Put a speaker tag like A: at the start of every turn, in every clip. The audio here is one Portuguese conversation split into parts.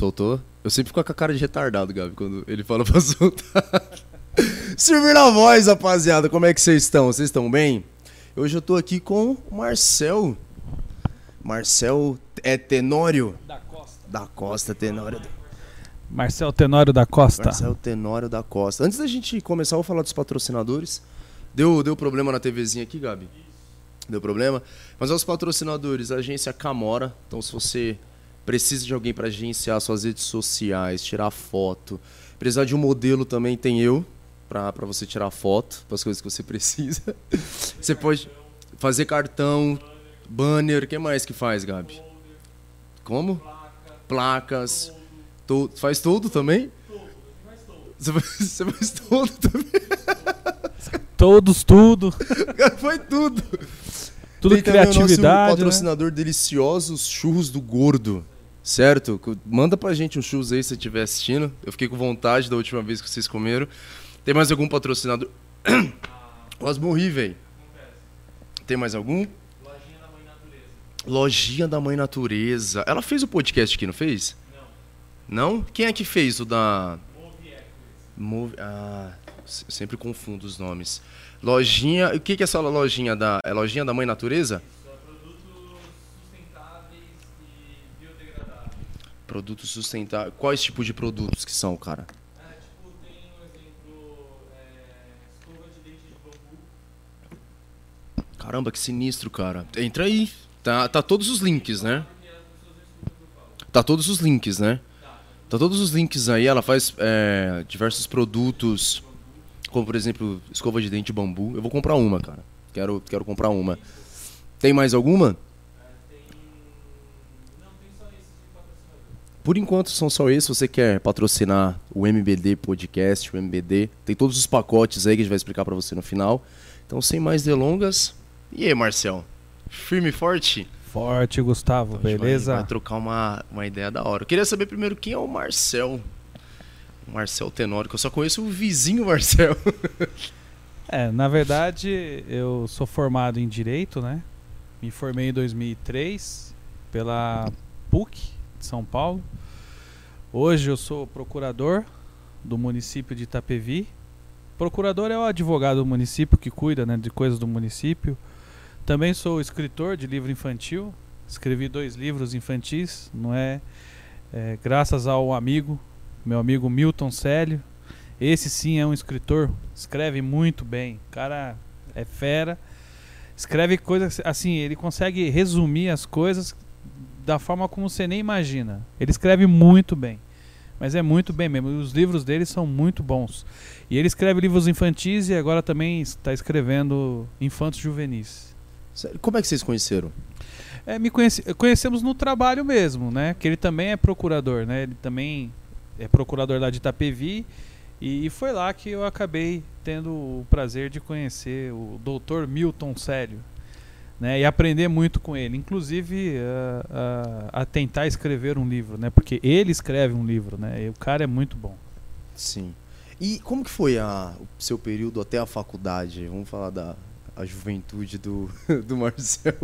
A: Soltou? Eu sempre fico com a cara de retardado, Gabi, quando ele fala pra soltar. Servir na voz, rapaziada. Como é que vocês estão? Vocês estão bem? Hoje eu tô aqui com o Marcel. Marcel é Tenório.
B: Da Costa.
A: Da Costa, Tenório.
B: Marcel Tenório da Costa.
A: Marcel Tenório da Costa. Antes da gente começar, eu vou falar dos patrocinadores. Deu, deu problema na TVzinha aqui, Gabi? Deu problema? Mas aos patrocinadores, a agência Camora. Então, se você precisa de alguém para agenciar suas redes sociais, tirar foto, precisar de um modelo também, tem eu para você tirar foto, para as coisas que você precisa. Você pode fazer cartão, banner, o que mais que faz, Gabi? Como? Placas. To faz tudo também? Você faz, você faz tudo também?
B: Todos, tudo.
A: Foi tudo.
B: Tudo
A: Tem também o
B: criatividade.
A: nosso
B: né?
A: patrocinador deliciosos Churros do Gordo. Certo? Manda pra gente um churros aí se você estiver assistindo. Eu fiquei com vontade da última vez que vocês comeram. Tem mais algum patrocinador? Quase morri, velho. Tem mais algum?
C: Lojinha da Mãe Natureza.
A: Lojinha da Mãe Natureza. Ela fez o podcast aqui, não fez?
C: Não.
A: Não? Quem é que fez o da.
C: Move.
A: Move... Ah, sempre confundo os nomes. Lojinha. O que, que é essa lojinha da. É lojinha da Mãe Natureza?
C: Produtos sustentáveis.
A: Quais tipos de produtos que são, cara?
C: É, tipo, tem um exemplo, é, escova de dente de bambu.
A: Caramba, que sinistro, cara. Entra aí. Tá, tá todos os links, né? Tá todos os links, né?
C: Tá,
A: Tá todos os links aí. Ela faz é, diversos produtos, como por exemplo, escova de dente de bambu. Eu vou comprar uma, cara. Quero, quero comprar uma. Tem mais alguma? Por enquanto são só esses. Se você quer patrocinar o MBD Podcast, o MBD, tem todos os pacotes aí que a gente vai explicar pra você no final. Então, sem mais delongas. E aí, Marcel? Firme e forte?
B: Forte, Gustavo,
A: Então, a gente vai-
B: beleza?
A: Vai, trocar uma, uma ideia da hora. Eu queria saber primeiro quem é o Marcel. O Marcel Tenório, que eu só conheço o vizinho Marcel.
B: É, na verdade, eu sou formado em Direito, né? Me formei em 2003 pela PUC de São Paulo. Hoje eu sou procurador do município de Itapevi. Procurador é o advogado do município que cuida né, de coisas do município. Também sou escritor de livro infantil. Escrevi dois livros infantis, não é? É, graças ao amigo, meu amigo Milton Célio. Esse sim é um escritor, escreve muito bem. O cara é fera. Escreve coisas assim, ele consegue resumir as coisas da forma como você nem imagina. Ele escreve muito bem. Mas é muito bem mesmo. E os livros dele são muito bons. E ele escreve livros infantis e agora também está escrevendo infantos juvenis.
A: Como é que vocês conheceram?
B: É, me conhece, conhecemos no trabalho mesmo, né? Que ele também é procurador, né? Ele também é procurador lá de Itapevi. E foi lá que eu acabei tendo o prazer de conhecer o Dr. Milton Célio. Né, e aprender muito com ele, inclusive a, a- a tentar escrever um livro, né? Porque ele escreve um livro, né? E o cara é muito bom.
A: Sim. E como que foi a, o seu período até a faculdade? Vamos falar da a juventude do, do Marcel.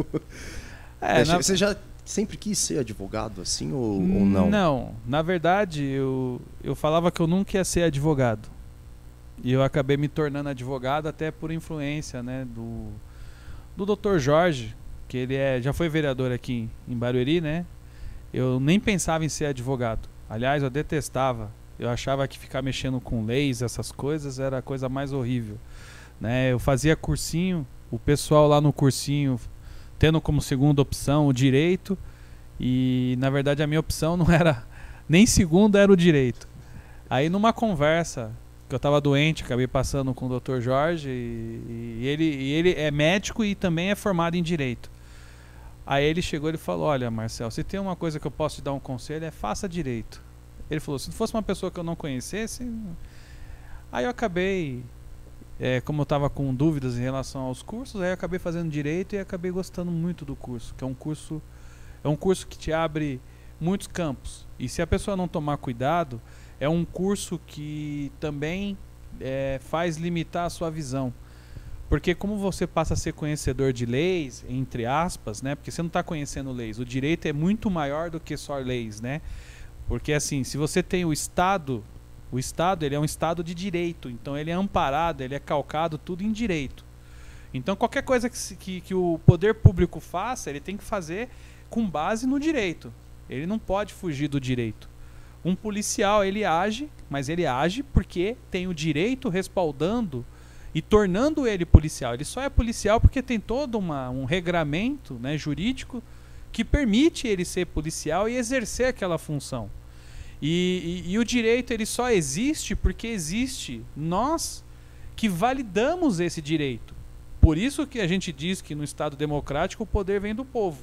B: É, na-
A: Você já sempre quis ser advogado assim ou, ou não?
B: Não, na verdade eu, eu falava que eu nunca ia ser advogado. E eu acabei me tornando advogado até por influência, né, do do Dr. Jorge, que ele é, já foi vereador aqui em, em Barueri, né? Eu nem pensava em ser advogado. Aliás, eu detestava. Eu achava que ficar mexendo com leis, essas coisas, era a coisa mais horrível. Né? Eu fazia cursinho, o pessoal lá no cursinho tendo como segunda opção o direito, e na verdade a minha opção não era nem segunda, era o direito. Aí numa conversa que eu tava doente, acabei passando com o Dr. Jorge e, e ele, e ele é médico e também é formado em direito. Aí ele chegou e falou: Olha, Marcel, se tem uma coisa que eu posso te dar um conselho é faça direito. Ele falou: Se fosse uma pessoa que eu não conhecesse. Aí eu acabei, é, como eu estava com dúvidas em relação aos cursos, aí eu acabei fazendo direito e acabei gostando muito do curso, que é um curso é um curso que te abre muitos campos. E se a pessoa não tomar cuidado, é um curso que também é, faz limitar a sua visão. Porque como você passa a ser conhecedor de leis, entre aspas, né? Porque você não está conhecendo leis. O direito é muito maior do que só leis, né? Porque assim, se você tem o Estado, o Estado ele é um Estado de direito, então ele é amparado, ele é calcado tudo em direito. Então qualquer coisa que, que, que o poder público faça, ele tem que fazer com base no direito. Ele não pode fugir do direito. Um policial, ele age, mas ele age porque tem o direito respaldando e tornando ele policial. Ele só é policial porque tem todo uma, um regramento né, jurídico que permite ele ser policial e exercer aquela função. E, e- e o direito ele só existe porque existe nós que validamos esse direito. Por isso que a gente diz que no Estado democrático o poder vem do povo.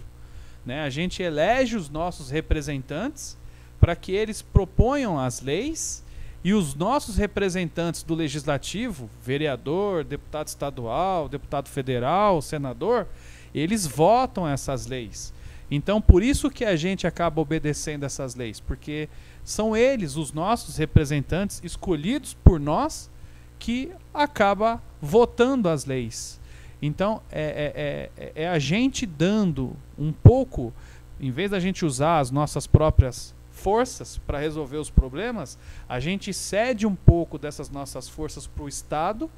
B: Né? A gente elege os nossos representantes para que eles proponham as leis e os nossos representantes do legislativo, vereador, deputado estadual, deputado federal, senador, eles votam essas leis. Então, por isso que a gente acaba obedecendo essas leis, porque são eles, os nossos representantes, escolhidos por nós, que acaba votando as leis. Então, é, é, é, é a gente dando um pouco, em vez da gente usar as nossas próprias forças para resolver os problemas, a gente cede um pouco dessas nossas forças para o Estado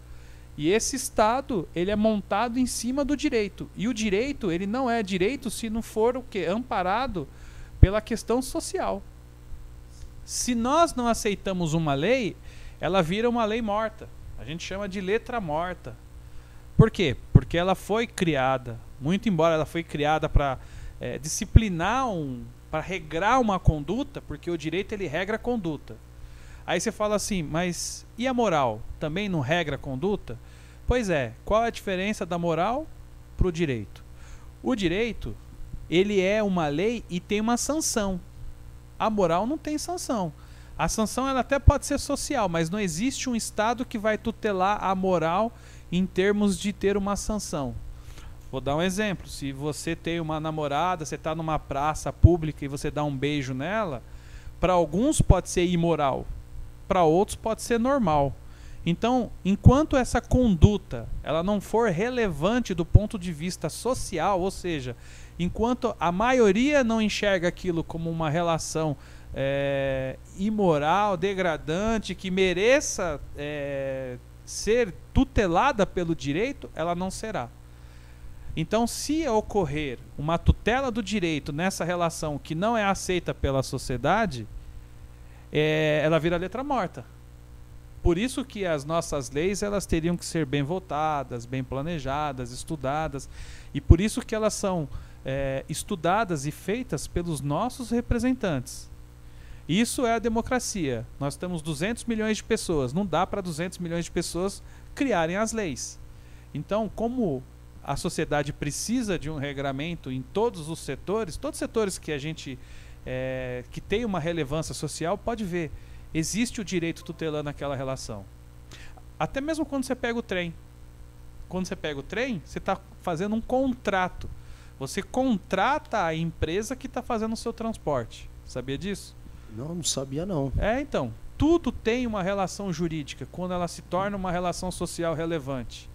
B: e esse Estado ele é montado em cima do direito e o direito ele não é direito se não for o que amparado pela questão social. Se nós não aceitamos uma lei, ela vira uma lei morta. A gente chama de letra morta. Por quê? Porque ela foi criada, muito embora ela foi criada para é, disciplinar um, para regrar uma conduta, porque o direito ele regra a conduta. Aí você fala assim, mas e a moral? Também não regra a conduta? Pois é, qual é a diferença da moral para o direito? O direito, ele é uma lei e tem uma sanção. A moral não tem sanção. A sanção ela até pode ser social, mas não existe um Estado que vai tutelar a moral em termos de ter uma sanção. Vou dar um exemplo. Se você tem uma namorada, você está numa praça pública e você dá um beijo nela, para alguns pode ser imoral, para outros pode ser normal. Então, enquanto essa conduta ela não for relevante do ponto de vista social, ou seja, enquanto a maioria não enxerga aquilo como uma relação é, imoral, degradante, que mereça é, ser tutelada pelo direito, ela não será. Então, se ocorrer uma tutela do direito nessa relação que não é aceita pela sociedade, é, ela vira letra morta. Por isso que as nossas leis elas teriam que ser bem votadas, bem planejadas, estudadas, e por isso que elas são é, estudadas e feitas pelos nossos representantes. Isso é a democracia. Nós temos 200 milhões de pessoas. Não dá para 200 milhões de pessoas criarem as leis. Então, como a sociedade precisa de um regramento em todos os setores, todos os setores que a gente é, que tem uma relevância social, pode ver, existe o direito tutelando aquela relação. Até mesmo quando você pega o trem. Quando você pega o trem, você está fazendo um contrato. Você contrata a empresa que está fazendo o seu transporte. Sabia disso?
A: Não, não sabia não.
B: É, então. Tudo tem uma relação jurídica quando ela se torna uma relação social relevante.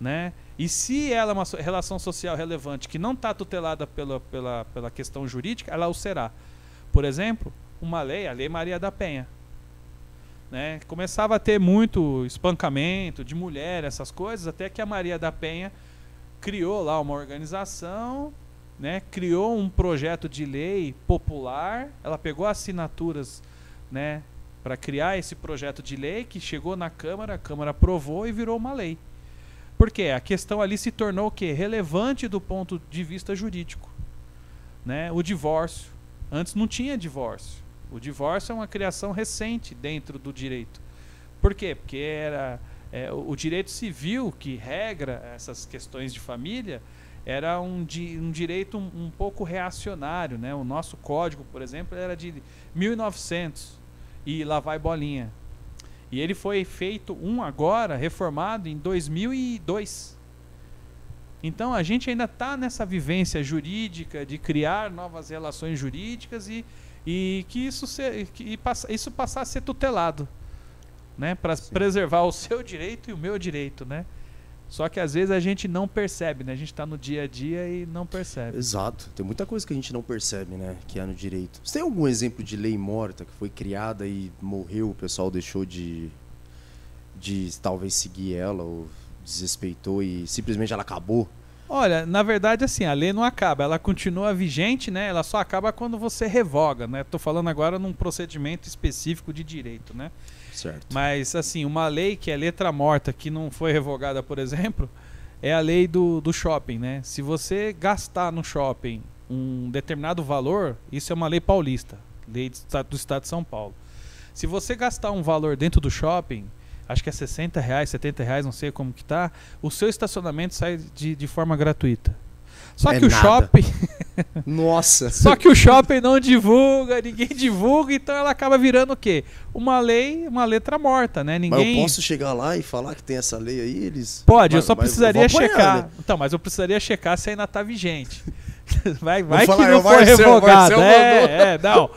B: Né? E se ela é uma relação social relevante que não está tutelada pela, pela, pela questão jurídica, ela o será. Por exemplo, uma lei, a Lei Maria da Penha. Né? Começava a ter muito espancamento de mulher, essas coisas, até que a Maria da Penha criou lá uma organização, né? criou um projeto de lei popular, ela pegou assinaturas né? para criar esse projeto de lei que chegou na Câmara, a Câmara aprovou e virou uma lei. Por quê? A questão ali se tornou o quê? Relevante do ponto de vista jurídico. Né? O divórcio. Antes não tinha divórcio. O divórcio é uma criação recente dentro do direito. Por quê? Porque era é, o, o direito civil que regra essas questões de família era um, di, um direito um, um pouco reacionário. Né? O nosso código, por exemplo, era de 1900 e lá vai bolinha. E ele foi feito um agora, reformado em 2002. Então a gente ainda está nessa vivência jurídica de criar novas relações jurídicas e, e que isso, se, que passa, isso passar a ser tutelado, né, para preservar o seu direito e o meu direito, né? Só que às vezes a gente não percebe, né? A gente está no dia a dia e não percebe.
A: Exato. Tem muita coisa que a gente não percebe, né? Que há no direito. Você tem algum exemplo de lei morta que foi criada e morreu, o pessoal deixou de, de talvez seguir ela ou desrespeitou e simplesmente ela acabou?
B: Olha, na verdade, assim, a lei não acaba, ela continua vigente, né? Ela só acaba quando você revoga, né? Tô falando agora num procedimento específico de direito, né?
A: Certo.
B: Mas, assim, uma lei que é letra morta, que não foi revogada, por exemplo, é a lei do, do shopping, né? Se você gastar no shopping um determinado valor, isso é uma lei paulista, lei do estado, do estado de São Paulo. Se você gastar um valor dentro do shopping, acho que é 60 reais, 70 reais, não sei como que tá, o seu estacionamento sai de, de forma gratuita. Só
A: É
B: que o
A: nada.
B: shopping
A: Nossa.
B: só que o shopping não divulga, ninguém divulga, então ela acaba virando o quê? Uma lei, uma letra morta, né?
A: Mas
B: Ninguém
A: eu posso chegar lá e falar que tem essa lei aí, eles.
B: Pode, eu
A: Mas-
B: só
A: mas
B: precisaria
A: eu apanhar,
B: checar.
A: né?
B: Então, mas eu precisaria checar se ainda tá vigente. Vai, vai que
A: falar, é
B: não
A: o
B: foi
A: Marcel,
B: revogado.
A: Marcel
B: É, é, não.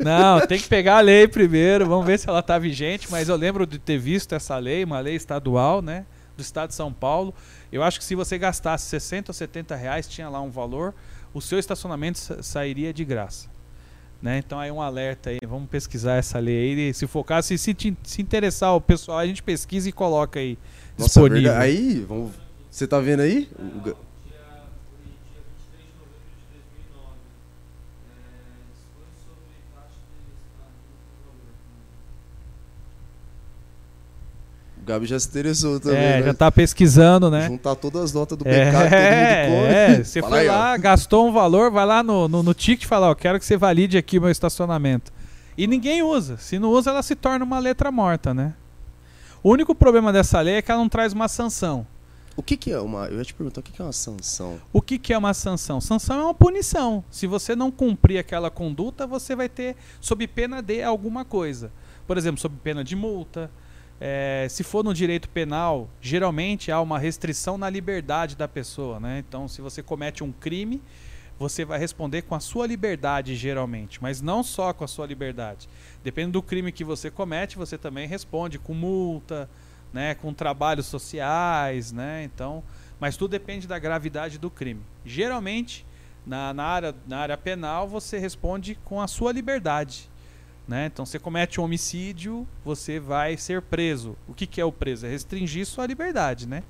B: Não, tem que pegar a lei primeiro, vamos ver se ela tá vigente, mas eu lembro de ter visto essa lei, uma lei estadual, né, do estado de São Paulo. Eu acho que se você gastasse 60 ou 70 reais, tinha lá um valor, o seu estacionamento sa- sairia de graça. Né? Então aí um alerta aí, vamos pesquisar essa lei aí, se for caso, se, se, te- se interessar o pessoal, a gente pesquisa e coloca aí
A: Nossa,
B: disponível.
A: verdade. Aí, vamos. Você tá vendo aí? O ga-
C: Dia, foi dia 23 de novembro de 2009. É, discute sobre taxa de estado do valor.
A: O Gabi já se interessou também.
B: É,
A: né?
B: já tá pesquisando, né?
A: Juntar todas as notas do
B: É,
A: pecado, todo mundo come.
B: é, você foi
A: aí, ó.
B: lá, gastou um valor, vai lá no, no, no ticket e fala, ó, quero que você valide aqui o meu estacionamento. E ninguém usa. Se não usa, ela se torna uma letra morta, né? O único problema dessa lei é que ela não traz uma sanção.
A: O que, que é uma. Eu ia te perguntar o que, que é uma sanção.
B: O que, que é uma sanção? Sanção é uma punição. Se você não cumprir aquela conduta, você vai ter sob pena de alguma coisa. Por exemplo, sob pena de multa. É, se for no direito penal, geralmente há uma restrição na liberdade da pessoa. Né? Então, se você comete um crime, você vai responder com a sua liberdade, geralmente, mas não só com a sua liberdade. Depende do crime que você comete, você também responde com multa, né, com trabalhos sociais, né? Então, mas tudo depende da gravidade do crime. Geralmente, na, na, área, na área penal, você responde com a sua liberdade. Né? Então, você comete um homicídio, você vai ser preso. O que, que é o preso? É restringir sua liberdade. Né?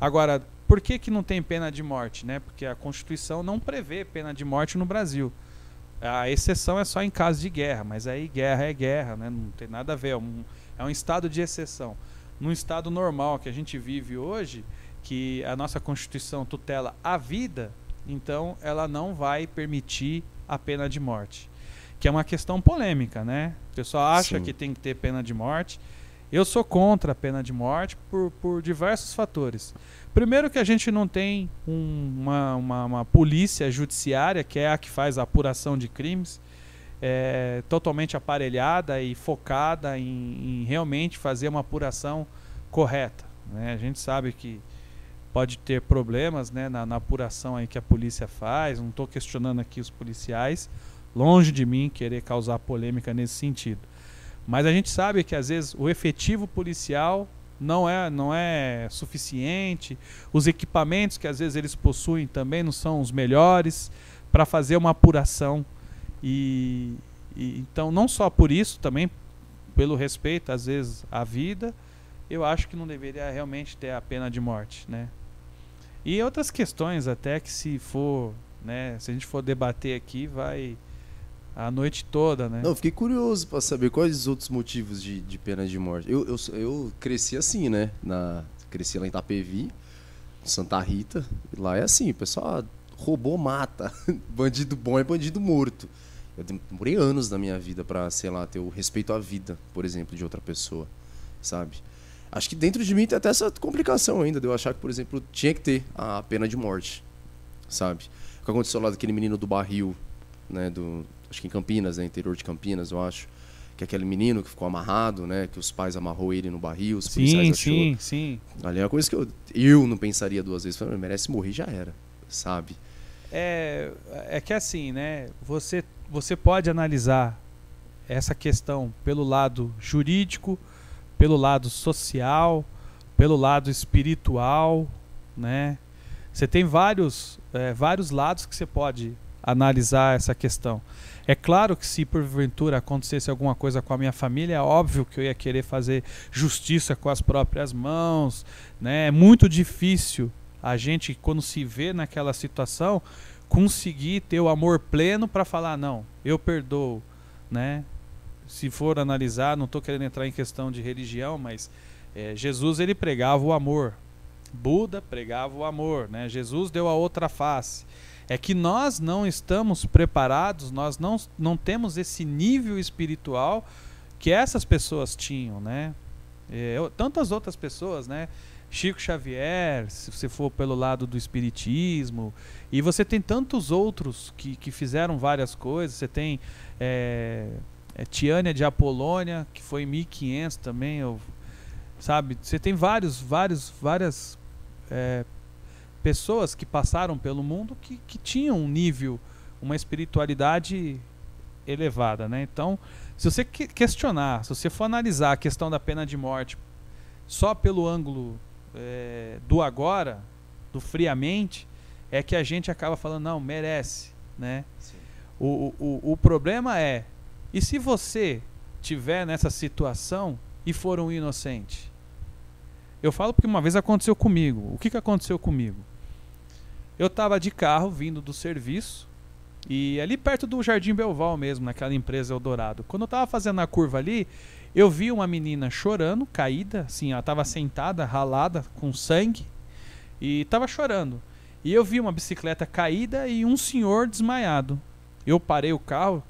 B: Agora, por que, que não tem pena de morte? Né? Porque a Constituição não prevê pena de morte no Brasil. A exceção é só em caso de guerra, mas aí guerra é guerra, né? não tem nada a ver. É um, é um estado de exceção. Num estado normal que a gente vive hoje, que a nossa Constituição tutela a vida, então ela não vai permitir a pena de morte. Que é uma questão polêmica, né? O pessoal acha
A: Sim.
B: que tem que ter pena de morte. Eu sou contra a pena de morte por, por diversos fatores. Primeiro que a gente não tem um- uma, uma, uma polícia judiciária, que é a que faz a apuração de crimes, é, totalmente aparelhada e focada em, em realmente fazer uma apuração correta. né? A gente sabe que pode ter problemas né, na, na apuração aí que a polícia faz, não estou questionando aqui os policiais, longe de mim querer causar polêmica nesse sentido. Mas a gente sabe que às vezes o efetivo policial não é, não é suficiente, os equipamentos que às vezes eles possuem também não são os melhores para fazer uma apuração. E, e então não só por isso, também pelo respeito às vezes à vida, eu acho que não deveria realmente ter a pena de morte, né? E outras questões até que se for, né, se a gente for debater aqui, vai a noite toda, né?
A: Não, fiquei curioso pra saber quais os outros motivos de, de pena de morte. Eu, eu, eu cresci assim, né? Na, cresci lá em Itapevi, Santa Rita. Lá é assim, o pessoal ah, roubou, mata. bandido bom é bandido morto. Eu demorei anos na minha vida pra, sei lá, ter o respeito à vida, por exemplo, de outra pessoa, sabe? Acho que dentro de mim tem até essa complicação ainda, de eu achar que, por exemplo, tinha que ter a pena de morte, sabe? O que aconteceu lá daquele menino do barril, né, do, acho que em Campinas, né, interior de Campinas, eu acho, que é aquele menino que ficou amarrado, né, que os pais amarrou ele no barril, os policiais
B: Sim,
A: achou.
B: sim, sim.
A: Ali é uma coisa que eu, eu não pensaria duas vezes, falei, merece morrer já era, sabe?
B: É, é que assim, né? Você, você pode analisar essa questão pelo lado jurídico, pelo lado social, pelo lado espiritual, né? Você tem vários, é, vários lados que você pode analisar essa questão. É claro que se porventura acontecesse alguma coisa com a minha família, é óbvio que eu ia querer fazer justiça com as próprias mãos, né? É muito difícil a gente quando se vê naquela situação conseguir ter o amor pleno para falar não, eu perdoo, né? Se for analisar, não estou querendo entrar em questão de religião, mas é, Jesus ele pregava o amor, Buda pregava o amor, né? Jesus deu a outra face. É que nós não estamos preparados, nós não, não temos esse nível espiritual que essas pessoas tinham, né? É, eu, tantas outras pessoas, né? Chico Xavier, se você for pelo lado do espiritismo, e você tem tantos outros que, que fizeram várias coisas. Você tem é, é, Tiânia de Apolônia, que foi em 1500 também, eu, sabe? Você tem vários, vários, várias é, pessoas que passaram pelo mundo que, que tinham um nível, uma espiritualidade elevada, né? Então, se você questionar, se você for analisar a questão da pena de morte só pelo ângulo é, do agora, do friamente, é que a gente acaba falando, não, merece, né? O, o, o problema é, e se você tiver nessa situação e for um inocente? Eu falo porque uma vez aconteceu comigo. O que, que aconteceu comigo? Eu estava de carro vindo do serviço e ali perto do Jardim Belval mesmo, naquela empresa Eldorado. Quando eu estava fazendo a curva ali, eu vi uma menina chorando, caída, assim, ela estava sentada, ralada, com sangue, e estava chorando. E eu vi uma bicicleta caída e um senhor desmaiado. Eu parei o carro,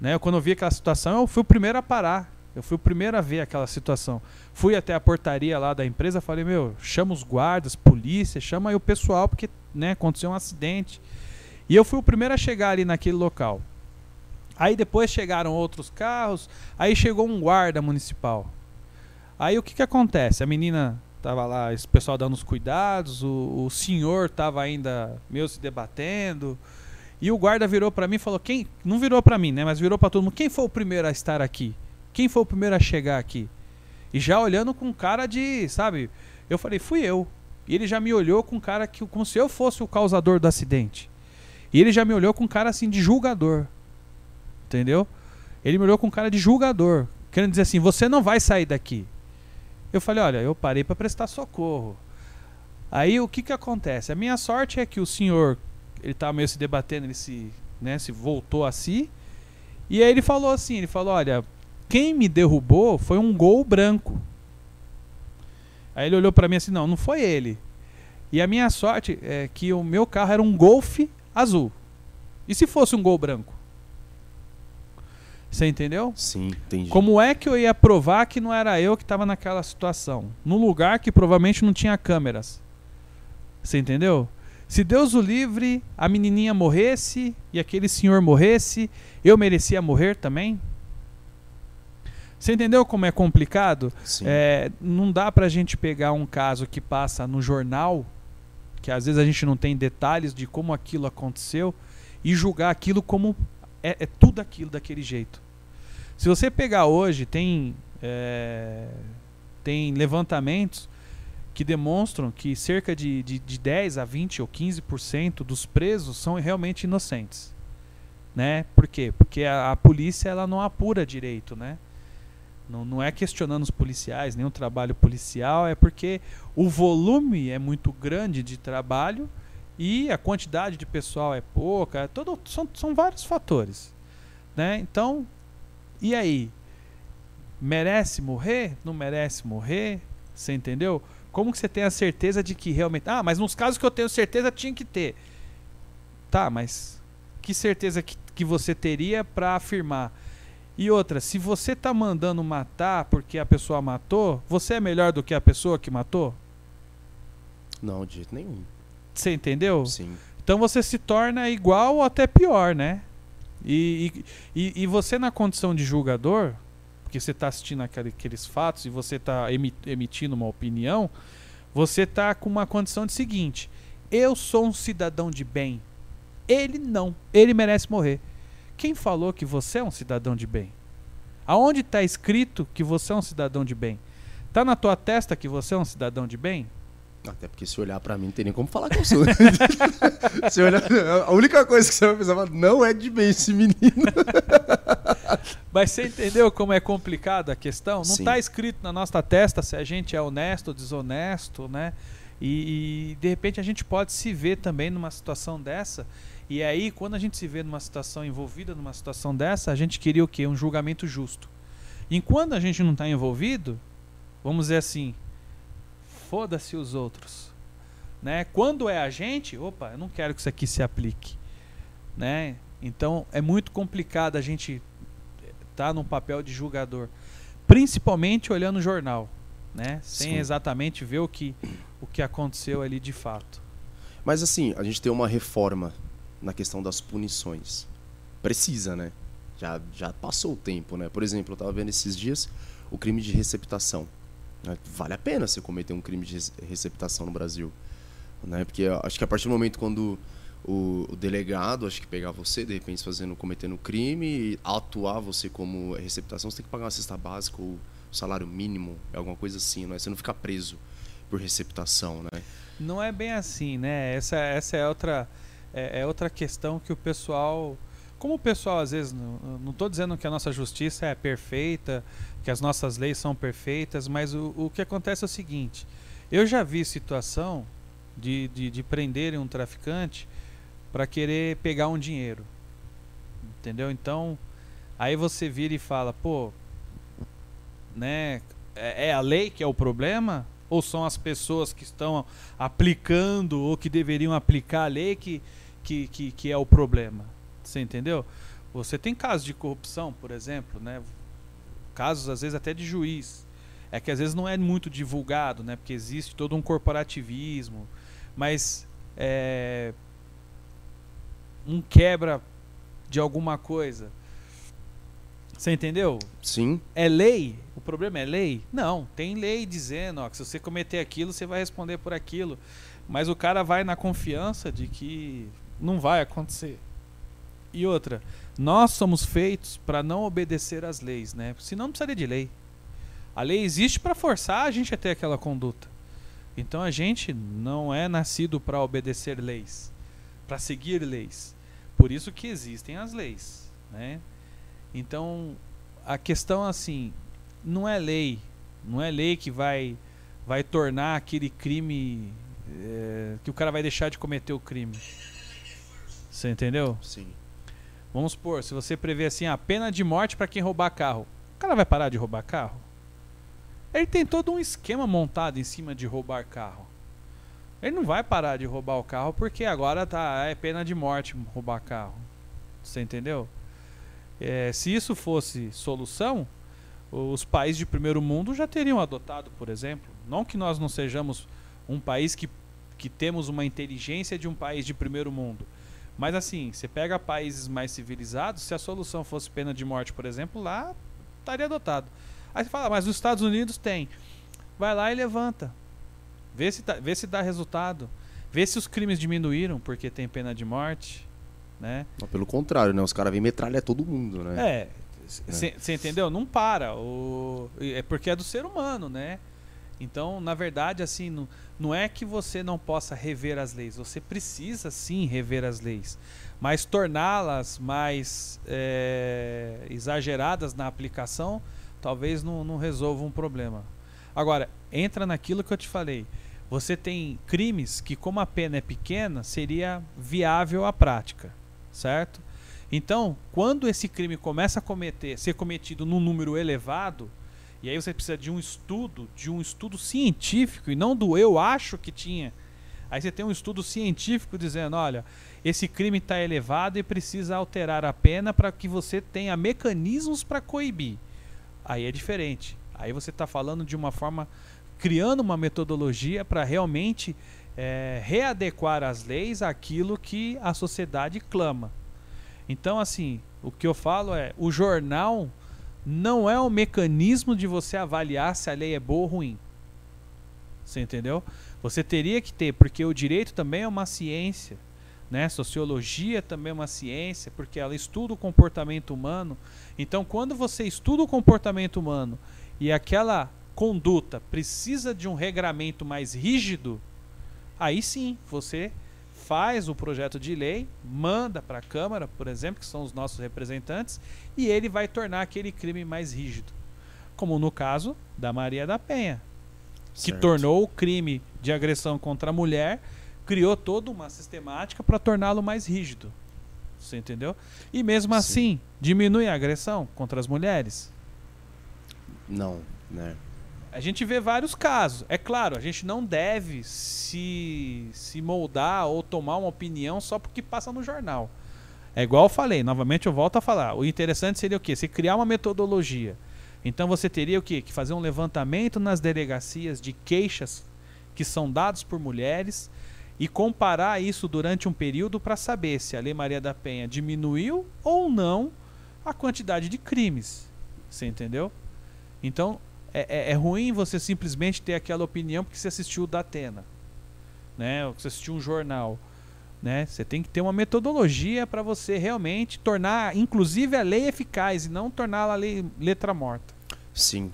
B: né? Quando eu vi aquela situação, eu fui o primeiro a parar. Eu fui o primeiro a ver aquela situação. Fui até a portaria lá da empresa, falei: "Meu, chama os guardas, polícia, chama aí o pessoal porque, né, aconteceu um acidente". E eu fui o primeiro a chegar ali naquele local. Aí depois chegaram outros carros, aí chegou um guarda municipal. Aí o que que acontece? A menina tava lá, esse pessoal dando os cuidados, o, o senhor tava ainda meio se debatendo. E o guarda virou para mim e falou: "Quem não virou para mim, né, mas virou para todo mundo. Quem foi o primeiro a estar aqui? Quem foi o primeiro a chegar aqui?" E já olhando com cara de, sabe? Eu falei: "Fui eu". E ele já me olhou com cara que como se eu fosse o causador do acidente. E ele já me olhou com cara assim de julgador. Entendeu? Ele me olhou com cara de julgador, querendo dizer assim: "Você não vai sair daqui". Eu falei: "Olha, eu parei para prestar socorro". Aí o que que acontece? A minha sorte é que o senhor, ele estava meio se debatendo, ele se, né, se voltou a si. E aí ele falou assim, ele falou: "Olha, quem me derrubou foi um gol branco". Aí ele olhou para mim assim: "Não, não foi ele". E a minha sorte é que o meu carro era um Golf azul. E se fosse um Gol branco? Você entendeu?
A: Sim, entendi.
B: Como é que eu ia provar que não era eu que estava naquela situação? Num lugar que provavelmente não tinha câmeras. Você entendeu? Se Deus o livre, a menininha morresse e aquele senhor morresse, eu merecia morrer também? Você entendeu como é complicado? É, não dá pra gente pegar um caso que passa no jornal, que às vezes a gente não tem detalhes de como aquilo aconteceu, e julgar aquilo como é, é tudo aquilo daquele jeito. Se você pegar hoje, tem, é, tem levantamentos que demonstram que cerca de, de, de 10 a 20 ou 15% dos presos são realmente inocentes. Né? Por quê? Porque a, a, polícia ela não apura direito, né? Não, não é questionando os policiais, nem o trabalho policial, é porque o volume é muito grande de trabalho e a quantidade de pessoal é pouca, é todo, são, são vários fatores. Né? Então, e aí? Merece morrer? Não merece morrer? Você entendeu? Como que você tem a certeza de que realmente. Ah, mas nos casos que eu tenho certeza tinha que ter. Tá, mas que certeza que, que você teria para afirmar? E outra, se você tá mandando matar porque a pessoa matou, você é melhor do que a pessoa que matou?
A: Não, de jeito nenhum.
B: Você entendeu?
A: Sim.
B: Então você se torna igual ou até pior, né? E, e, e você, na condição de julgador, porque você está assistindo aquele, aqueles fatos e você está emitindo uma opinião, você está com uma condição de seguinte: eu sou um cidadão de bem. Ele não. Ele merece morrer. Quem falou que você é um cidadão de bem? Aonde está escrito que você é um cidadão de bem? Tá na tua testa que você é um cidadão de bem?
A: Até porque se olhar pra mim, não tem nem como falar que eu sou. se olhar, a única coisa que você vai pensar, não é de bem esse menino.
B: Mas você entendeu como é complicado a questão? Não está escrito na nossa testa se a gente é honesto ou desonesto, né? E, e, de repente a gente pode se ver também numa situação dessa. E aí, quando a gente se vê numa situação envolvida numa situação dessa, a gente queria o quê? Um julgamento justo. Enquanto a gente não está envolvido, vamos dizer assim, foda-se os outros. Né? Quando é a gente, opa, eu não quero que isso aqui se aplique. Né? Então é muito complicado a gente estar tá num papel de julgador, principalmente olhando o jornal, né? sem
A: Sim.
B: exatamente ver o que, o que aconteceu ali de fato.
A: Mas assim, a gente tem uma reforma na questão das punições. Precisa, né? Já, já passou o tempo, né? Por exemplo, eu tava vendo esses dias o crime de receptação. né? Vale a pena você cometer um crime de rece- receptação no Brasil. Né? Porque acho que a partir do momento quando o, o delegado, acho que pegar você, de repente fazendo, cometendo crime, atuar você como receptação, você tem que pagar uma cesta básica ou salário mínimo, é alguma coisa assim, né? Você não fica preso por receptação, né?
B: Não é bem assim, né? Essa, essa é outra é, é outra questão que o pessoal, como o pessoal às vezes não, estou dizendo que a nossa justiça é perfeita, que as nossas leis são perfeitas, mas o, o que acontece é o seguinte: eu já vi situação de, de, de prenderem um traficante para querer pegar um dinheiro, entendeu? Então aí você vira e fala, pô, né? É, é a lei que é o problema? Ou são as pessoas que estão aplicando ou que deveriam aplicar a lei que, que, que, que é o problema? Você entendeu? Você tem casos de corrupção, por exemplo, né? Casos às vezes até de juiz. É que às vezes não é muito divulgado, né? Porque existe todo um corporativismo. Mas é, um quebra de alguma coisa. Você entendeu?
A: Sim,
B: É lei? O problema é lei? Não, tem lei dizendo ó, que se você cometer aquilo, você vai responder por aquilo. Mas o cara vai na confiança de que não vai acontecer. E outra, nós somos feitos para não obedecer às leis, né? Senão não precisaria de lei. A lei existe para forçar a gente a ter aquela conduta. Então a gente não é nascido para obedecer leis, para seguir leis. Por isso que existem as leis, né? Então, a questão assim, não é lei, não é lei que vai vai tornar aquele crime eh, que o cara vai deixar de cometer o crime. Você entendeu?
A: sim.
B: Vamos supor, se você prevê assim a pena de morte para quem roubar carro, o cara vai parar de roubar carro? Ele tem todo um esquema montado em cima de roubar carro. Ele não vai parar de roubar o carro porque agora tá é pena de morte roubar carro. Você entendeu? É, se isso fosse solução, os países de primeiro mundo já teriam adotado, por exemplo. Não que nós não sejamos um país que, que temos uma inteligência de um país de primeiro mundo. Mas assim, você pega países mais civilizados, se a solução fosse pena de morte, por exemplo, lá estaria adotado. Aí você fala, mas os Estados Unidos tem. Vai lá e levanta. Vê se, tá- vê se dá resultado. Vê se os crimes diminuíram porque tem pena de morte. Né?
A: Mas pelo contrário, né? Os caras vêm metralhar todo mundo, né?
B: É. Você entendeu? Não para. O, é porque é do ser humano, né? Então, na verdade, assim, não, não é que você não possa rever as leis. Você precisa sim rever as leis. Mas torná-las mais é, exageradas na aplicação talvez não, não resolva um problema. Agora, entra naquilo que eu te falei. Você tem crimes que, como a pena é pequena, seria viável à prática, certo? Então, quando esse crime começa a cometer, ser cometido num número elevado, e aí você precisa de um estudo, de um estudo científico e não do eu acho que tinha. Aí você tem um estudo científico dizendo, olha, esse crime está elevado e precisa alterar a pena para que você tenha mecanismos para coibir. Aí é diferente. Aí você está falando de uma forma, criando uma metodologia para realmente é, readequar as leis àquilo que a sociedade clama. Então, assim, o que eu falo é: o jornal não é o mecanismo de você avaliar se a lei é boa ou ruim. Você entendeu? Você teria que ter, porque o direito também é uma ciência, né? Sociologia também é uma ciência, porque ela estuda o comportamento humano. Então, quando você estuda o comportamento humano e aquela conduta precisa de um regramento mais rígido, aí sim você faz o projeto de lei, manda para a Câmara, por exemplo, que são os nossos representantes, e ele vai tornar aquele crime mais rígido. Como no caso da Maria da Penha, que
A: Certo.
B: tornou o crime de agressão contra a mulher, criou toda uma sistemática para torná-lo mais rígido. Você entendeu? E mesmo
A: Sim.
B: assim, diminui a agressão contra as mulheres.
A: Não, né?
B: A gente vê vários casos. É claro, a gente não deve se, se moldar ou tomar uma opinião só porque passa no jornal. É igual eu falei, novamente eu volto a falar. O interessante seria o quê? Se criar uma metodologia. Então você teria o quê? Que fazer um levantamento nas delegacias de queixas que são dados por mulheres e comparar isso durante um período para saber se a Lei Maria da Penha diminuiu ou não a quantidade de crimes. Você entendeu? Então, é, é- é ruim você simplesmente ter aquela opinião porque você assistiu o Datena, né? Ou que você assistiu um jornal, né? Você tem que ter uma metodologia para você realmente tornar, inclusive, a lei eficaz e não torná-la lei letra morta.
A: Sim.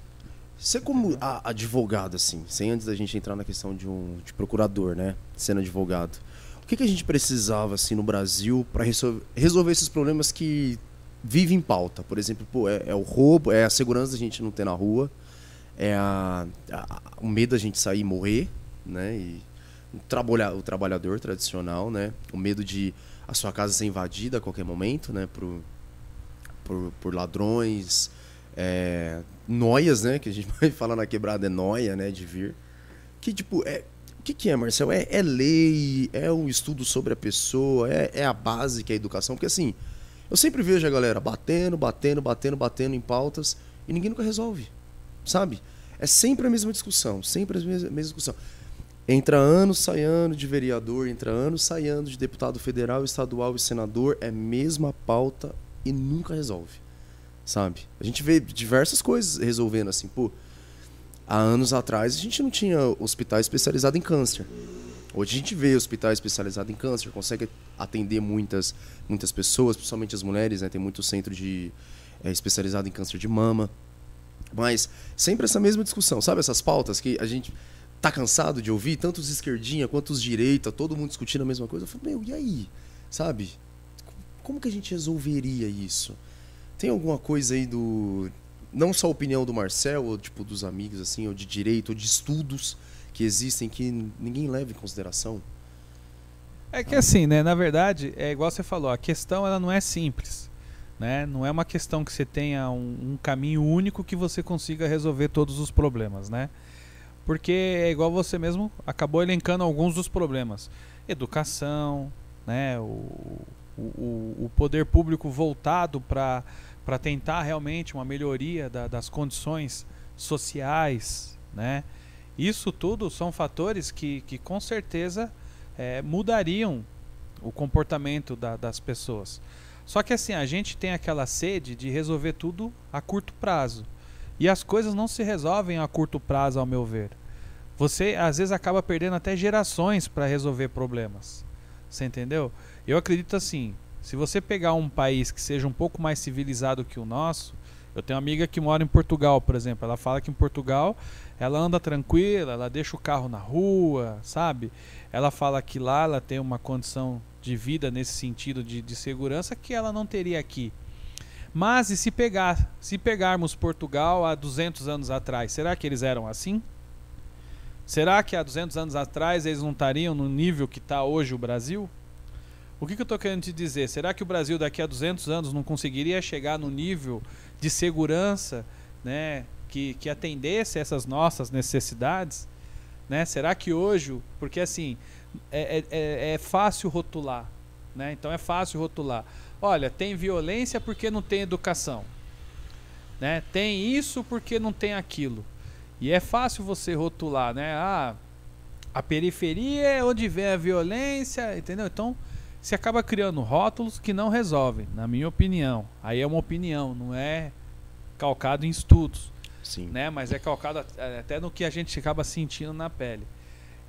A: Você como advogado, assim, sem antes da gente entrar na questão de um de procurador, né? Sendo advogado. O que, que a gente precisava, assim, no Brasil para resolver esses problemas que vivem em pauta? Por exemplo, pô, é, é o roubo, é a segurança da gente não ter na rua, é a, a- o medo da gente sair e morrer, né? E o, trabalha, o trabalhador tradicional, né? O medo de a sua casa ser invadida a qualquer momento, né? Por, por, por ladrões, é, noias, né? Que a gente vai falar na quebrada é noia, né? De vir. Que tipo, é, o que, que é, Marcel? É, é lei, é um estudo sobre a pessoa, é, é a base que é a educação. Porque assim, eu sempre vejo a galera batendo, batendo, batendo, batendo em pautas e ninguém nunca resolve, sabe? É sempre a mesma discussão, sempre a mesma, discussão. Entra ano, sai ano de vereador, entra ano, sai ano de deputado federal, estadual e senador, é mesma pauta e nunca resolve, sabe? A gente vê diversas coisas resolvendo assim, pô. Há anos atrás a gente não tinha hospital especializado em câncer. Hoje a gente vê hospital especializado em câncer, consegue atender muitas, muitas pessoas, principalmente as mulheres, né? Tem muito centro de é, especializado em câncer de mama. Mas sempre essa mesma discussão, sabe essas pautas que a gente tá cansado de ouvir, tanto os esquerdinha quanto os direita, todo mundo discutindo a mesma coisa. Eu falo, meu, e aí? Sabe? Como que a gente resolveria isso? Tem alguma coisa aí do não só a opinião do Marcel, ou tipo dos amigos assim, ou de direito, ou de estudos que existem que ninguém leva em consideração?
B: É que assim, né? Na verdade, é igual você falou, a questão ela não é simples. Né? Não é uma questão que você tenha um, um caminho único que você consiga resolver todos os problemas, né? Porque é igual você mesmo acabou elencando alguns dos problemas. Educação, né? O, o, o poder público voltado para tentar realmente uma melhoria da- das condições sociais, né? Isso tudo são fatores que, que com certeza eh, mudariam o comportamento da- das pessoas. Só que assim, a gente tem aquela sede de resolver tudo a curto prazo. E as coisas não se resolvem a curto prazo, ao meu ver. Você às vezes acaba perdendo até gerações para resolver problemas. Você entendeu? Eu acredito assim, se você pegar um país que seja um pouco mais civilizado que o nosso, eu tenho uma amiga que mora em Portugal, por exemplo. Ela fala que em Portugal ela anda tranquila, ela deixa o carro na rua, sabe? Ela fala que lá ela tem uma condição de vida nesse sentido de, de segurança que ela não teria aqui. Mas e se pegar, se pegarmos Portugal há 200 anos atrás, será que eles eram assim? Será que há 200 anos atrás eles não estariam no nível que está hoje o Brasil? O que, que eu estou querendo te dizer? Será que o Brasil daqui a 200 anos não conseguiria chegar no nível de segurança né, que, que atendesse essas nossas necessidades? Né? Será que hoje, porque assim, é, é- é, é fácil rotular, né? então é fácil rotular. Olha, tem violência porque não tem educação. Né? Tem isso porque não tem aquilo. E é fácil você rotular, né? Ah, a periferia é onde vem a violência, entendeu? Então, se acaba criando rótulos que não resolvem, na minha opinião. Aí é uma opinião, não é calcado em estudos,
A: Sim.
B: né? Mas é calcado at- até no que a gente acaba sentindo na pele.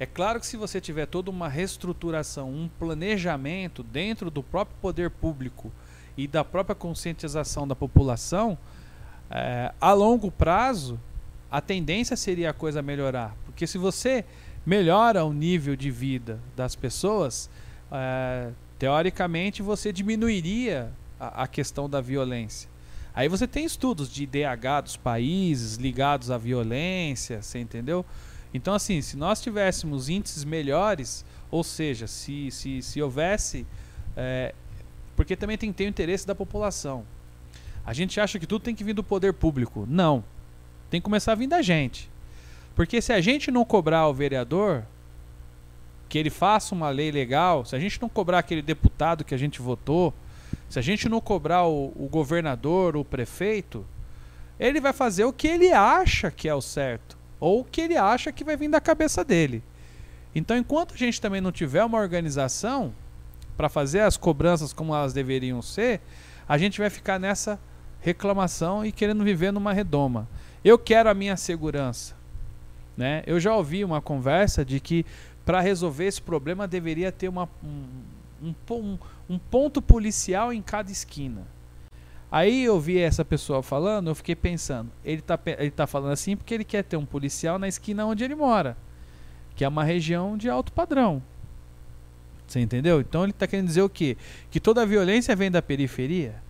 B: É claro que se você tiver toda uma reestruturação, um planejamento dentro do próprio poder público e da própria conscientização da população, é, a longo prazo a tendência seria a coisa melhorar. Porque se você melhora o nível de vida das pessoas, é, teoricamente você diminuiria a, a questão da violência. Aí você tem estudos de IDH dos países ligados à violência, você entendeu? Então, assim, se nós tivéssemos índices melhores, ou seja, se, se, se houvesse. É, porque também tem que ter o interesse da população. A gente acha que tudo tem que vir do poder público. Não. Tem que começar a vir da gente. Porque se a gente não cobrar o vereador que ele faça uma lei legal, se a gente não cobrar aquele deputado que a gente votou, se a gente não cobrar o, o governador, o prefeito, ele vai fazer o que ele acha que é o certo, ou que ele acha que vai vir da cabeça dele. Então, enquanto a gente também não tiver uma organização para fazer as cobranças como elas deveriam ser, a gente vai ficar nessa reclamação e querendo viver numa redoma. Eu quero a minha segurança. Né? Eu já ouvi uma conversa de que para resolver esse problema deveria ter uma, um, um, um, ponto policial em cada esquina. Aí eu vi essa pessoa falando, eu fiquei pensando, ele está ele tá falando assim porque ele quer ter um policial na esquina onde ele mora, que é uma região de alto padrão. Você entendeu? Então ele está querendo dizer o quê? Que toda a violência vem da periferia?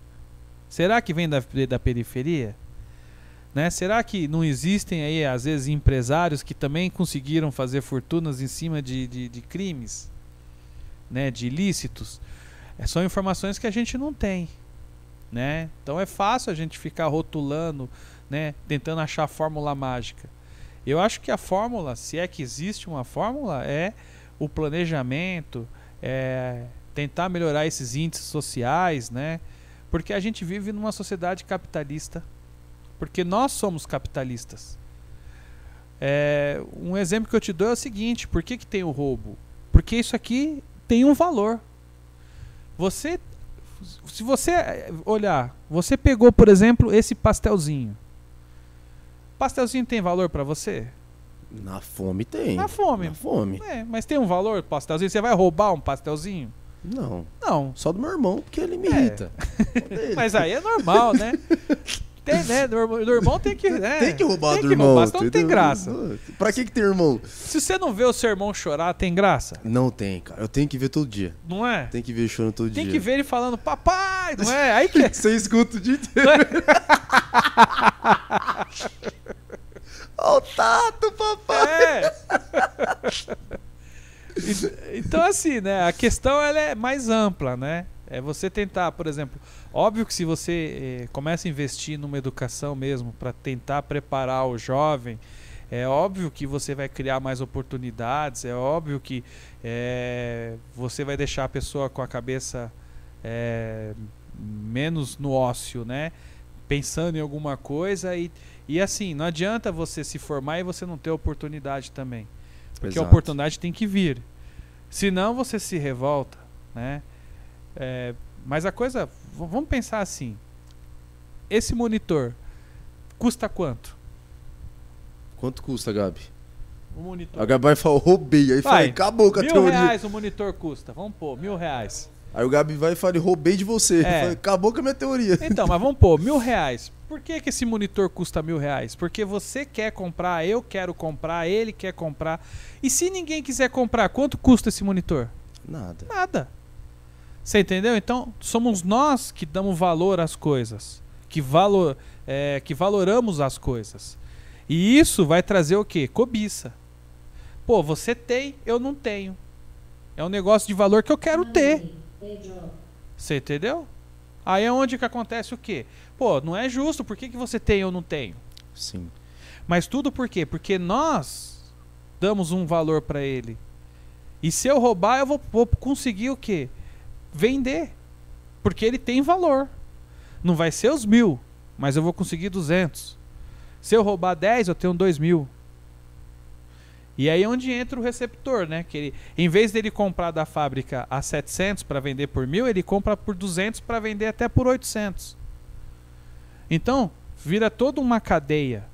B: Será que vem da, da periferia? Né? Será que não existem aí, às vezes, empresários que também conseguiram fazer fortunas em cima de, de, de crimes, né? de ilícitos? É, são informações que a gente não tem. Né? Então é fácil a gente ficar rotulando, né? tentando achar a fórmula mágica. Eu acho que a fórmula, se é que existe uma fórmula, é o planejamento, é tentar melhorar esses índices sociais, né? Porque a gente vive numa sociedade capitalista porque nós somos capitalistas. É, um exemplo que eu te dou é o seguinte: por que, que tem o roubo? Porque isso aqui tem um valor. Você, se você olhar, você pegou, por exemplo, esse pastelzinho. Pastelzinho tem valor para você?
A: Na fome tem.
B: Na fome.
A: Na fome.
B: É, mas tem um valor pastelzinho? Você vai roubar um pastelzinho?
A: Não.
B: Não.
A: Só do meu irmão, porque ele me
B: É.
A: irrita.
B: Mas aí é normal, né? Tem, né? Do irmão, do irmão tem que. né?
A: Tem que roubar
B: Tem
A: do
B: que
A: irmão.
B: roubar, senão não tem graça.
A: Pra que que tem irmão?
B: Se você não vê o seu irmão chorar, tem graça?
A: Não tem, cara. Eu tenho que ver todo dia.
B: Não é?
A: Tem que ver chorando todo
B: Tem
A: dia.
B: que ver ele falando, papai, não é? Aí que.
A: Você escuta o dia inteiro. Ó o tato, papai.
B: É. Então, assim, né? A questão ela é mais ampla, né? É você tentar, por exemplo, óbvio que se você eh, começa a investir numa educação mesmo para tentar preparar o jovem, é óbvio que você vai criar mais oportunidades, é óbvio que eh, você vai deixar a pessoa com a cabeça eh, menos no ócio, né? Pensando em alguma coisa e, e assim, não adianta você se formar e você não ter oportunidade também. Porque a
A: Exato.
B: oportunidade tem que vir. Senão você se revolta, né? É, mas a coisa, vamos pensar assim. Esse monitor custa quanto?
A: Quanto custa, Gabi?
B: O monitor.
A: A Gabi vai falar, roubei. Aí
B: Vai.
A: fala, acabou com a
B: Mil
A: teoria.
B: reais o monitor custa. Vamos pôr, mil reais.
A: Aí o Gabi vai e fala, roubei de você.
B: É.
A: Fala, acabou com a minha teoria.
B: Então, mas vamos pôr, mil reais. Por que, que esse monitor custa mil reais? Porque você quer comprar, eu quero comprar, ele quer comprar. E se ninguém quiser comprar, quanto custa esse monitor?
A: Nada.
B: Nada. Você entendeu? Então, somos nós que damos valor às coisas, que, valor, é, que valoramos as coisas. E isso vai trazer o quê? Cobiça. Pô, você tem, eu não tenho. É um negócio de valor que eu quero ter. Você entendeu? Aí é onde que acontece o quê? Pô, não é justo, por que, que você tem e eu não tenho?
A: Sim.
B: Mas tudo por quê? Porque nós damos um valor para ele. E se eu roubar, eu vou, vou conseguir o quê? Vender. Porque ele tem valor. Não vai ser os mil, mas eu vou conseguir 200. Se eu roubar 10, eu tenho 2 mil. E aí é onde entra o receptor, né? Que ele, em vez dele comprar da fábrica a 700 para vender por mil, ele compra por 200 para vender até por 800. Então, vira toda uma cadeia,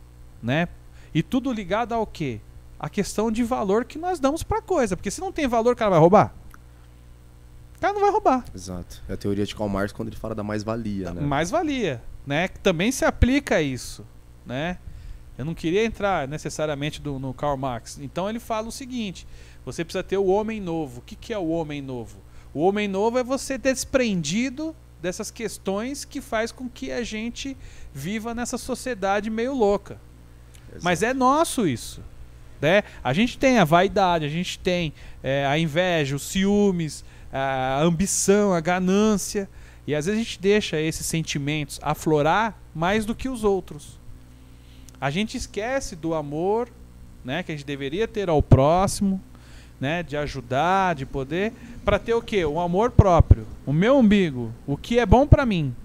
B: né? E tudo ligado ao quê? A questão de valor que nós damos para coisa, porque se não tem valor, o cara vai roubar. O cara não vai roubar.
A: Exato. É a teoria de Karl Marx quando ele fala da mais-valia, né?
B: Mais valia, né? Que também se aplica a isso, né? Eu não queria entrar necessariamente do- no Karl Marx. Então ele fala o seguinte: você precisa ter o homem novo. O que, que é o homem novo? O homem novo é você desprendido dessas questões que faz com que a gente viva nessa sociedade meio louca. Mas é nosso isso. Né? A gente tem a vaidade, a gente tem é, a inveja, os ciúmes, a ambição, a ganância. E às vezes a gente deixa esses sentimentos aflorar mais do que os outros. A gente esquece do amor né, que a gente deveria ter ao próximo, né, de ajudar, de poder, para ter o quê? O amor próprio, o meu umbigo, o que é bom para mim.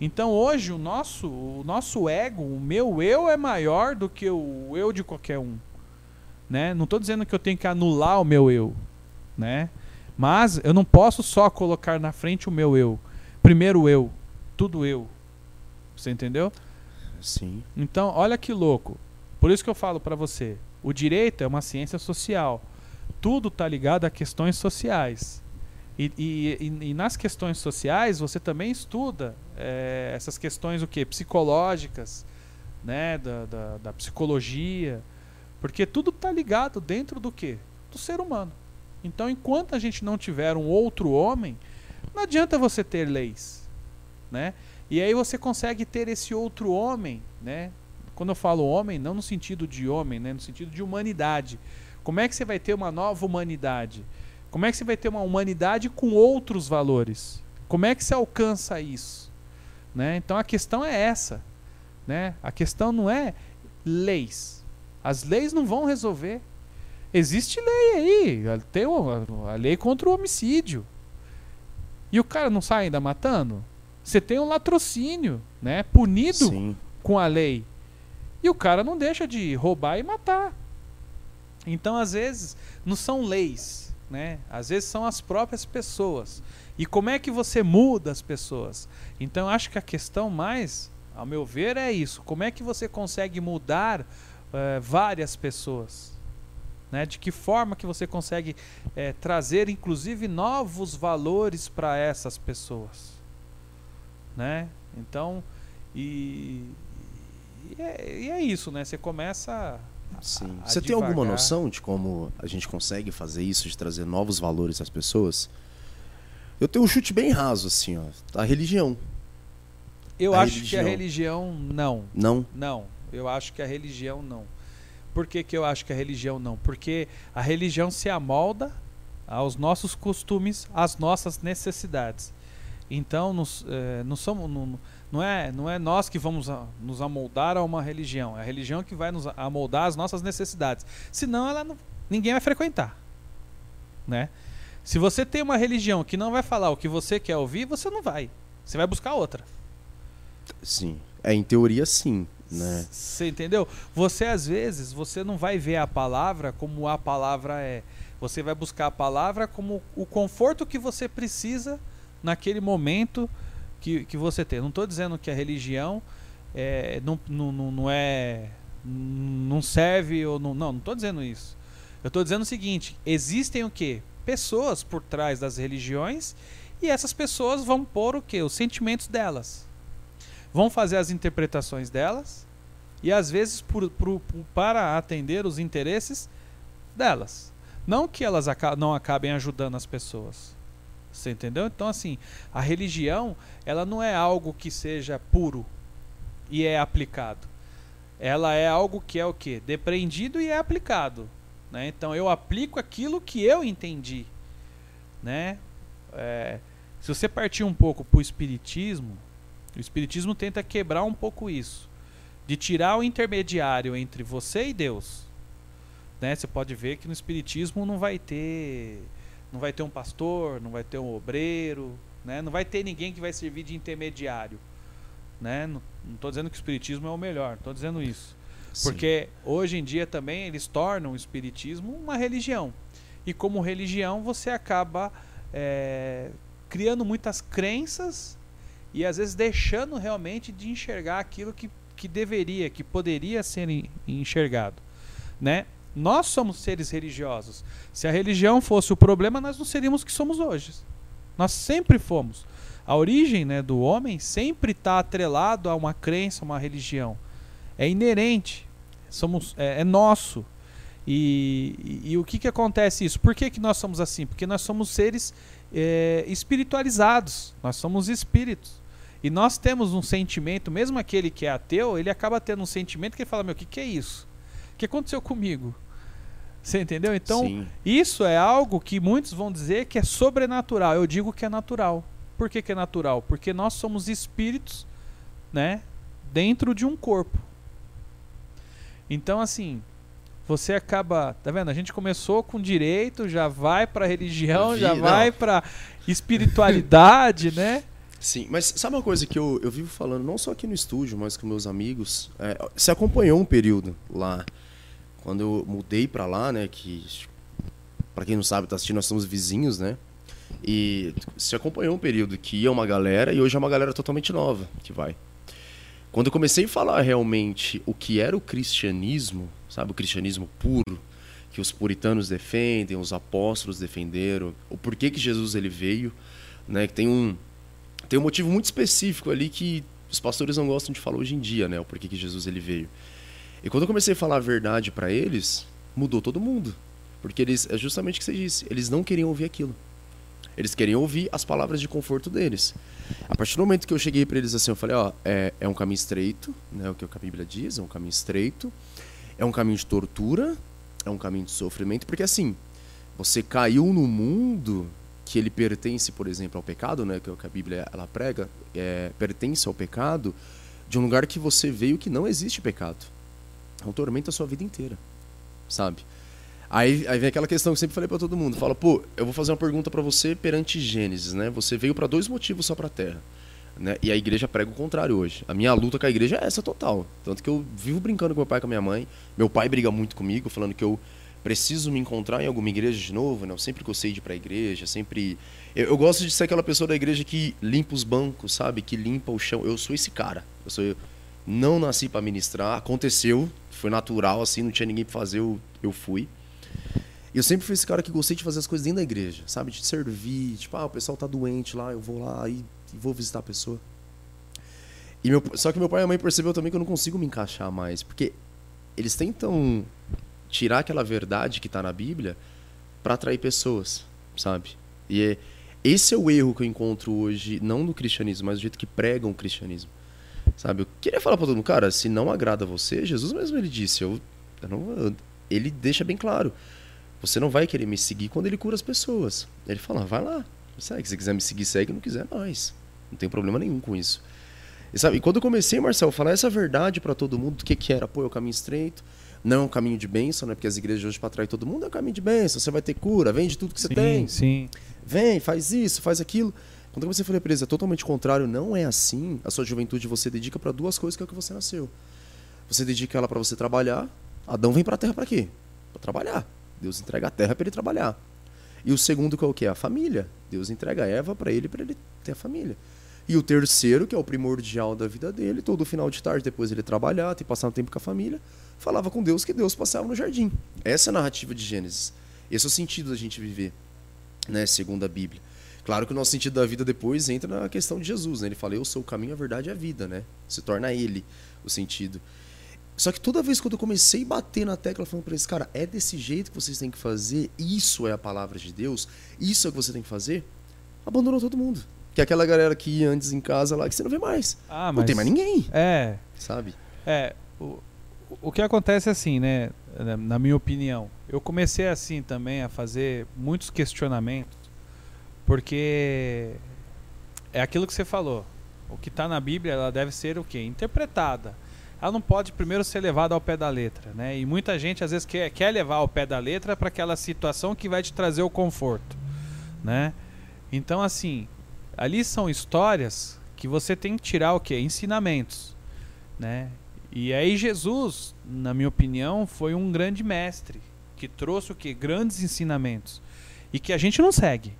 B: Então hoje o nosso, o nosso ego, o meu eu é maior do que o eu de qualquer um. Né? Não estou dizendo que eu tenho que anular o meu eu, né? Mas eu não posso só colocar na frente o meu eu. Primeiro eu, tudo eu. Você entendeu?
A: Sim.
B: Então, olha que louco. Por isso que eu falo para você, o direito é uma ciência social. Tudo está ligado a questões sociais. E, e- e- nas questões sociais você também estuda eh, essas questões o quê? psicológicas, né? da, da, da psicologia, porque tudo está ligado dentro do quê? Do ser humano. Então, enquanto a gente não tiver um outro homem, não adianta você ter leis, né? E aí você consegue ter esse outro homem, né? Quando eu falo homem, não no sentido de homem, né? No sentido de humanidade. Como é que você vai ter uma nova humanidade? Como é que você vai ter uma humanidade com outros valores? Como é que se alcança isso? Né? Então a questão é essa. Né? A questão não é leis. As leis não vão resolver. Existe lei aí. Tem a lei contra o homicídio. E o cara não sai ainda matando? Você tem um latrocínio, né? Punido
A: Sim.
B: com a lei. E o cara não deixa de roubar e matar. Então, às vezes, não são leis, né? Às vezes são as próprias pessoas. E como é que você muda as pessoas? Então, acho que a questão mais, ao meu ver, é isso. Como é que você consegue mudar eh, várias pessoas? Né? De que forma que você consegue eh, trazer, inclusive, novos valores para essas pessoas? Né? Então, e, e, é, e é isso, né? Você começa a-
A: Sim.
B: a
A: Você tem alguma
B: devagar.
A: noção de como a gente consegue fazer isso, de trazer novos valores às pessoas? Eu tenho um chute bem raso, assim, ó. A religião.
B: Eu
A: A
B: acho que a
A: religião.
B: religião não.
A: Não?
B: Não. Eu acho que a religião não. Por que, que eu acho que a religião não? Porque a religião se amolda aos nossos costumes, às nossas necessidades. Então, nos, eh, não, somos, não, não, é, não é nós que vamos a- nos amoldar a uma religião. É a religião que vai nos amoldar às nossas necessidades. Senão, ela não- ninguém vai frequentar. Né? Se você tem uma religião que não vai falar o que você quer ouvir, você não vai. Você vai buscar outra.
A: Sim. É, em teoria, sim. Né?
B: Você entendeu? Você às vezes você não vai ver a palavra como a palavra é. Você vai buscar a palavra como o conforto que você precisa naquele momento que, que você tem. Não estou dizendo que a religião é, não, não, não, é não serve ou não não não estou dizendo isso. Eu estou dizendo o seguinte: existem o que pessoas por trás das religiões e essas pessoas vão pôr o que os sentimentos delas vão fazer as interpretações delas e às vezes por, por- por- para atender os interesses delas. Não que elas aca- não acabem ajudando as pessoas. Você entendeu? Então, assim, a religião, ela não é algo que seja puro e é aplicado. Ela é algo que é o quê? Depreendido e é aplicado. Né? Então, eu aplico aquilo que eu entendi. Né? É, se você partir um pouco para o espiritismo, o espiritismo tenta quebrar um pouco isso, de tirar o intermediário entre você e Deus. Né? Você pode ver que no espiritismo não vai ter, não vai ter um pastor, não vai ter um obreiro, né? Não vai ter ninguém que vai servir de intermediário, né? Não estou dizendo que o espiritismo é o melhor, estou dizendo isso.
A: Sim.
B: Porque hoje em dia também eles tornam o espiritismo uma religião. E como religião você acaba é, criando muitas crenças e às vezes deixando realmente de enxergar aquilo que, que deveria, que poderia ser en- enxergado. Né? Nós somos seres religiosos. Se a religião fosse o problema, nós não seríamos o que somos hoje. Nós sempre fomos. A origem né, do homem sempre está atrelado a uma crença, uma religião. É inerente. Somos, é, é nosso. E, e, e o que, que acontece isso? Por que, que nós somos assim? Porque nós somos seres é, espiritualizados. Nós somos espíritos. E nós temos um sentimento, mesmo aquele que é ateu, ele acaba tendo um sentimento que ele fala: Meu, o que, que é isso? O que aconteceu comigo? Você entendeu? Então,
A: Sim.
B: isso é algo que muitos vão dizer que é sobrenatural. Eu digo que é natural. Por que, que é natural? Porque nós somos espíritos, né? Dentro de um corpo. Então, assim, você acaba, tá vendo? A gente começou com direito, já vai pra religião, já vai pra espiritualidade, né?
A: Sim, mas sabe uma coisa que eu, eu vivo falando, não só aqui no estúdio, mas com meus amigos? É, você acompanhou um período lá, quando eu mudei pra lá, né? Que, pra quem não sabe, tá assistindo, nós somos vizinhos, né? E você acompanhou um período que ia uma galera e hoje é uma galera totalmente nova que vai. Quando eu comecei a falar realmente o que era o cristianismo, sabe, o cristianismo puro, que os puritanos defendem, os apóstolos defenderam, o porquê que Jesus ele veio, né, que tem um tem um motivo muito específico ali que os pastores não gostam de falar hoje em dia, né, o porquê que Jesus ele veio. E quando eu comecei a falar a verdade para eles, mudou todo mundo, porque eles é justamente o que você disse, eles não queriam ouvir aquilo. Eles queriam ouvir as palavras de conforto deles. A partir do momento que eu cheguei para eles assim, eu falei, ó, é, é um caminho estreito, né, o que a Bíblia diz, é um caminho estreito, é um caminho de tortura, é um caminho de sofrimento, porque assim, você caiu no mundo que ele pertence, por exemplo, ao pecado, né, que é o que a Bíblia ela prega, é, pertence ao pecado, de um lugar que você veio que não existe pecado. É um tormento a sua vida inteira, sabe? Aí, aí vem aquela questão que eu sempre falei pra todo mundo. Fala, pô, eu vou fazer uma pergunta pra você perante Gênesis, né? Você veio pra dois motivos só pra Terra. Né? E a igreja prega o contrário hoje. A minha luta com a igreja é essa total. Tanto que eu vivo brincando com meu pai e com a minha mãe. Meu pai briga muito comigo, falando que eu preciso me encontrar em alguma igreja de novo, né? Eu sempre gostei de ir pra igreja, sempre... Eu, eu gosto de ser aquela pessoa da igreja que limpa os bancos, sabe? Que limpa o chão. Eu sou esse cara. Eu sou... Não nasci pra ministrar. Aconteceu. Foi natural, assim. Não tinha ninguém pra fazer. Eu, eu fui. Eu sempre fui esse cara que gostei de fazer as coisas dentro da igreja, sabe? De servir, tipo, ah, o pessoal tá doente lá, eu vou lá e vou visitar a pessoa. E meu, só que meu pai e a mãe percebeu também que eu não consigo me encaixar mais, porque eles tentam tirar aquela verdade que tá na Bíblia para atrair pessoas, sabe? E é, esse é o erro que eu encontro hoje, não no cristianismo, mas do jeito que pregam o cristianismo. Sabe? Eu queria falar para todo mundo, cara, se não agrada a você, Jesus mesmo ele disse, eu, eu não, eu- ele deixa bem claro. Você não vai querer me seguir quando ele cura as pessoas. Ele fala, vai lá, segue. Se quiser me seguir, segue. Não quiser, mais. Não tem problema nenhum com isso. E, sabe, e quando eu comecei, Marcelo, falar essa verdade para todo mundo, do que, que era, pô, é o caminho estreito, não é um caminho de bênção, né? Porque as igrejas hoje para atrair todo mundo é um caminho de bênção. Você vai ter cura, vende tudo que você
B: sim,
A: tem.
B: sim.
A: Vem, faz isso, faz aquilo. Quando você falei eles, é totalmente contrário, não é assim. A sua juventude você dedica para duas coisas que é o que você nasceu. Você dedica ela para você trabalhar. Adão vem pra terra para quê? Para trabalhar. Deus entrega a terra para ele trabalhar. E o segundo que é o quê? A família. Deus entrega a Eva para ele para ele ter a família. E o terceiro, que é o primordial da vida dele, todo final de tarde, depois ele trabalhar, ter passado tempo com a família, falava com Deus que Deus passeava no jardim. Essa é a narrativa de Gênesis. Esse é o sentido da gente viver, né, segundo a Bíblia. Claro que o nosso sentido da vida depois entra na questão de Jesus, né? Ele fala, eu sou o caminho, a verdade e a vida, né? Se torna ele o sentido. Só que toda vez que eu comecei a bater na tecla falando pra eles, cara, é desse jeito que vocês têm que fazer, isso é a palavra de Deus, isso é o que você tem que fazer, abandonou todo mundo. Que é aquela galera que ia antes em casa lá que você não vê mais.
B: Ah,
A: Não
B: mas
A: tem mais ninguém,
B: É,
A: sabe?
B: é. O, o que acontece é assim, né? Na minha opinião, eu comecei assim também a fazer muitos questionamentos, porque é aquilo que você falou. O que está na Bíblia, ela deve ser o quê? Interpretada. Ela não pode primeiro ser levada ao pé da letra, né? E muita gente às vezes quer, quer levar ao pé da letra para aquela situação que vai te trazer o conforto, né? Então assim, ali são histórias que você tem que tirar o quê? Ensinamentos, né? E aí Jesus, na minha opinião, foi um grande mestre que trouxe o quê? Grandes ensinamentos e que a gente não segue.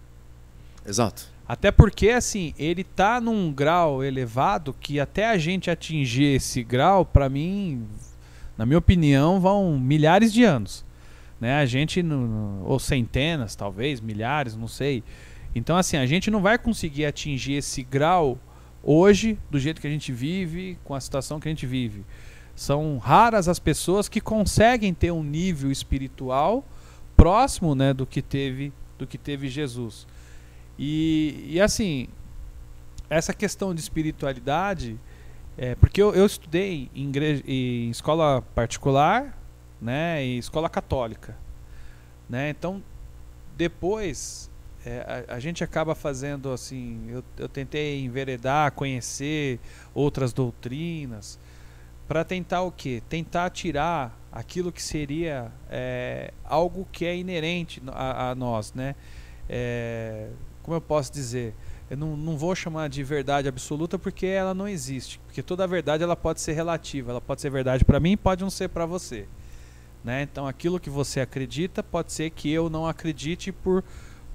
A: Exato.
B: Até porque, assim, ele tá num grau elevado que até a gente atingir esse grau, pra mim, na minha opinião, vão milhares de anos. Né? A gente, ou centenas, talvez, milhares, não sei. Então, assim, a gente não vai conseguir atingir esse grau hoje, do jeito que a gente vive, com a situação que a gente vive. São raras as pessoas que conseguem ter um nível espiritual próximo, né, do que teve, do que teve Jesus. E, e assim, essa questão de espiritualidade, é, porque eu, eu estudei em, igreja, em escola particular, né, e escola católica, né, então depois é, a, a, gente acaba fazendo assim, eu, eu tentei enveredar, conhecer outras doutrinas, para tentar o quê? Tentar tirar aquilo que seria é, algo que é inerente a, a nós, né? É, como eu posso dizer? Eu não, não vou chamar de verdade absoluta porque ela não existe. Porque toda verdade ela pode ser relativa. Ela pode ser verdade para mim, pode não ser para você. Né? Então aquilo que você acredita pode ser que eu não acredite por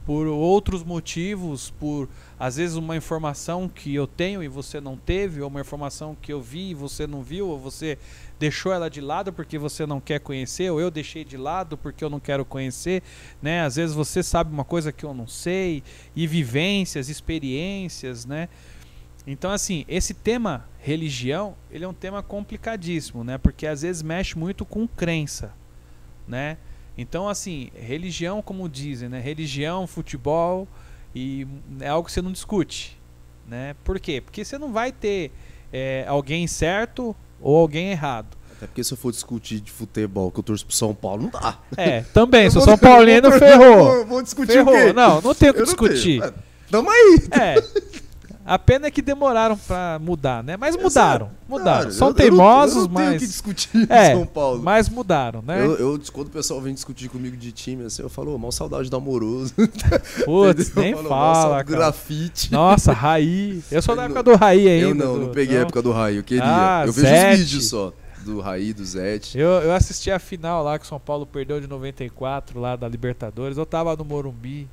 B: por outros motivos, por às vezes uma informação que eu tenho e você não teve, ou uma informação que eu vi e você não viu, ou você deixou ela de lado porque você não quer conhecer, ou eu deixei de lado porque eu não quero conhecer, né? Às vezes você sabe uma coisa que eu não sei, e vivências, experiências, né? Então assim, esse tema religião, ele é um tema complicadíssimo, né? Porque às vezes mexe muito com crença, né? Então, assim, religião, como dizem, né? Religião, futebol e é algo que você não discute, né? Por quê? Porque você não vai ter é, alguém certo ou alguém errado.
A: Até porque se eu for discutir de futebol que eu torço pro São Paulo, não dá.
B: É, também, sou São Paulino, ferrou.
A: Vou, vou discutir
B: ferrou.
A: o quê?
B: Não, não tenho o que
A: Eu
B: discutir.
A: tenho. Tamo aí.
B: É. A pena é que demoraram pra mudar, né? Mas mudaram, mudaram.
A: Cara,
B: São
A: eu- eu não-
B: teimosos,
A: eu não tenho
B: mas.
A: que discutir
B: É,
A: São Paulo.
B: Mas mudaram, né?
A: Eu, eu, quando o pessoal vem discutir comigo de time, assim, eu falo, "Ô, mal saudade do amoroso.
B: Putz, nem
A: falo, "Mal
B: fala, cara.
A: grafite.
B: Nossa, Raí. Eu sou da época
A: não-
B: do Raí ainda.
A: eu não,
B: do-
A: não peguei a época do Raí, eu queria.
B: Ah,
A: eu vejo
B: Zete.
A: os vídeos só. Do Raí, do Zete.
B: Eu, eu assisti a final lá que o São Paulo perdeu de 94 lá da Libertadores. Eu tava no Morumbi,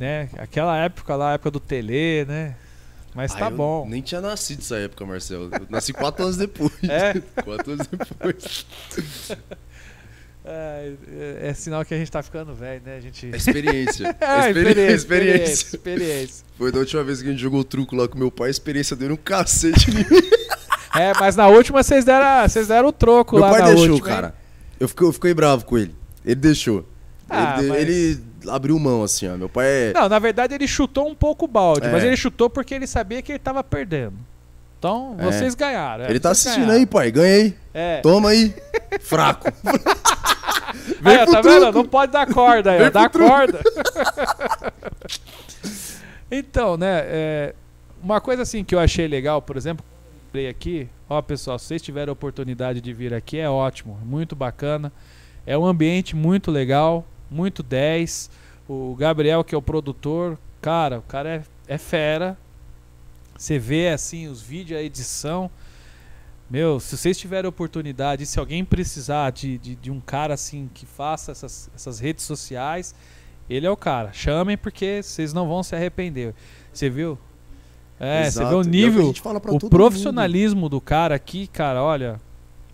B: né? Aquela época lá, a época do Tele, né? Mas
A: Ah,
B: tá bom.
A: Nem tinha nascido nessa época, Marcelo. Eu nasci quatro anos depois.
B: É?
A: quatro anos depois.
B: É, é- é sinal que a gente tá ficando velho, né? A gente.
A: É experiência. É experiência, experiência.
B: experiência.
A: Foi da última vez que a gente jogou truco lá com meu pai, a experiência deu um cacete.
B: É, mas na última vocês deram, vocês deram o troco
A: Meu
B: lá
A: pai
B: na
A: deixou, cara. Eu fiquei, eu fiquei bravo com ele. Ele deixou.
B: Ah,
A: ele,
B: mas-
A: ele abriu mão, assim, ó. Meu pai é.
B: Não, na verdade ele chutou um pouco o balde,
A: É.
B: mas ele chutou porque ele sabia que ele tava perdendo. Então,
A: É.
B: vocês ganharam. é,
A: ele tá assistindo
B: ganharam.
A: aí, pai. Ganha aí.
B: É.
A: Toma aí. Fraco.
B: Aí, ó,
A: pro
B: tá vendo?
A: truco.
B: Não pode dar corda aí, ó.
A: Vem
B: Dá corda. então, né? é, uma coisa assim que eu achei legal, por exemplo, lembrei aqui, ó, pessoal, se vocês tiverem a oportunidade de vir aqui, é ótimo, muito bacana. É um ambiente muito legal, muito 10. O Gabriel, que é o produtor, cara, o cara é, é fera. Você vê assim os vídeos, a edição. Meu, se vocês tiverem oportunidade, se alguém precisar de, de, de um cara assim que faça essas, essas redes sociais, ele é o cara. Chamem porque vocês não vão se arrepender. Você viu? É, você vê o
A: é
B: nível,
A: pra
B: o
A: todo
B: profissionalismo do cara aqui, cara, olha,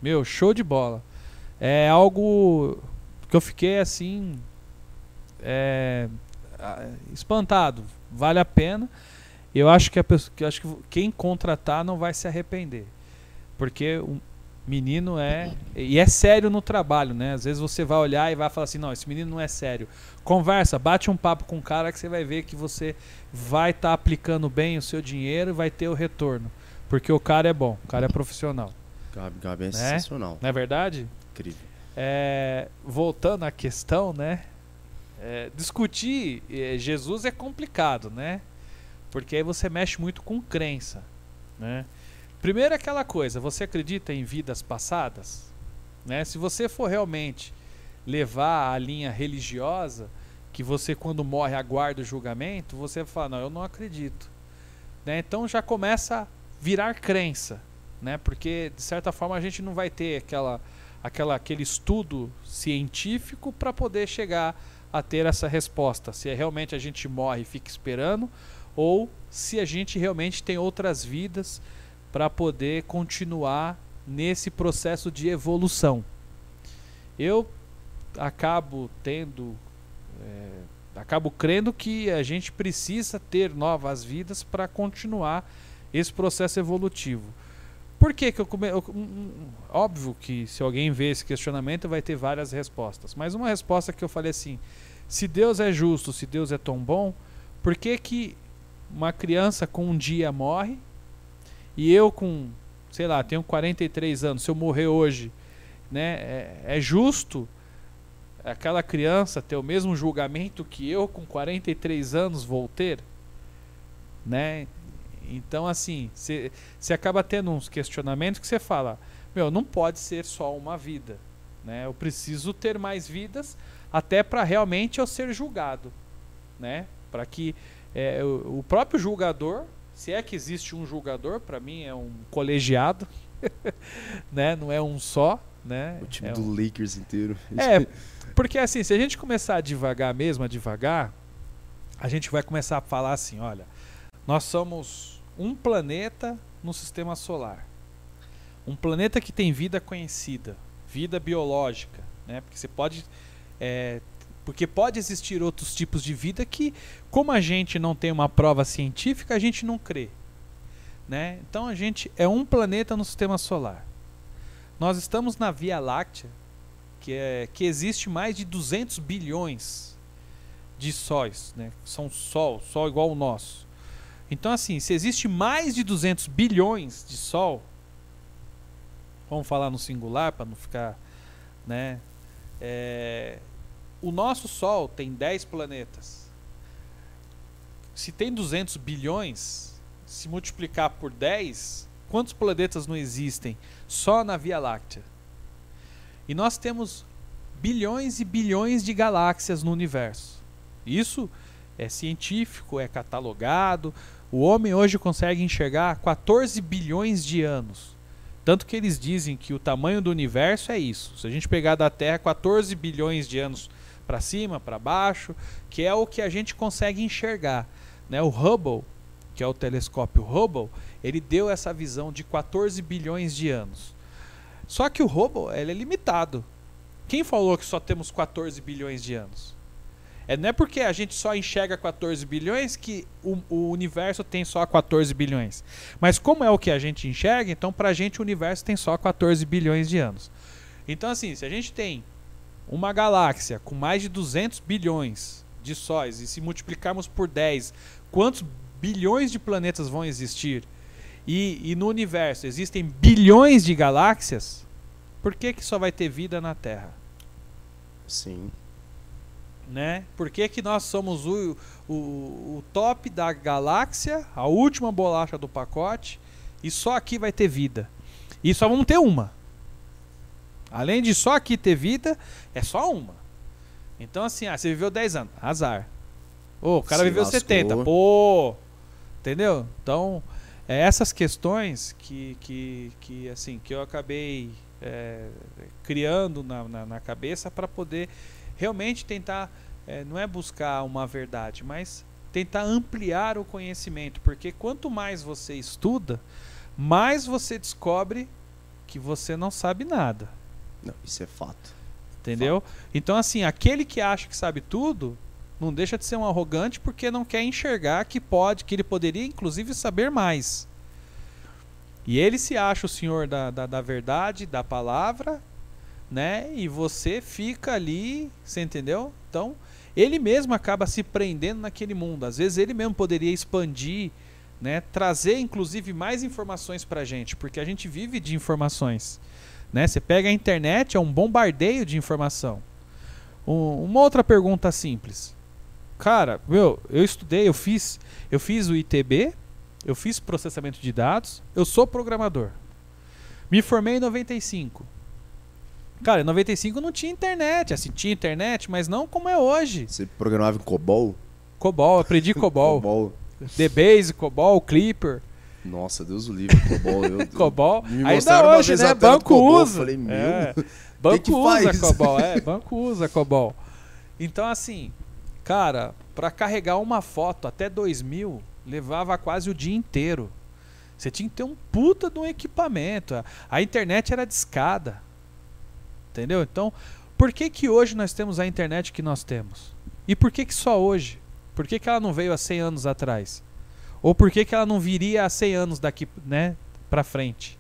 B: meu, show de bola. É algo que eu fiquei assim, é, espantado. Vale a pena. Eu acho que a pessoa, que acho que quem contratar não vai se arrepender, porque o menino é e é sério no trabalho, né? Às vezes você vai olhar e vai falar assim, não, esse menino não é sério. Conversa, bate um papo com o cara que você vai ver que você vai estar aplicando bem o seu dinheiro e vai ter o retorno. Porque o cara é bom, o cara é profissional.
A: Gabi, Gabi é
B: Né?
A: sensacional.
B: Não é verdade?
A: Incrível.
B: É, voltando à questão, né? É, discutir eh, Jesus é complicado, né? Porque aí você mexe muito com crença, né? Primeiro é aquela coisa, você acredita em vidas passadas? Né? Se você for realmente levar a linha religiosa, que você quando morre aguarda o julgamento, você fala, não, eu não acredito. Né? Então já começa a virar crença, né? Porque de certa forma a gente não vai ter aquela, aquela aquele estudo científico para poder chegar a ter essa resposta. Se é realmente a gente morre e fica esperando ou se a gente realmente tem outras vidas para poder continuar nesse processo de evolução. Eu acabo tendo, é, acabo crendo que a gente precisa ter novas vidas para continuar esse processo evolutivo. Por que que eu come... eu- um- Óbvio que se alguém vê esse questionamento vai ter várias respostas. Mas uma resposta que eu falei assim: se Deus é justo, se Deus é tão bom, por que que uma criança com um dia morre e eu com, sei lá, tenho 43 anos, se eu morrer hoje, né, é, é justo aquela criança ter o mesmo julgamento que eu com 43 anos vou ter, né? Então assim, você acaba tendo uns questionamentos que você fala, meu, não pode ser só uma vida, né? Eu preciso ter mais vidas até para realmente eu ser julgado, né? Para que é, o, o próprio julgador, se é que existe um julgador, para mim é um colegiado, né? Não é um só, né?
A: O time
B: é
A: do Lakers inteiro.
B: é, porque assim, se a gente começar a devagar mesmo, a devagar, a gente vai começar a falar assim, olha, nós somos um planeta no sistema solar. Um planeta que tem vida conhecida, vida biológica, né? Porque você pode é, porque pode existir outros tipos de vida que, como a gente não tem uma prova científica, a gente não crê. Né? Então a gente é um planeta no sistema solar. Nós estamos na Via Láctea, que, é, que existe mais de 200 bilhões de sóis, né? São sol, sol igual o nosso. Então assim, se existe mais de 200 bilhões de sol, vamos falar no singular para não ficar, né? É, o nosso sol tem 10 planetas. Se tem 200 bilhões, se multiplicar por 10, quantos planetas não existem só na Via Láctea? E nós temos bilhões e bilhões de galáxias no universo. Isso é científico, é catalogado. O homem hoje consegue enxergar 14 bilhões de anos. Tanto que eles dizem que o tamanho do universo é isso. Se a gente pegar da Terra 14 bilhões de anos para cima, para baixo, que é o que a gente consegue enxergar. Né? O Hubble, que é o telescópio Hubble, ele deu essa visão de 14 bilhões de anos. Só que o Hubble ele é limitado. Quem falou que só temos 14 bilhões de anos? É, não é porque a gente só enxerga 14 bilhões que o, o universo tem só 14 bilhões. Mas como é o que a gente enxerga, então pra gente o universo tem só 14 bilhões de anos. Então assim, se a gente tem uma galáxia com mais de 200 bilhões de sóis e se multiplicarmos por 10, quantos bilhões de planetas vão existir? E, e no universo existem bilhões de galáxias, por que, que só vai ter vida na Terra?
A: Sim.
B: Né? Por que, que nós somos o, o, o top da galáxia, a última bolacha do pacote, e só aqui vai ter vida? E só vamos ter uma. Além de só aqui ter vida, é só uma. Então, assim, ah, você viveu 10 anos, azar. Ô, o cara
A: Se
B: viveu
A: lascou.
B: 70, pô! Entendeu? Então, é essas questões que, que, que, assim, que eu acabei é, criando na, na, na cabeça para poder realmente tentar, é, não é buscar uma verdade, mas tentar ampliar o conhecimento. Porque quanto mais você estuda, mais você descobre que você não sabe nada.
A: Não, isso é fato.
B: Entendeu? Então, assim, aquele que acha que sabe tudo, não deixa de ser um arrogante porque não quer enxergar que pode, que ele poderia, inclusive, saber mais. E ele se acha o senhor da, da, da verdade, da palavra, né? E você fica ali, você entendeu? Então, ele mesmo acaba se prendendo naquele mundo. Às vezes ele mesmo poderia expandir, né? Trazer, inclusive, mais informações pra gente, porque a gente vive de informações. Né? Você pega a internet, é um bombardeio de informação. Um- uma outra pergunta simples. Cara, meu, eu estudei, eu fiz, eu fiz o ITB, eu fiz processamento de dados, eu sou programador. Me formei em 95. Cara, em 95 não tinha internet, assim, tinha internet, mas não como é hoje.
A: Você programava em COBOL?
B: COBOL, aprendi COBOL,
A: COBOL.
B: DBase, COBOL, Clipper,
A: Nossa, Deus o livre, COBOL. Eu,
B: COBOL.
A: Me
B: Ainda hoje, né? Banco
A: COBOL,
B: usa.
A: falei, meu,
B: É. Banco
A: que
B: usa
A: faz?
B: COBOL, é, banco usa COBOL. Então, assim, cara, para carregar uma foto até 2000, levava quase o dia inteiro. Você tinha que ter um puta de um equipamento. A, a internet era discada. Entendeu? Então, por que que hoje nós temos a internet que nós temos? E por que que só hoje? Por que que ela não veio há 100 anos atrás? Ou por que que ela não viria há 100 anos daqui, né, para frente?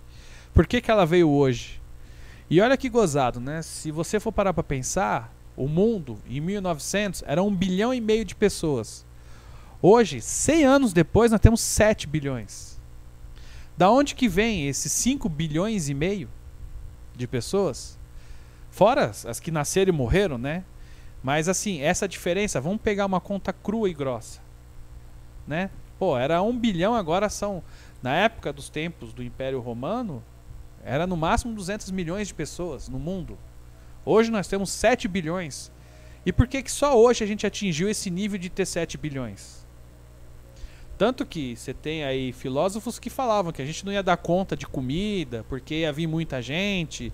B: Por que, que ela veio hoje? E olha que gozado, né? Se você for parar para pensar, o mundo em 1900 era um bilhão e meio de pessoas. Hoje, 100 anos depois, nós temos 7 bilhões. Da onde que vem esses 5 bilhões e meio de pessoas? Fora as- que nasceram e morreram, né? Mas assim, essa diferença, vamos pegar uma conta crua e grossa, né? Pô, era um bilhão, agora são na época dos tempos do Império Romano, era no máximo 200 milhões de pessoas no mundo. Hoje nós temos 7 bilhões. E por que que só hoje a gente atingiu esse nível de ter 7 bilhões? Tanto que você tem aí filósofos que falavam que a gente não ia dar conta de comida, porque ia vir muita gente,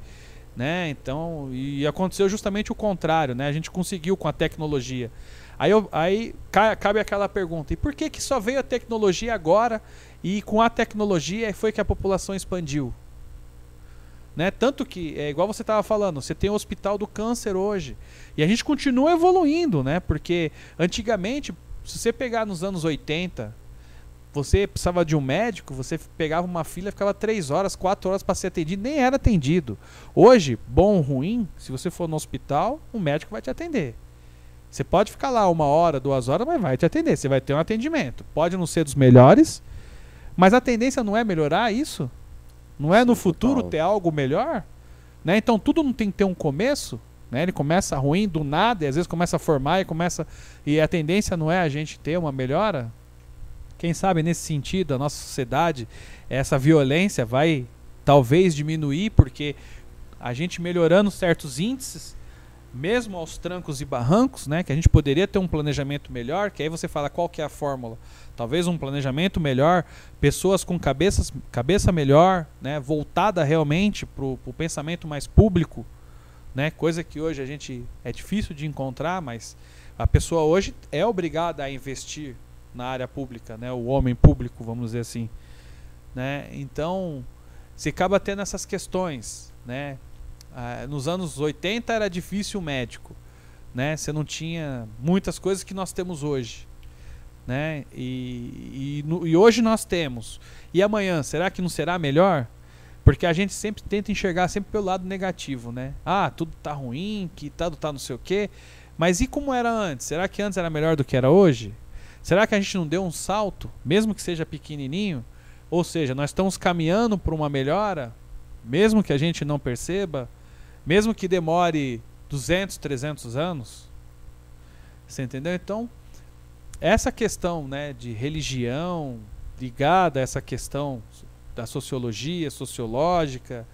B: né? Então, e aconteceu justamente o contrário, né? A gente conseguiu com a tecnologia. Aí, eu- aí ca- cabe aquela pergunta: e por que que só veio a tecnologia agora e com a tecnologia foi que a população expandiu? Né? Tanto que, é igual você estava falando, você tem o Hospital do Câncer hoje. E a gente continua evoluindo, né? Porque antigamente, se você pegar nos anos 80, você precisava de um médico, você pegava uma fila, ficava 3 horas, 4 horas para ser atendido, nem era atendido. Hoje, bom ou ruim, se você for no hospital, um médico vai te atender. Você pode ficar lá uma hora, duas horas, mas vai te atender. Você vai ter um atendimento. Pode não ser dos melhores, mas a tendência não é melhorar isso? Não é no futuro ter algo melhor? Né? Então tudo não tem que ter um começo. Né? Ele começa ruim do nada e às vezes começa a formar e começa. E a tendência não é a gente ter uma melhora? Quem sabe nesse sentido, a nossa sociedade, essa violência vai talvez diminuir, porque a gente melhorando certos índices, mesmo aos trancos e barrancos, né, que a gente poderia ter um planejamento melhor, que aí você fala qual que é a fórmula. Talvez um planejamento melhor, pessoas com cabeças, cabeça melhor, né, voltada realmente para o pensamento mais público, né, coisa que hoje a gente é difícil de encontrar, mas a pessoa hoje é obrigada a investir na área pública, né, o homem público, vamos dizer assim, né? Então, se acaba tendo essas questões, né? Ah, nos anos 80 era difícil o médico, né? Você não tinha muitas coisas que nós temos hoje, né? E, e, no- e hoje nós temos. E amanhã, será que não será melhor? Porque a gente sempre tenta enxergar sempre pelo lado negativo, né? Ah, tudo tá ruim, que tudo tá não sei o quê. Mas e como era antes? Será que antes era melhor do que era hoje? Será que a gente não deu um salto, mesmo que seja pequenininho? Ou seja, nós estamos caminhando para uma melhora, mesmo que a gente não perceba, mesmo que demore 200, 300 anos? Você entendeu? Então, essa questão né, de religião ligada a essa questão da sociologia, sociológica,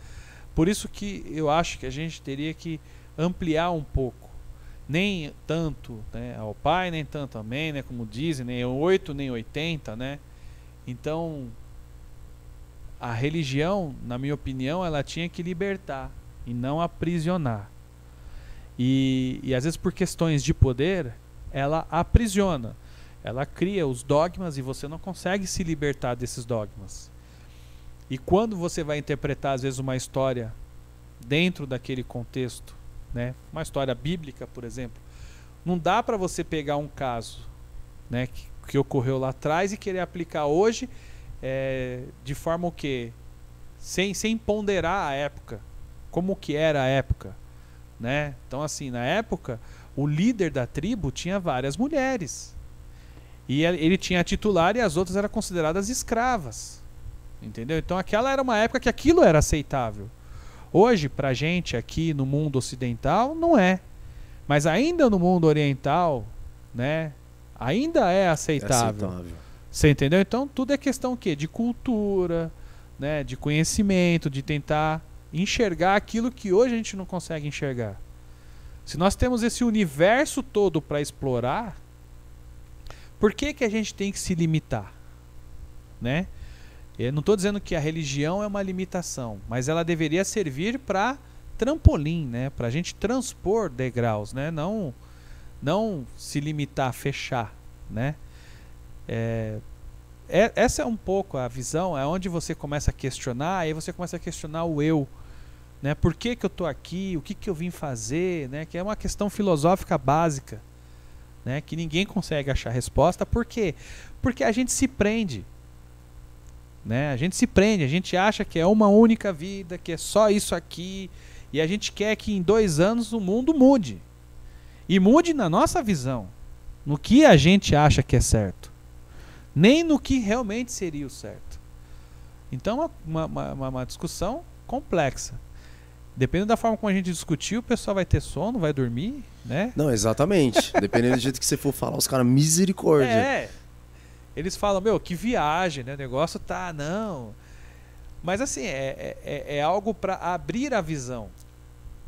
B: por isso que eu acho que a gente teria que ampliar um pouco. Nem tanto né, ao pai, nem tanto a mãe, né, como dizem, nem 8, nem 80, né? Então, a religião, na minha opinião, ela tinha que libertar e não aprisionar. E, e às vezes por questões de poder, ela aprisiona. Ela cria os dogmas e você não consegue se libertar desses dogmas. E quando você vai interpretar às vezes uma história dentro daquele contexto, né? Uma história bíblica, por exemplo, não dá para você pegar um caso, né, que, que ocorreu lá atrás e querer aplicar hoje é, de forma o quê? Sem, sem ponderar a época, como que era a época, né? Então assim, na época, o líder da tribo tinha várias mulheres. E ele ele tinha a titular e as outras eram consideradas escravas. Entendeu? Então aquela era uma época que aquilo era aceitável. Hoje, pra gente aqui no mundo ocidental, não é. Mas ainda no mundo oriental, né? Ainda é
A: É
B: aceitável.
A: aceitável.
B: Você entendeu? Então tudo é questão o quê? De cultura, né? De conhecimento, de tentar enxergar aquilo que hoje a gente não consegue enxergar. Se nós temos esse universo todo para explorar, por que que a gente tem que se limitar, né? Eu não estou dizendo que a religião é uma limitação, mas ela deveria servir para trampolim, né? Para a gente transpor degraus, né? Não, não se limitar, fechar, né? É, é- essa é um pouco a visão, é onde você começa a questionar, aí você começa a questionar o eu, né? Por que, que eu estou aqui? O que, que eu vim fazer? Né? Que é uma questão filosófica básica, né? Que ninguém consegue achar resposta. Por quê? Porque a gente se prende. Né? A gente se prende, a gente acha que é uma única vida, que é só isso aqui, e a gente quer que em dois anos o mundo mude. E mude na nossa visão, no que a gente acha que é certo, nem no que realmente seria o certo. Então, é uma, uma, uma, uma discussão complexa. Dependendo da forma como a gente discutir, o pessoal vai ter sono, vai dormir, né?
A: Não, exatamente. Dependendo do jeito que você for falar, os caras, misericórdia.
B: É. Eles falam, meu, que viagem, né? O negócio tá, não. Mas assim, é, é, é algo para abrir a visão.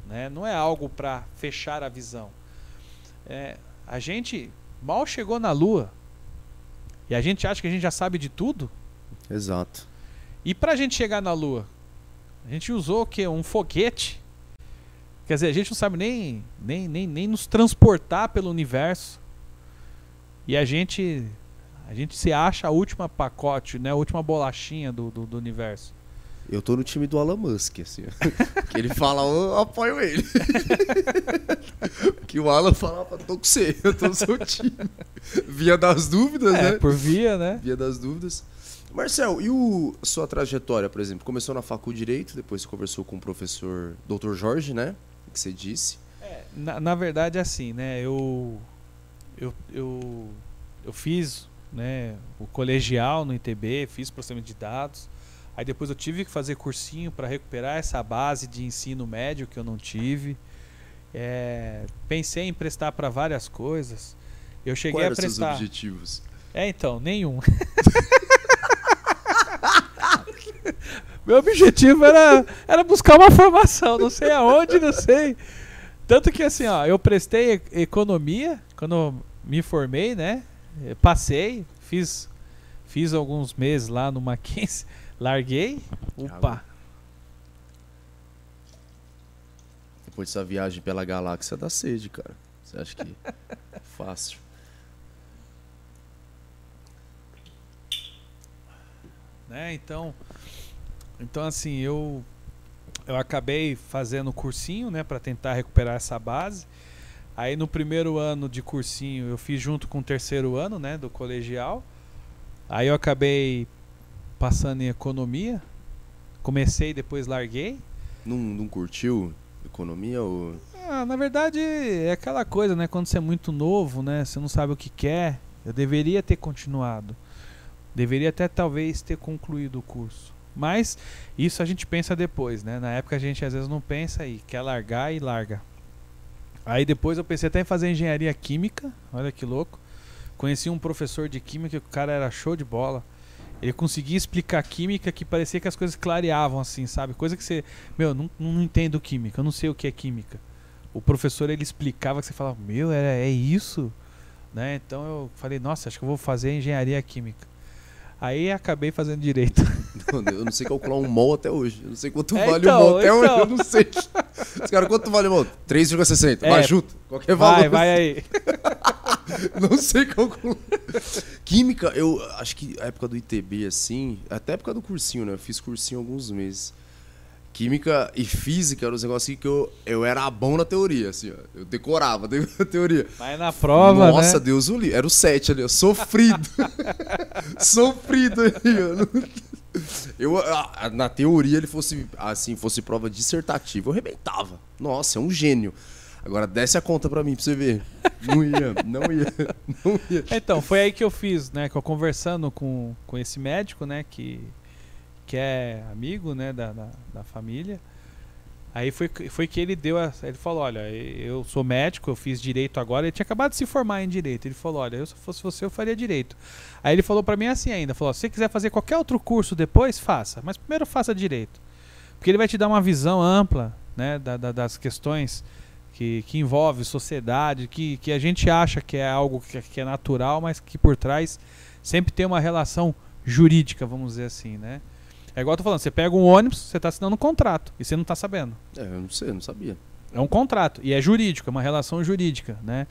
B: Né? Não é algo para fechar a visão. É, a gente mal chegou na Lua. E a gente acha que a gente já sabe de tudo.
A: Exato.
B: E pra gente chegar na Lua? A gente usou o quê? Um foguete. Quer dizer, a gente não sabe nem, nem, nem, nem nos transportar pelo universo. E a gente a gente se acha a última pacote, né? A última bolachinha do, do, do universo.
A: Eu tô no time do Elon Musk, assim. que ele fala, eu apoio ele. que o Alan fala, "Opa, tô com você, eu tô no seu time. Via das dúvidas,
B: É,
A: né?
B: por via, né?
A: Via das dúvidas. Marcel, e o, sua trajetória, por exemplo? Começou na Facu Direito, depois conversou com o professor Dr. Jorge, né? Que você disse.
B: Na, na verdade, é assim, né? Eu, eu, eu, eu fiz né, o colegial no ITB, fiz processamento de dados. Aí depois eu tive que fazer cursinho para recuperar essa base de ensino médio que eu não tive. É, pensei em prestar para várias coisas. Eu cheguei
A: Quais
B: a
A: seus
B: prestar.
A: objetivos?
B: É, então, nenhum. Meu objetivo era, era buscar uma formação, não sei aonde, não sei. Tanto que assim, ó, eu prestei economia quando me formei, né? Eh, Passei, fiz fiz alguns meses lá no Mackenzie, larguei. Opa.
A: Depois dessa viagem pela galáxia da sede, cara. Você acha que é fácil?
B: né? Então, então assim, eu eu acabei fazendo cursinho, né, para tentar recuperar essa base. Aí no primeiro ano de cursinho eu fiz junto com o terceiro ano, né, do colegial. Aí eu acabei passando em economia. Comecei, depois larguei.
A: Não, não curtiu economia ou.
B: Ah, na verdade é aquela coisa, né, quando você é muito novo, né, você não sabe o que quer. Eu deveria ter continuado. Deveria até talvez ter concluído o curso. Mas isso a gente pensa depois, né? Na época a gente às vezes não pensa e quer largar e larga. Aí depois eu pensei até em fazer engenharia química, olha que louco. Conheci um professor de química que o cara era show de bola. Ele conseguia explicar química que parecia que as coisas clareavam assim, sabe? Coisa que você, meu, não, não entendo química, eu não sei o que é química. O professor ele explicava que você falava, meu, é, é isso? Né? Então eu falei, nossa, acho que eu vou fazer engenharia química. Aí acabei fazendo direito.
A: Não, eu não sei calcular um mol até hoje. Eu não sei quanto
B: É,
A: vale
B: então,
A: um mol até hoje.
B: então.
A: Eu não sei. Os caras, quanto vale um mol? 3,60.
B: É.
A: Vai, chuta. Qualquer valor.
B: Vai, vai aí.
A: Não sei calcular. Química, eu acho que a época do ITB, assim, até a época do cursinho, né? Eu fiz cursinho alguns meses. Química e física eram os negócios assim que eu, eu era bom na teoria, assim, ó. Eu decorava a teoria.
B: Vai na prova,
A: Nossa,
B: né?
A: Deus o livre. Era o 7 ali, ó. Sofrido. Sofrido ali, ó. Eu, na teoria, ele fosse, assim, fosse prova dissertativa, eu arrebentava. Nossa, é um gênio. Agora, desce a conta pra mim, pra você ver. Não ia, não ia, não ia.
B: Então, foi aí que eu fiz, né? Que eu conversando com, com esse médico, né? Que, que é amigo, né? Da, da, da família. Aí foi, foi que ele deu a, Ele falou: Olha, eu sou médico, eu fiz direito agora. Ele tinha acabado de se formar em direito. Ele falou: Olha, eu, se fosse você, eu faria direito. Aí ele falou pra mim assim ainda: falou, Se você quiser fazer qualquer outro curso depois, faça. Mas primeiro faça direito. Porque ele vai te dar uma visão ampla, né? da- da- das questões que, que envolve sociedade, que, que a gente acha que é algo que, que é natural, mas que por trás sempre tem uma relação jurídica, vamos dizer assim, né? É igual eu tô falando, você pega um ônibus, você está assinando um contrato e você não está sabendo.
A: É, eu não sei, eu não sabia.
B: É um contrato e é jurídico, é uma relação jurídica, né?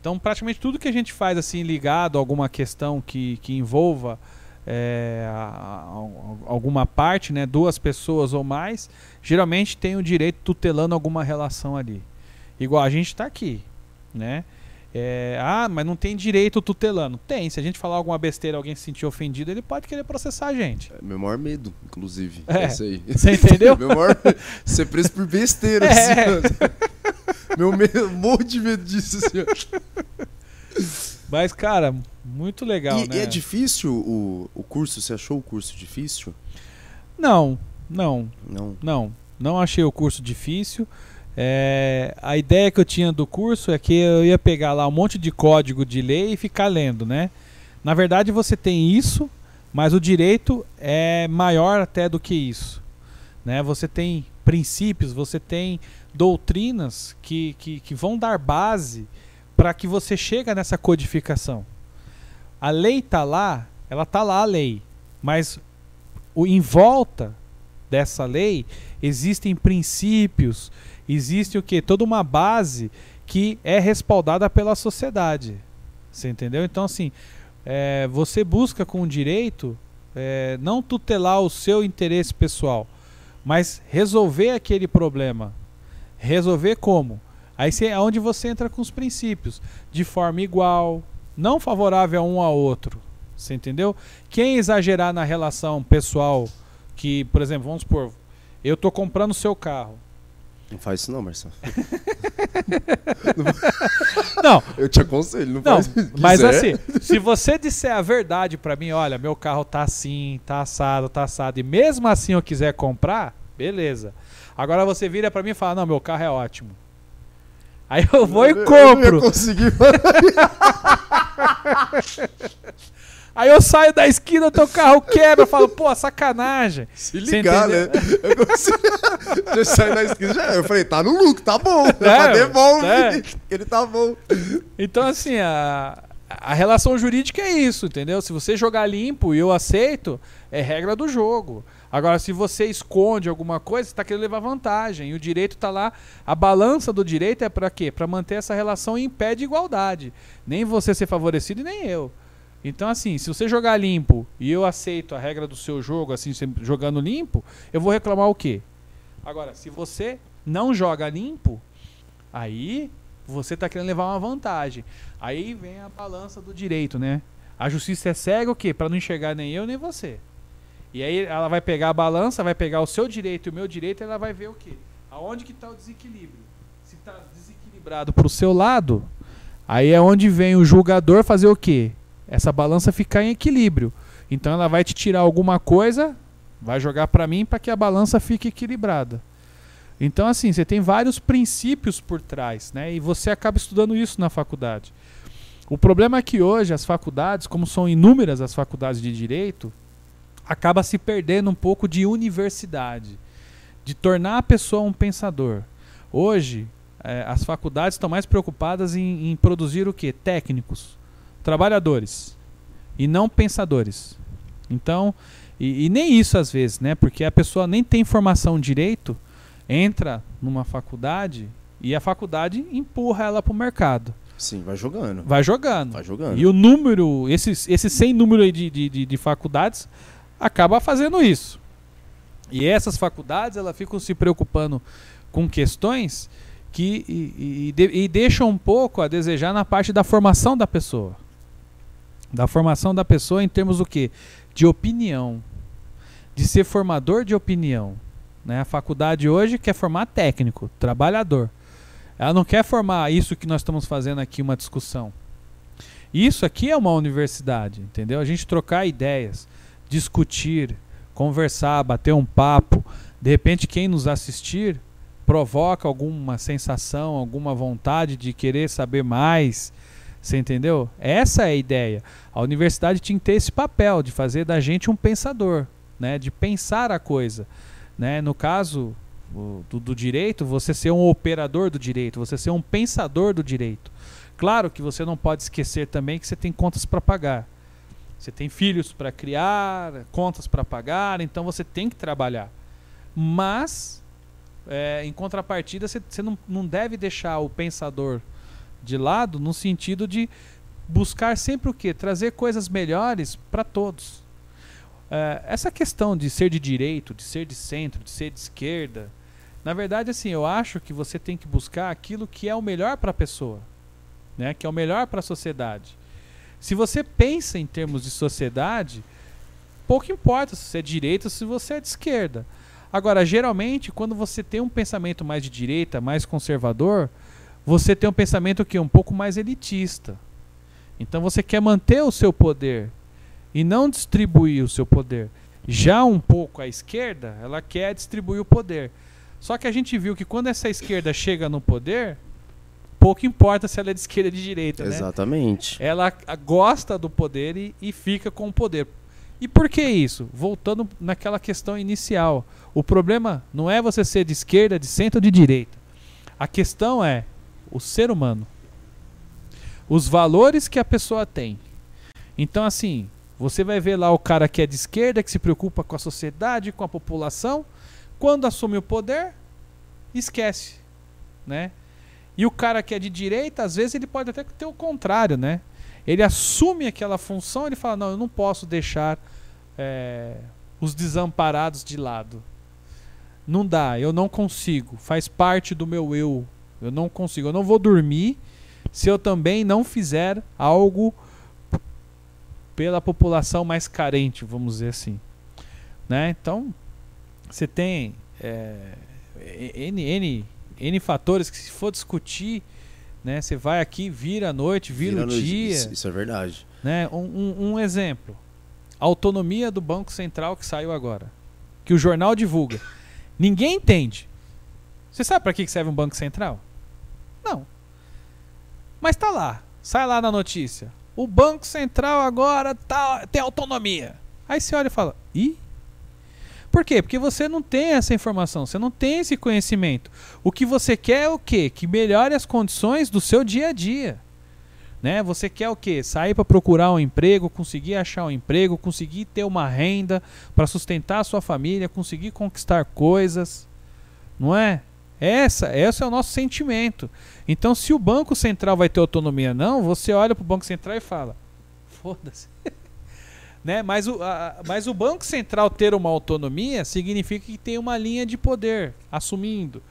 B: Então, praticamente tudo que a gente faz assim ligado a alguma questão que, que envolva é, a- a- alguma parte, né, duas pessoas ou mais, geralmente tem o direito tutelando alguma relação ali. Igual a gente está aqui, né? É, ah, mas não tem direito tutelando. Tem. Se a gente falar alguma besteira alguém se sentir ofendido, ele pode querer processar a gente.
A: É meu maior medo, inclusive.
B: É.
A: É isso aí.
B: Você entendeu?
A: meu maior ser preso por besteira.
B: É.
A: Assim, meu medo, morro de medo disso. Assim, ó.
B: Mas, cara, muito legal,
A: e,
B: né?
A: e é difícil o, o curso? Você achou o curso difícil?
B: Não, não,
A: Não.
B: não. Não achei o curso difícil. É, a ideia que eu tinha do curso é que eu ia pegar lá um monte de código de lei e ficar lendo, né? Na verdade, você tem isso, mas o direito é maior até do que isso. Né? Você tem princípios, você tem doutrinas que, que, que vão dar base para que você chegue nessa codificação. A lei está lá, ela está lá a lei, mas o, em volta dessa lei existem princípios, existe o que? Toda uma base que é respaldada pela sociedade. Você entendeu? Então, assim, é, você busca com o direito é, não tutelar o seu interesse pessoal, mas resolver aquele problema. Resolver como? Aí é onde você entra com os princípios, de forma igual, não favorável a um ao outro. Você entendeu? Quem exagerar na relação pessoal, que, por exemplo, vamos supor, eu tô comprando o seu carro.
A: Não faz isso não, Marcelo.
B: Não,
A: Eu te aconselho, não,
B: Não,
A: faz isso.
B: mas assim, se você disser a verdade pra mim, olha, meu carro tá assim, tá assado, tá assado, e mesmo assim eu quiser comprar, beleza. Agora você vira pra mim e fala, não, meu carro é ótimo. Aí eu vou e
A: Eu- eu não ia
B: compro. Aí eu saio da esquina, teu carro quebra, eu falo, pô, sacanagem.
A: se ligar, né? Eu. Já saí na esquina, já... Eu falei, tá no lucro, tá bom.
B: É,
A: devolve.
B: é.
A: Ele tá bom.
B: Então, assim, a, a relação jurídica é isso, entendeu? Se você jogar limpo e eu aceito, é regra do jogo. Agora, se você esconde alguma coisa, você está querendo levar vantagem. E o direito está lá. A balança do direito é para quê? Para manter essa relação em pé de igualdade. Nem você ser favorecido e nem eu. Então, assim, se você jogar limpo e eu aceito a regra do seu jogo, assim, jogando limpo, eu vou reclamar o quê? Agora, se você não joga limpo, aí você está querendo levar uma vantagem. Aí vem a balança do direito, né? A justiça é cega o quê? Para não enxergar nem eu nem você. E aí ela vai pegar a balança, vai pegar o seu direito e o meu direito, e ela vai ver o quê? Aonde que está o desequilíbrio? Se está desequilibrado para o seu lado, aí é onde vem o julgador fazer o quê? Essa balança ficar em equilíbrio. Então ela vai te tirar alguma coisa, vai jogar para mim para que a balança fique equilibrada. Então assim, você tem vários princípios por trás, né? E você acaba estudando isso na faculdade. O problema é que hoje as faculdades, como são inúmeras as faculdades de direito, acaba se perdendo um pouco de universidade, de tornar a pessoa um pensador. Hoje, eh, as faculdades estão mais preocupadas em, em produzir o que? Técnicos, trabalhadores, e não pensadores. Então, e, e nem isso às vezes, né? Porque a pessoa nem tem formação em direito, entra numa faculdade e a faculdade empurra ela para o mercado.
A: Sim, vai jogando.
B: Vai jogando.
A: Vai jogando.
B: E o número, esses, esse sem número aí de, de, de, de faculdades, acaba fazendo isso. E essas faculdades, elas ficam se preocupando com questões que e, e, e deixam um pouco a desejar na parte da formação da pessoa. Da formação da pessoa em termos do quê? De opinião. De ser formador de opinião. Né? A faculdade hoje quer formar técnico, trabalhador. Ela não quer formar isso que nós estamos fazendo aqui, uma discussão. Isso aqui é uma universidade, entendeu? A gente trocar ideias, discutir, conversar, bater um papo. De repente, quem nos assistir provoca alguma sensação, alguma vontade de querer saber mais. Você entendeu? Essa é a ideia. A universidade tinha que ter esse papel de fazer da gente um pensador, né? de pensar a coisa. Né? No caso do, do direito, você ser um operador do direito, você ser um pensador do direito. Claro que você não pode esquecer também que você tem contas para pagar. Você tem filhos para criar, contas para pagar, então você tem que trabalhar. Mas, é, em contrapartida, você, você não, não deve deixar o pensador de lado no sentido de buscar sempre o quê? Trazer coisas melhores para todos. É, essa questão de ser de direito, de ser de centro, de ser de esquerda, na verdade, assim, eu acho que você tem que buscar aquilo que é o melhor para a pessoa. né, que é o melhor para a sociedade. Se você pensa em termos de sociedade, pouco importa se você é de direita ou se você é de esquerda. Agora, geralmente, quando você tem um pensamento mais de direita, mais conservador, você tem um pensamento que é um pouco mais elitista. Então você quer manter o seu poder e não distribuir o seu poder. Já um pouco à esquerda, ela quer distribuir o poder. Só que a gente viu que quando essa esquerda chega no poder, pouco importa se ela é de esquerda ou de direita, né?
A: Exatamente.
B: Ela a- gosta do poder e, e fica com o poder. E por que isso? Voltando naquela questão inicial. O problema não é você ser de esquerda, de centro ou de direita. A questão é o ser humano. Os valores que a pessoa tem. Então, assim, você vai ver lá o cara que é de esquerda, que se preocupa com a sociedade, com a população. Quando assume o poder, esquece, né? E o cara que é de direita, às vezes ele pode até ter o contrário, né? Ele assume aquela função, ele fala, não, eu não posso deixar é, os desamparados de lado. Não dá, eu não consigo. Faz parte do meu eu. Eu não consigo. Eu não vou dormir se eu também não fizer algo pela população mais carente, vamos dizer assim. Né? Então, você tem é, N, N, N fatores que se for discutir, né, você vai aqui, vira a noite, vira, o
A: no-
B: dia.
A: Isso, isso é verdade.
B: Né? Um, um- um exemplo. A autonomia do Banco Central que saiu agora. Que o jornal divulga. Ninguém entende. Você sabe para que serve um Banco Central? Não. Mas tá lá. Sai lá na notícia. O Banco Central agora tá, tem autonomia. Aí você olha e fala: Ih? Por quê? Porque você não tem essa informação, você não tem esse conhecimento. O que você quer é o quê? Que melhore as condições do seu dia a dia. Né? Você quer o quê? Sair para procurar um emprego, conseguir achar um emprego, conseguir ter uma renda para sustentar a sua família, conseguir conquistar coisas, não é? Essa, esse é o nosso sentimento. Então, se o Banco Central vai ter autonomia não, você olha para o Banco Central e fala: foda-se. né? mas, o, mas o Banco Central ter uma autonomia significa que tem uma linha de poder assumindo.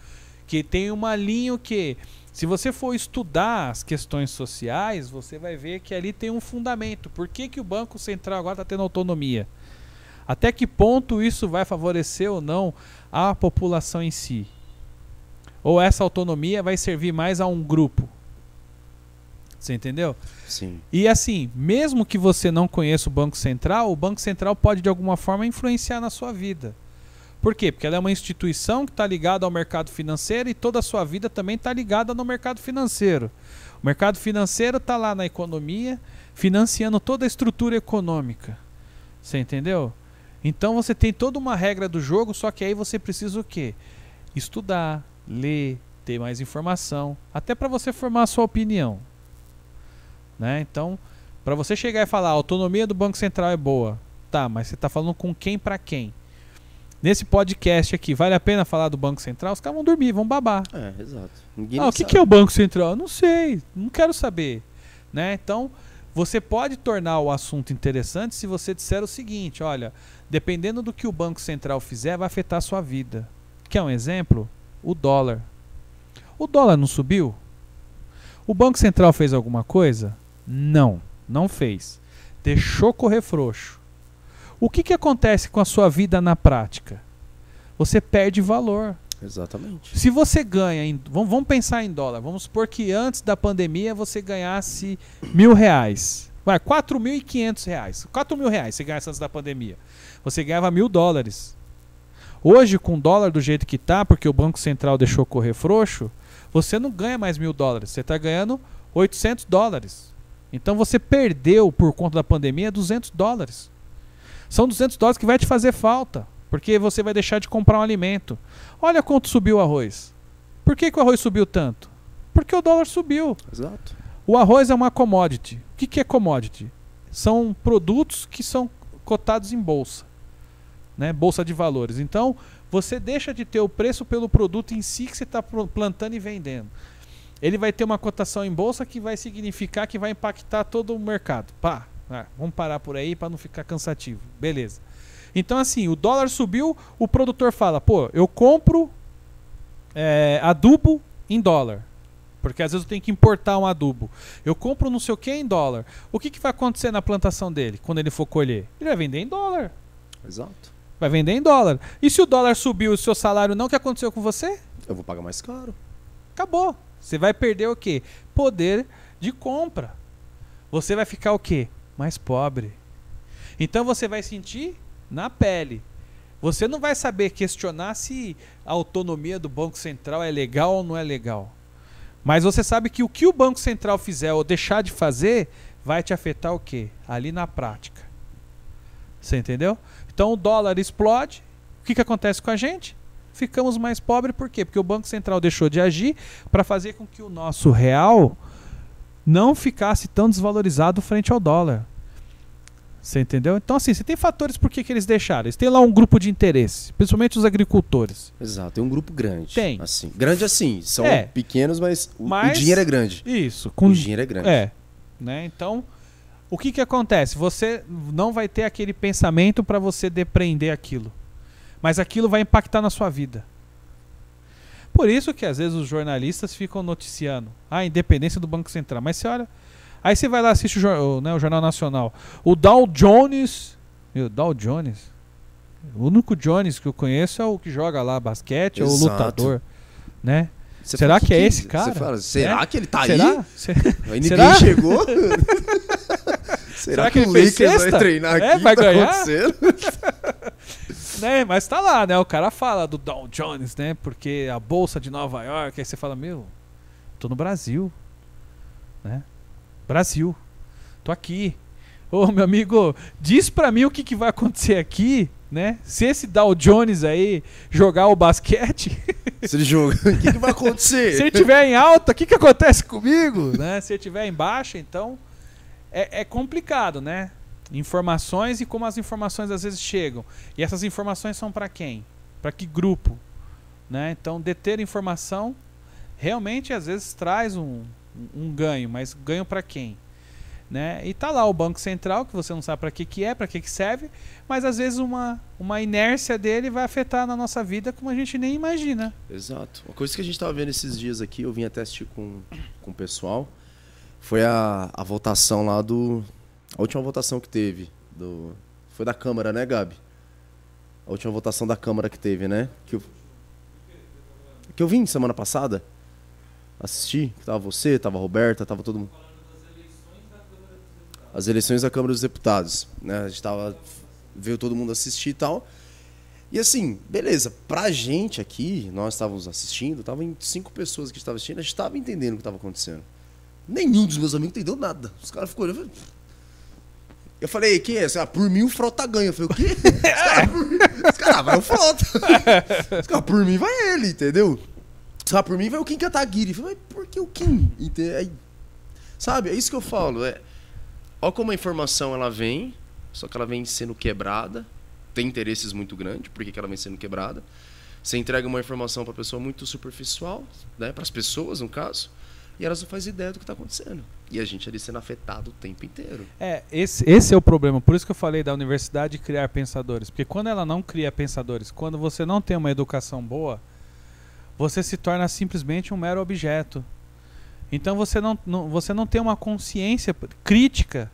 B: Que tem uma linha o quê? Se você for estudar as questões sociais, você vai ver que ali tem um fundamento. Por que, que o Banco Central agora está tendo autonomia? Até que ponto isso vai favorecer ou não a população em si? Ou essa autonomia vai servir mais a um grupo? Você entendeu?
A: Sim.
B: E assim, mesmo que você não conheça o Banco Central, o Banco Central pode de alguma forma influenciar na sua vida. Por quê? Porque ela é uma instituição que está ligada ao mercado financeiro e toda a sua vida também está ligada no mercado financeiro. O mercado financeiro está lá na economia, financiando toda a estrutura econômica. Você entendeu? Então você tem toda uma regra do jogo, só que aí você precisa o quê? Estudar, ler, ter mais informação, até para você formar a sua opinião. Né? Então, para você chegar e falar a autonomia do Banco Central é boa, tá, mas você está falando com quem para quem? Nesse podcast aqui, vale a pena falar do Banco Central? Os caras vão dormir, vão babar.
A: É, exato. Ninguém
B: Ah, o que, que é o Banco Central? Eu não sei, não quero saber. Né? Então, você pode tornar o assunto interessante se você disser o seguinte: olha, dependendo do que o Banco Central fizer, vai afetar a sua vida. Quer um exemplo? O dólar. O dólar não subiu? O Banco Central fez alguma coisa? Não, não fez. Deixou correr frouxo. O que, que acontece com a sua vida na prática? Você perde valor.
A: Exatamente.
B: Se você ganha, em, vamos, vamos pensar em dólar. Vamos supor que antes da pandemia você ganhasse mil reais. Vai, 4.500 reais. 4 mil reais você ganhasse antes da pandemia. Você ganhava mil dólares. Hoje, com o dólar do jeito que tá, porque o Banco Central deixou correr frouxo, você não ganha mais mil dólares. Você está ganhando 800 dólares. Então você perdeu, por conta da pandemia, 200 dólares. São 200 dólares que vai te fazer falta. Porque você vai deixar de comprar um alimento. Olha quanto subiu o arroz. Por que, que o arroz subiu tanto? Porque o dólar subiu.
A: Exato.
B: O arroz é uma commodity. O que, que é commodity? São produtos que são cotados em bolsa, né? Bolsa de valores. Então, você deixa de ter o preço pelo produto em si que você está plantando e vendendo. Ele vai ter uma cotação em bolsa que vai significar que vai impactar todo o mercado. Pá, ah, vamos parar por aí para não ficar cansativo. Beleza. Então, assim, o dólar subiu, o produtor fala: pô, eu compro é, adubo em dólar. Porque às vezes eu tenho que importar um adubo. Eu compro não sei o que em dólar. O que, que vai acontecer na plantação dele quando ele for colher? Ele vai vender em dólar.
A: Exato.
B: Vai vender em dólar. E se o dólar subiu e o seu salário não, o que aconteceu com você?
A: Eu vou pagar mais caro.
B: Acabou. Você vai perder o quê? Poder de compra. Você vai ficar o quê? Mais pobre. Então você vai sentir na pele. Você não vai saber questionar se a autonomia do Banco Central é legal ou não é legal. Mas você sabe que o que o Banco Central fizer ou deixar de fazer vai te afetar o quê? Ali na prática. Você entendeu? Então o dólar explode. O que, que acontece com a gente? Ficamos mais pobres por quê? Porque o Banco Central deixou de agir para fazer com que o nosso real não ficasse tão desvalorizado frente ao dólar. Você entendeu? Então, assim, você tem fatores por que, que eles deixaram. Eles têm lá um grupo de interesse, principalmente os agricultores.
A: Exato, tem um grupo grande.
B: Tem.
A: Assim. Grande assim, são
B: É.
A: pequenos, mas o, o
B: Mas-
A: dinheiro é grande.
B: Isso. Com
A: O dinheiro é grande.
B: É. Né? Então, o que, que acontece? Você não vai ter aquele pensamento para você depreender aquilo. Mas aquilo vai impactar na sua vida. Por isso que às vezes os jornalistas ficam noticiando a independência do Banco Central. Mas você olha. Aí você vai lá assiste o, né, o Jornal Nacional. O Dow Jones. Meu, Dow Jones. O único Jones que eu conheço é o que joga lá basquete, é o
A: Exato.
B: lutador. Né?
A: Você
B: Será
A: fala,
B: que é esse cara?
A: Fala, será
B: É?
A: que ele tá
B: Será?
A: aí? Aí ninguém
B: Será?
A: chegou? será,
B: Será
A: que,
B: que
A: o Lakers vai treinar aqui?
B: É, vai
A: Tá
B: ganhar? né? Mas tá lá, né? O cara fala do Dow Jones, né? Porque a bolsa de Nova York, aí você fala, meu, tô no Brasil, né? Brasil, tô aqui. Ô, meu amigo, diz pra mim o que, que vai acontecer aqui, né? Se esse Dow Jones aí jogar o basquete,
A: Se ele joga, o que, que vai acontecer?
B: se ele tiver em alta, o que, que acontece comigo, né? Se ele tiver em baixa, então é, é complicado, né? Informações e como as informações às vezes chegam. E essas informações são para quem? Para que grupo? Né? Então, deter informação realmente às vezes traz um, um ganho, mas ganho para quem? Né? E tá lá o Banco Central, que você não sabe para que, que é, para que, que serve, mas às vezes uma, uma inércia dele vai afetar na nossa vida como a gente nem imagina.
A: Exato. Uma coisa que a gente tava vendo esses dias aqui, eu vim até assistir com, com o pessoal, foi a, a votação lá do. A última votação que teve. Do, foi da Câmara, né, Gabi? A última votação da Câmara que teve, né? Que eu, que eu vim semana passada. Assisti, que tava você, tava a Roberta, tava todo mundo. As eleições da Câmara dos Deputados. Né? A gente tava. Veio todo mundo assistir e tal. E assim, beleza, pra gente aqui, nós estávamos assistindo, tava em cinco pessoas que estavam assistindo, a gente tava entendendo o que estava acontecendo. Nenhum dos meus amigos entendeu nada. Os caras ficou olhando. Eu falei, quem é? Ah, por mim o Frota ganha. Eu falei, o quê? Os caras, por mim, os caras, ah, vai o Frota. Os caras, por mim vai ele, entendeu? Caras, por mim vai o Kim Kataguiri. Eu falei, mas por que o Kim? Aí, sabe, é isso que eu falo. É, Olha como a informação ela vem, só que ela vem sendo quebrada. Tem interesses muito grandes, por que que ela vem sendo quebrada? Você entrega uma informação para a pessoa muito superficial, né, para as pessoas, no caso, e elas não fazem ideia do que está acontecendo. E a gente ali sendo afetado o tempo inteiro.
B: É, esse, esse é o problema. Por isso que eu falei da universidade criar pensadores. Porque quando ela não cria pensadores, quando você não tem uma educação boa, você se torna simplesmente um mero objeto. Então você não, não- você não tem uma consciência crítica.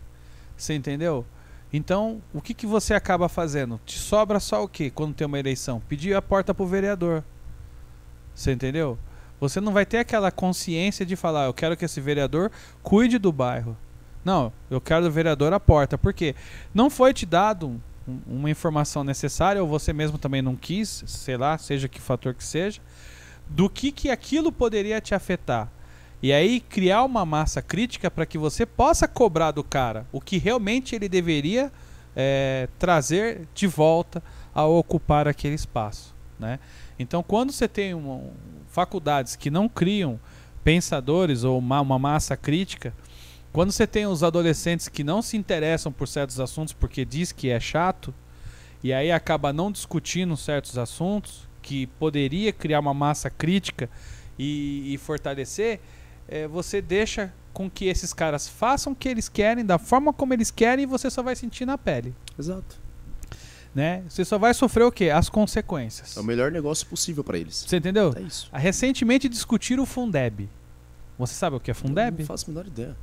B: Você entendeu? Então, o que, que você acaba fazendo? Te sobra só o quê quando tem uma eleição? Pedir a porta pro vereador. Você entendeu? Você não vai ter aquela consciência de falar, eu quero que esse vereador cuide do bairro. Não, eu quero do vereador à porta. Por quê? Não foi te dado um- um- uma informação necessária, ou você mesmo também não quis, sei lá, seja que fator que seja, do que, que aquilo poderia te afetar. E aí criar uma massa crítica para que você possa cobrar do cara o que realmente ele deveria eh, trazer de volta a ocupar aquele espaço. Né? Então, quando você tem um- faculdades que não criam pensadores ou uma, uma massa crítica, quando você tem os adolescentes que não se interessam por certos assuntos porque diz que é chato, e aí acaba não discutindo certos assuntos, que poderia criar uma massa crítica e, e fortalecer, eh, você deixa com que esses caras façam o que eles querem, da forma como eles querem, e você só vai sentir na pele.
A: Exato.
B: Né? Você só vai sofrer o quê? As consequências.
A: É o melhor negócio possível para eles.
B: Você entendeu?
A: É isso.
B: Ah, Recentemente discutiram o Fundeb. Você sabe o que é Fundeb?
A: Não faço a menor ideia.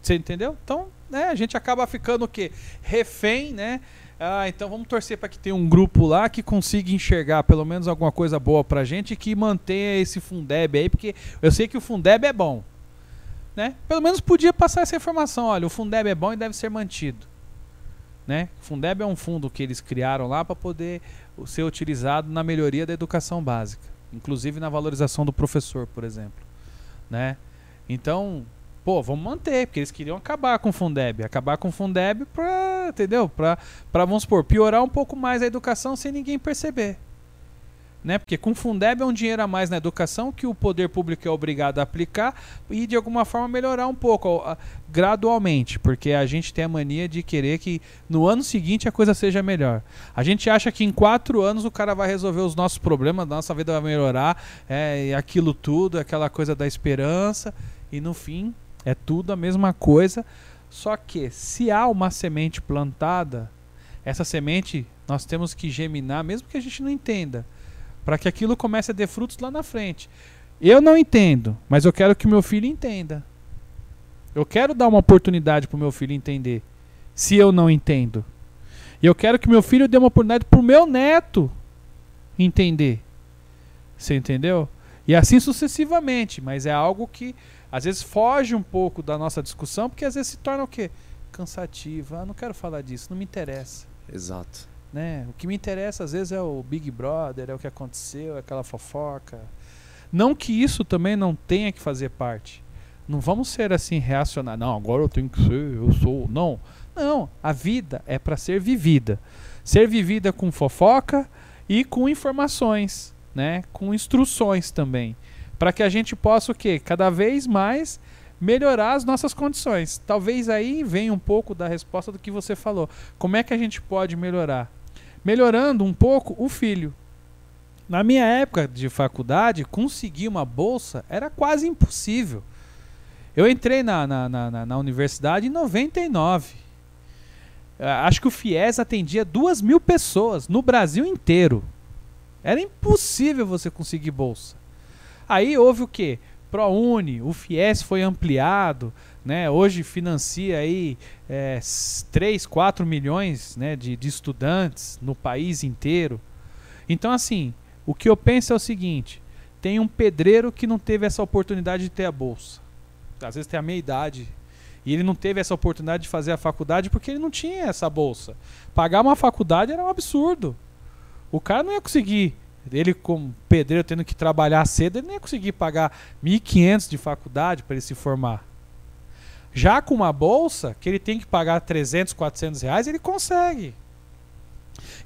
B: Você entendeu? Então, né, a gente acaba ficando o quê? Refém, né? Ah, então vamos torcer para que tenha um grupo lá que consiga enxergar pelo menos alguma coisa boa pra gente e que mantenha esse Fundeb aí, porque eu sei que o Fundeb é bom. Né? Pelo menos podia passar essa informação, olha, o Fundeb é bom e deve ser mantido. Né? Fundeb é um fundo que eles criaram lá para poder ser utilizado na melhoria da educação básica, inclusive na valorização do professor, por exemplo, né? Então, pô, vamos manter, porque eles queriam acabar com o Fundeb, acabar com o Fundeb para, entendeu? Para para vamos supor, piorar um pouco mais a educação sem ninguém perceber. Né? Porque com Fundeb é um dinheiro a mais na educação que o poder público é obrigado a aplicar e de alguma forma melhorar um pouco, gradualmente, porque a gente tem a mania de querer que no ano seguinte a coisa seja melhor. A gente acha que em quatro anos o cara vai resolver os nossos problemas, a nossa vida vai melhorar, é aquilo tudo, aquela coisa da esperança, e no fim é tudo a mesma coisa, só que se há uma semente plantada, essa semente nós temos que geminar, mesmo que a gente não entenda para que aquilo comece a ter frutos lá na frente. Eu não entendo, mas eu quero que o meu filho entenda. Eu quero dar uma oportunidade para o meu filho entender, se eu não entendo. E eu quero que meu filho dê uma oportunidade para o meu neto entender. Você entendeu? E assim sucessivamente, mas é algo que às vezes foge um pouco da nossa discussão, porque às vezes se torna o quê? Cansativo. Ah, não quero falar disso, não me interessa.
A: Exato.
B: Né? O que me interessa às vezes é o Big Brother, é o que aconteceu, é aquela fofoca. Não que isso também não tenha que fazer parte. Não vamos ser assim reacionar. Não, agora eu tenho que ser, eu sou. Não. Não, a vida é para ser vivida. Ser vivida com fofoca e com informações, né? Com instruções também, para que a gente possa o quê? Cada vez mais melhorar as nossas condições. Talvez aí venha um pouco da resposta do que você falou. Como é que a gente pode melhorar? Melhorando um pouco o filho. Na minha época de faculdade, conseguir uma bolsa era quase impossível. Eu entrei na, na, na, na universidade em 99. É, acho que o FIES atendia duas mil pessoas no Brasil inteiro. Era impossível você conseguir bolsa. Aí houve o que? ProUni, o FIES foi ampliado, né? Hoje financia aí é, 3, 4 milhões né, de, de estudantes no país inteiro. Então, assim, o que eu penso é o seguinte: tem um pedreiro que não teve essa oportunidade de ter a bolsa. Às vezes tem a meia idade. E ele não teve essa oportunidade de fazer a faculdade porque ele não tinha essa bolsa. Pagar uma faculdade era um absurdo. O cara não ia conseguir ele como pedreiro tendo que trabalhar cedo, ele não ia conseguir pagar 1.500 de faculdade para ele se formar. Já com uma bolsa, que ele tem que pagar 300, 400 reais, ele consegue.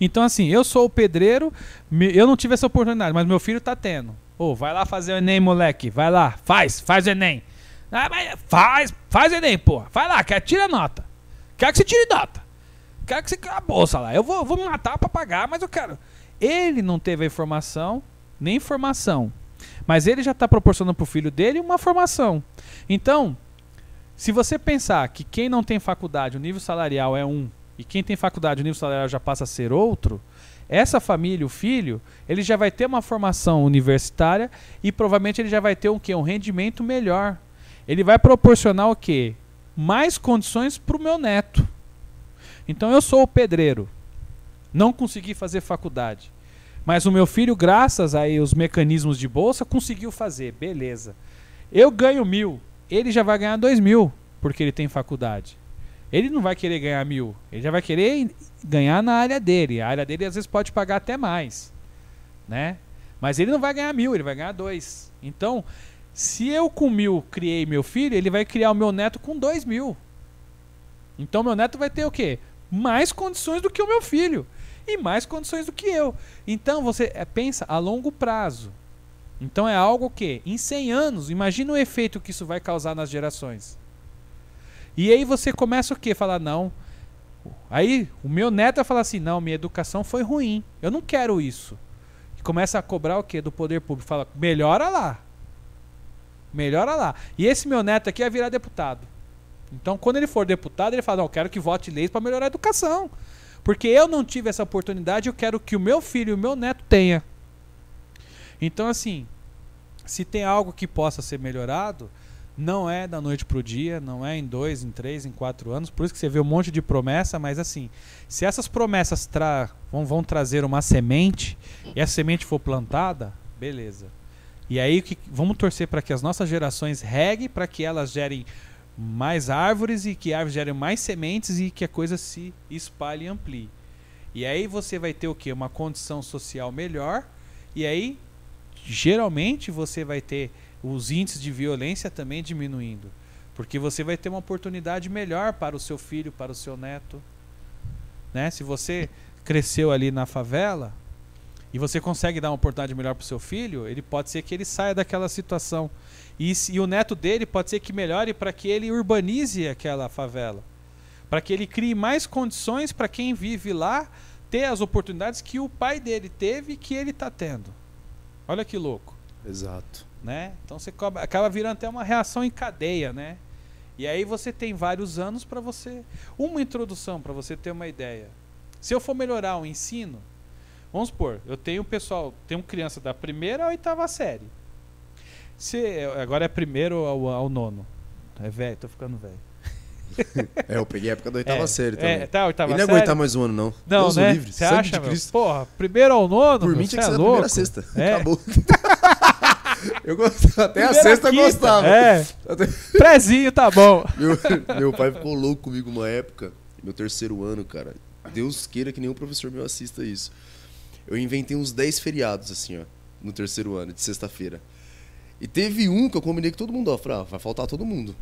B: Então, assim, eu sou o pedreiro, eu não tive essa oportunidade, mas meu filho está tendo. Ô, oh, vai lá fazer o Enem, moleque. Vai lá, faz, faz o Enem. Ah, faz, faz o Enem, porra. Vai lá, quer, tira nota. Quero que você tire nota. Quero que você a bolsa lá. Eu vou, vou me matar para pagar, mas eu quero. Ele não teve a informação, nem formação. Mas ele já está proporcionando para o filho dele uma formação. Então, se você pensar que quem não tem faculdade, o nível salarial é um, e quem tem faculdade, o nível salarial já passa a ser outro, essa família, o filho, ele já vai ter uma formação universitária e provavelmente ele já vai ter um, quê? um rendimento melhor. Ele vai proporcionar o quê? Mais condições para o meu neto. Então eu sou o pedreiro. Não consegui fazer faculdade. Mas o meu filho, graças aí os mecanismos de bolsa, conseguiu fazer. Beleza. Eu ganho mil ele já vai ganhar dois mil porque ele tem faculdade. Ele não vai querer ganhar mil, ele já vai querer ganhar na área dele. A área dele às vezes pode pagar até mais, né? Mas ele não vai ganhar mil, ele vai ganhar dois. Então, se eu com mil criei meu filho, ele vai criar o meu neto com dois mil. Então, meu neto vai ter o quê? Mais condições do que o meu filho e mais condições do que eu. Então, você é, pensa a longo prazo. Então é algo que, em 100 anos, imagina o efeito que isso vai causar nas gerações. E aí você começa o quê? Falar, não. Aí o meu neto vai falar assim: não, minha educação foi ruim. Eu não quero isso. E começa a cobrar o quê? Do poder público. Fala, melhora lá. Melhora lá. E esse meu neto aqui vai virar deputado. Então, quando ele for deputado, ele fala: não, eu quero que vote leis para melhorar a educação. Porque eu não tive essa oportunidade, eu quero que o meu filho e o meu neto tenha. Então, assim, Se tem algo que possa ser melhorado, não é da noite pro dia, não é em dois, em três, em quatro anos. Por isso que você vê um monte de promessa, mas assim, se essas promessas tra vão, vão trazer uma semente e a semente for plantada, beleza. E aí que vamos torcer para que as nossas gerações reguem, para que elas gerem mais árvores e que árvores gerem mais sementes e que a coisa se espalhe e amplie. E aí você vai ter o que? Uma condição social melhor. E aí, geralmente, você vai ter os índices de violência também diminuindo. Porque você vai ter uma oportunidade melhor para o seu filho, para o seu neto. Né? Se você cresceu ali na favela e você consegue dar uma oportunidade melhor para o seu filho, ele pode ser que ele saia daquela situação. E, e o neto dele pode ser que melhore para que ele urbanize aquela favela. Para que ele crie mais condições para quem vive lá ter as oportunidades que o pai dele teve e que ele está tendo. Olha que louco
A: Exato.
B: né? Então você acaba, virando até uma reação em cadeia, né? E aí você tem vários anos para você, uma introdução para você ter uma ideia. Se eu for melhorar o ensino, vamos supor, eu tenho pessoal, tenho criança da primeira à oitava série. Se agora é primeiro ao, ao nono, é velho, tô ficando velho.
A: É, eu peguei a época da oitava
B: é,
A: série também.
B: É, tá, oitava
A: e não ia
B: série.
A: aguentar mais um ano, não.
B: Não,
A: Deus
B: né?
A: livre.
B: Você acha,
A: de
B: meu?
A: Cristo.
B: Porra, primeiro ao nono,
A: Por
B: meu,
A: mim tinha que
B: é
A: ser da primeira a sexta.
B: É.
A: Acabou. eu gostava. Até a
B: Primeira
A: sexta eu
B: quinta.
A: gostava.
B: É,
A: Até-
B: prezinho tá bom.
A: Meu, meu pai ficou louco comigo uma época, meu terceiro ano, cara. Deus queira que nenhum professor meu assista isso. Eu inventei uns 10 feriados, assim, ó, no terceiro ano, de sexta-feira. E teve um que eu combinei com todo mundo, ó. Falei, ah, vai faltar todo mundo.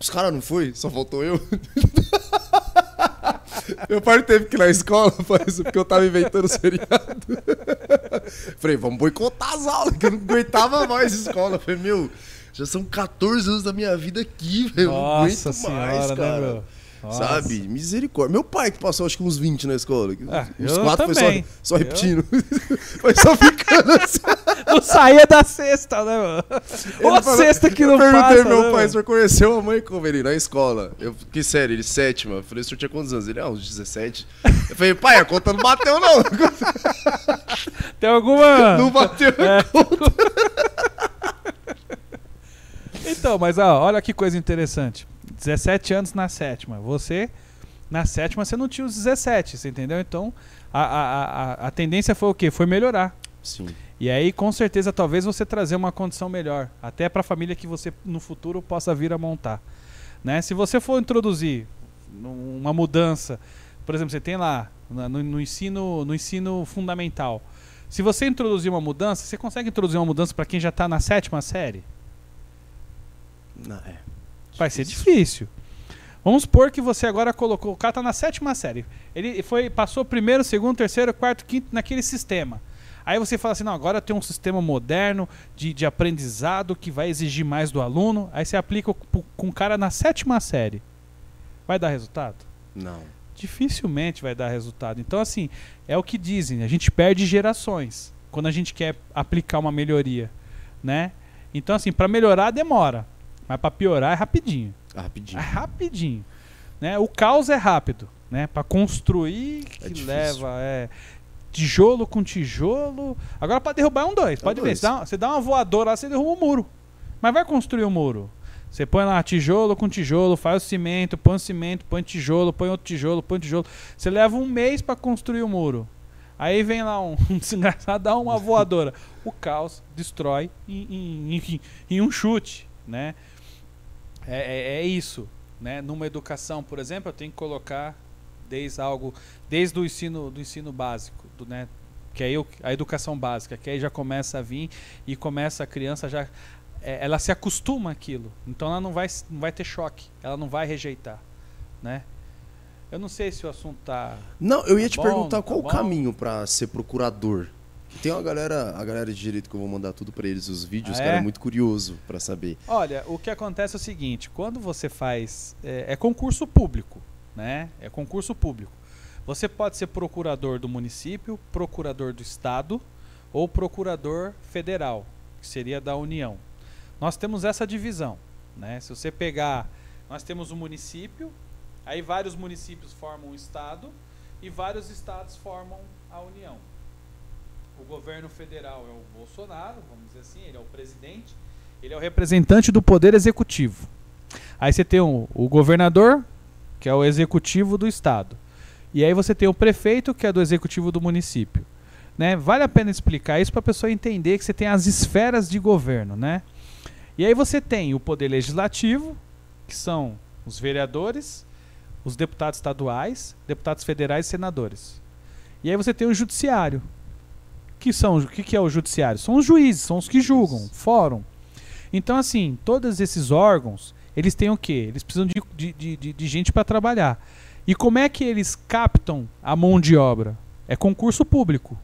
A: Os caras não foi, só faltou eu. Meu pai teve que ir na escola, parece, porque eu tava inventando os feriados. Falei, vamos boicotar as aulas, que eu não aguentava mais escola. Falei, meu, já são 14 anos da minha vida aqui, velho. Eu não
B: Nossa
A: aguento
B: senhora,
A: mais,
B: né,
A: cara.
B: meu? Nossa.
A: Sabe? Misericórdia. Meu pai que passou acho que uns 20 na escola.
B: Ah, eu
A: quatro
B: também.
A: foi só, só repetindo. foi só ficando assim.
B: Não saía da cesta, né, mano? Ou a
A: falou-
B: cesta que
A: eu
B: não
A: perguntei
B: passa,
A: pro meu
B: né,
A: pai, o
B: mano?
A: senhor conheceu a mãe como ele na escola? Eu, que sério, ele sétima. Eu falei, o senhor tinha quantos anos? Ele, ah, uns 17. Eu falei, pai, a conta não bateu, não.
B: Tem alguma...
A: Não bateu.
B: É. Então, mas ó, olha que coisa interessante. 17 anos na sétima. Você, na sétima, você não tinha os 17, você entendeu? Então, a, a, a, a tendência foi o quê? Foi melhorar.
A: Sim.
B: E aí, com certeza, talvez você trazer uma condição melhor, até para a família que você no futuro possa vir a montar. Né? Se você for introduzir uma mudança, por exemplo, você tem lá no, no ensino, no ensino fundamental. Se você introduzir uma mudança, você consegue introduzir uma mudança para quem já está na sétima série?
A: Não, é.
B: Vai ser difícil. Vamos supor que você agora colocou, o cara tá na sétima série. Ele foi, passou primeiro, segundo, terceiro, quarto, quinto naquele sistema. Aí você fala assim, não, agora tem um sistema moderno de, de aprendizado que vai exigir mais do aluno. Aí você aplica com um cara na sétima série. Vai dar resultado?
A: Não.
B: Dificilmente vai dar resultado. Então, assim, é o que dizem, a gente perde gerações quando a gente quer aplicar uma melhoria, né? Então, assim, para melhorar demora, mas para piorar é rapidinho.
A: Ah, rapidinho.
B: É rapidinho. Né? O caos é rápido. Né? Para construir, que
A: É difícil.
B: leva é, tijolo com tijolo. Agora, para derrubar é um dois.
A: É um
B: Pode ver.
A: dois.
B: Você dá, uma- você dá uma voadora lá, você derruba o muro. Mas vai construir o muro. Você põe lá tijolo com tijolo, faz o cimento, põe o cimento, põe tijolo, põe outro tijolo, põe tijolo. Você leva um mês para construir o muro. Aí vem lá um, um desgraçado, dá uma voadora. O caos destrói em, em- em- em um chute, né? É, é- é isso, né? Numa educação, por exemplo, eu tenho que colocar desde algo, desde o ensino do ensino básico, do, né? Que aí eu- a educação básica, que aí já começa a vir e começa a criança já é, ela se acostuma àquilo. Então ela não vai não vai ter choque, ela não vai rejeitar, né? Eu não sei se o assunto tá
A: Não, eu ia
B: Tá
A: te
B: bom,
A: perguntar
B: tá
A: qual
B: bom.
A: o caminho pra ser procurador. Tem uma galera, a galera de direito que eu vou mandar tudo pra eles, os vídeos,
B: Ah,
A: cara,
B: é?
A: é muito curioso pra saber.
B: Olha, o que acontece é o seguinte: quando você faz. É, é concurso público, né? É concurso público. Você pode ser procurador do município, procurador do estado ou procurador federal, que seria da União. Nós temos essa divisão, né? Se você pegar, nós temos o município, aí vários municípios formam o estado e vários estados formam a União. O governo federal é o Bolsonaro, vamos dizer assim, ele é o presidente, ele é o representante do poder executivo. Aí você tem o, o governador, que é o executivo do estado. E aí você tem o prefeito, que é do executivo do município. Né? Vale a pena explicar isso para a pessoa entender que você tem as esferas de governo, né? E aí você tem o poder legislativo, que são os vereadores, os deputados estaduais, deputados federais e senadores. E aí você tem o judiciário. Que são, o que, que é o judiciário? São os juízes, são os que julgam, fórum. Então, assim, todos esses órgãos, eles têm o quê? Eles precisam de, de, de, de gente para trabalhar. E como é que eles captam a mão de obra? É concurso público.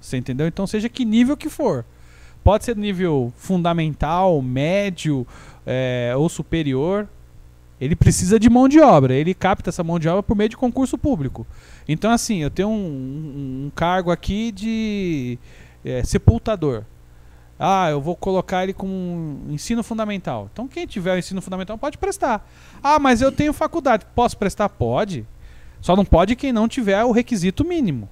B: Você entendeu? Então, seja que nível que for. Pode ser nível fundamental, médio é, ou superior. Ele precisa de mão de obra. Ele capta essa mão de obra por meio de concurso público. Então, assim, eu tenho um, um, um cargo aqui de é, sepultador. Ah, eu vou colocar ele com ensino fundamental. Então, quem tiver o ensino fundamental pode prestar. Ah, mas eu tenho faculdade. Posso prestar? Pode. Só não pode quem não tiver o requisito mínimo.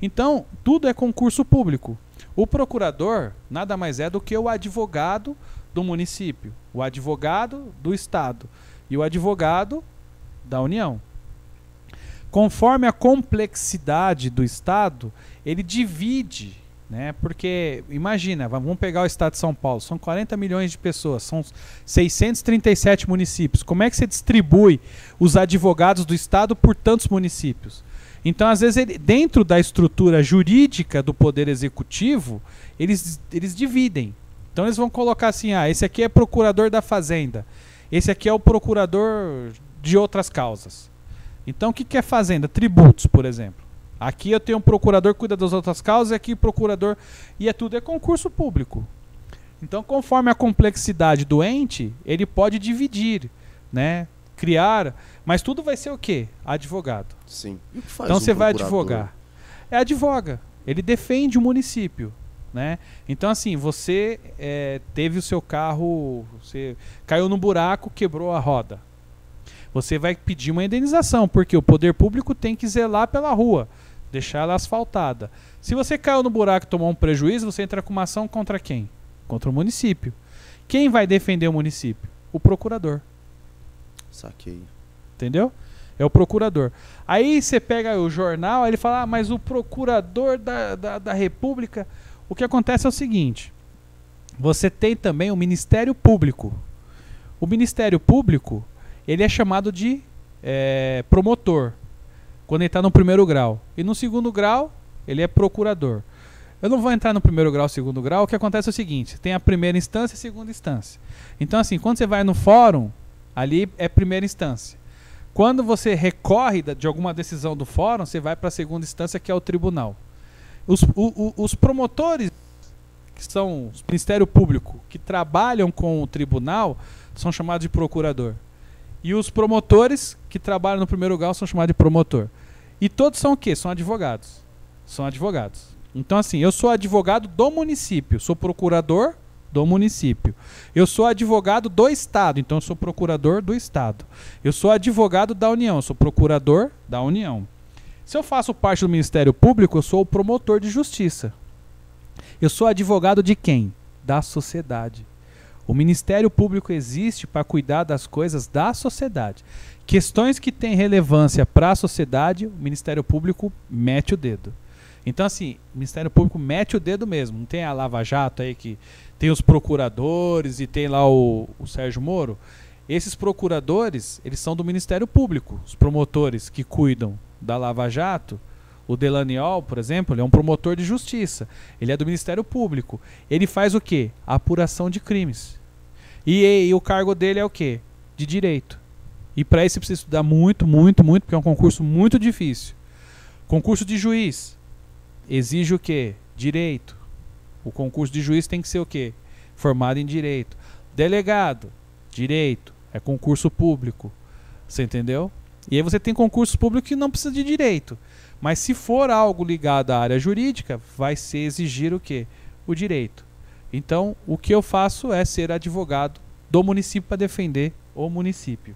B: Então, tudo é concurso público. O procurador nada mais é do que o advogado do município, o advogado do estado e o advogado da União. Conforme a complexidade do estado, ele divide, né? Porque imagina, vamos pegar o estado de São Paulo, são 40 milhões de pessoas, são 637 municípios. Como é que você distribui os advogados do estado por tantos municípios? Então, às vezes, ele, dentro da estrutura jurídica do poder executivo, eles, eles dividem. Então, eles vão colocar assim: ah, esse aqui é procurador da fazenda, esse aqui é o procurador de outras causas. Então, o que, que é fazenda? Tributos, por exemplo. Aqui eu tenho um procurador que cuida das outras causas, e aqui procurador. E é tudo é concurso público. Então, conforme a complexidade do ente, ele pode dividir, né? criar, mas tudo vai ser o quê? Advogado.
A: Sim.
B: então um você vai advogar. É advoga. Ele defende o município. Né? Então, assim, você é, teve o seu carro, você caiu no buraco, quebrou a roda. Você vai pedir uma indenização, porque o poder público tem que zelar pela rua, deixar ela asfaltada. Se você caiu no buraco e tomou um prejuízo, você entra com uma ação contra quem? Contra o município. Quem vai defender o município? O procurador.
A: Saquei.
B: Entendeu? É o procurador. Aí você pega o jornal, ele fala, ah, mas o procurador da, da, da República. O que acontece é o seguinte: você tem também o Ministério Público. O Ministério Público, ele é chamado de é, promotor, quando ele está no primeiro grau. E no segundo grau, ele é procurador. Eu não vou entrar no primeiro grau, segundo grau. O que acontece é o seguinte: tem a primeira instância e a segunda instância. Então, assim, quando você vai no fórum, Ali é primeira instância. Quando você recorre de alguma decisão do fórum, você vai para a segunda instância, que é o tribunal. Os, o, o, os promotores, que são o Ministério Público, que trabalham com o tribunal, são chamados de procurador. E os promotores que trabalham no primeiro grau são chamados de promotor. E todos são o quê? São advogados. São advogados. Então, assim, eu sou advogado do município, sou procurador do município. Eu sou advogado do Estado, então sou procurador do Estado. Eu sou advogado da União, sou procurador da União. Se eu faço parte do Ministério Público, eu sou o promotor de justiça. Eu sou advogado de quem? Da sociedade. O Ministério Público existe para cuidar das coisas da sociedade. Questões que têm relevância para a sociedade, o Ministério Público mete o dedo. Então, assim, o Ministério Público mete o dedo mesmo. Não tem a Lava Jato aí que tem os procuradores e tem lá o, o Sérgio Moro. Esses procuradores, eles são do Ministério Público. Os promotores que cuidam da Lava Jato, o Delaniol, por exemplo, ele é um promotor de justiça. Ele é do Ministério Público. Ele faz o quê? Apuração de crimes. E, e, e o cargo dele é o quê? De direito. E para isso você precisa estudar muito, muito, muito, porque é um concurso muito difícil. Concurso de juiz exige o quê? Direito. O concurso de juiz tem que ser o quê? Formado em direito. Delegado, direito, é concurso público. Você entendeu? E aí você tem concursos públicos que não precisa de direito. Mas se for algo ligado à área jurídica, vai ser exigir o quê? O direito. Então, o que eu faço é ser advogado do município para defender o município.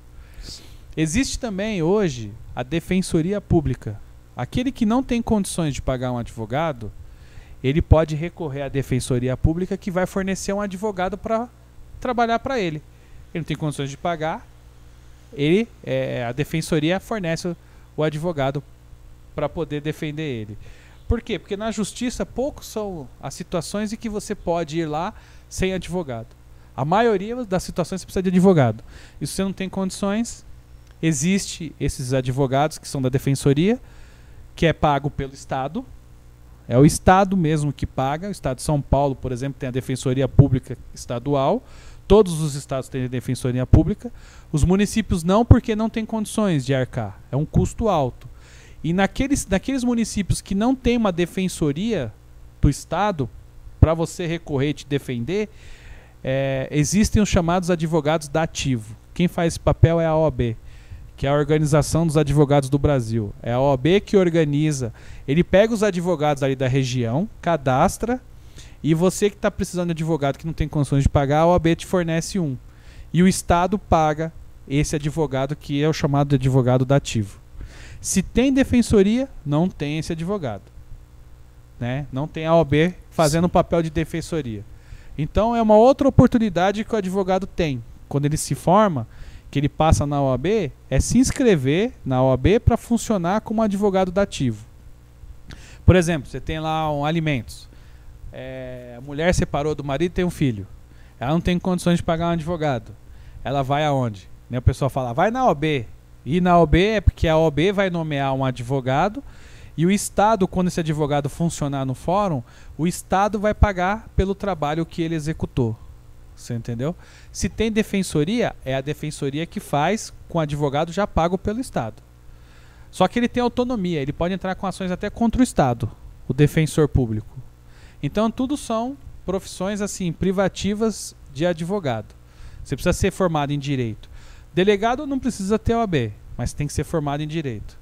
B: Existe também hoje a defensoria pública. Aquele que não tem condições de pagar um advogado, ele pode recorrer à defensoria pública que vai fornecer um advogado para trabalhar para ele. Ele não tem condições de pagar, ele, é, a defensoria fornece o, o advogado para poder defender ele. Por quê? Porque na justiça poucos são as situações em que você pode ir lá sem advogado. A maioria das situações você precisa de advogado. E se você não tem condições, existe esses advogados que são da defensoria, que é pago pelo Estado. É o Estado mesmo que paga. O Estado de São Paulo, por exemplo, tem a defensoria pública estadual. Todos os estados têm defensoria pública. Os municípios não, porque não têm condições de arcar. É um custo alto. E naqueles, naqueles municípios que não tem uma defensoria do Estado, para você recorrer e te defender, é, existem os chamados advogados da ativo. Quem faz esse papel é a OAB, que é a Organização dos Advogados do Brasil. É a OAB que organiza. Ele pega os advogados ali da região, cadastra, e você que está precisando de advogado que não tem condições de pagar, a OAB te fornece um. E o Estado paga esse advogado que é o chamado de advogado dativo. Se tem defensoria, não tem esse advogado. Né? Não tem a OAB fazendo o papel de defensoria. Então é uma outra oportunidade que o advogado tem. Quando ele se forma, que ele passa na OAB, é se inscrever na OAB para funcionar como advogado dativo. Por exemplo, você tem lá um alimentos. É, a mulher separou do marido e tem um filho. Ela não tem condições de pagar um advogado. Ela vai aonde? Né, o pessoal fala, vai na OAB. E na OAB é porque a OAB vai nomear um advogado e o Estado, quando esse advogado funcionar no fórum, o Estado vai pagar pelo trabalho que ele executou. Você entendeu? Se tem defensoria, é a defensoria que faz com advogado já pago pelo Estado. Só que ele tem autonomia, ele pode entrar com ações até contra o Estado, o defensor público. Então, tudo são profissões assim privativas de advogado. Você precisa ser formado em direito. Delegado não precisa ter OAB, mas tem que ser formado em direito.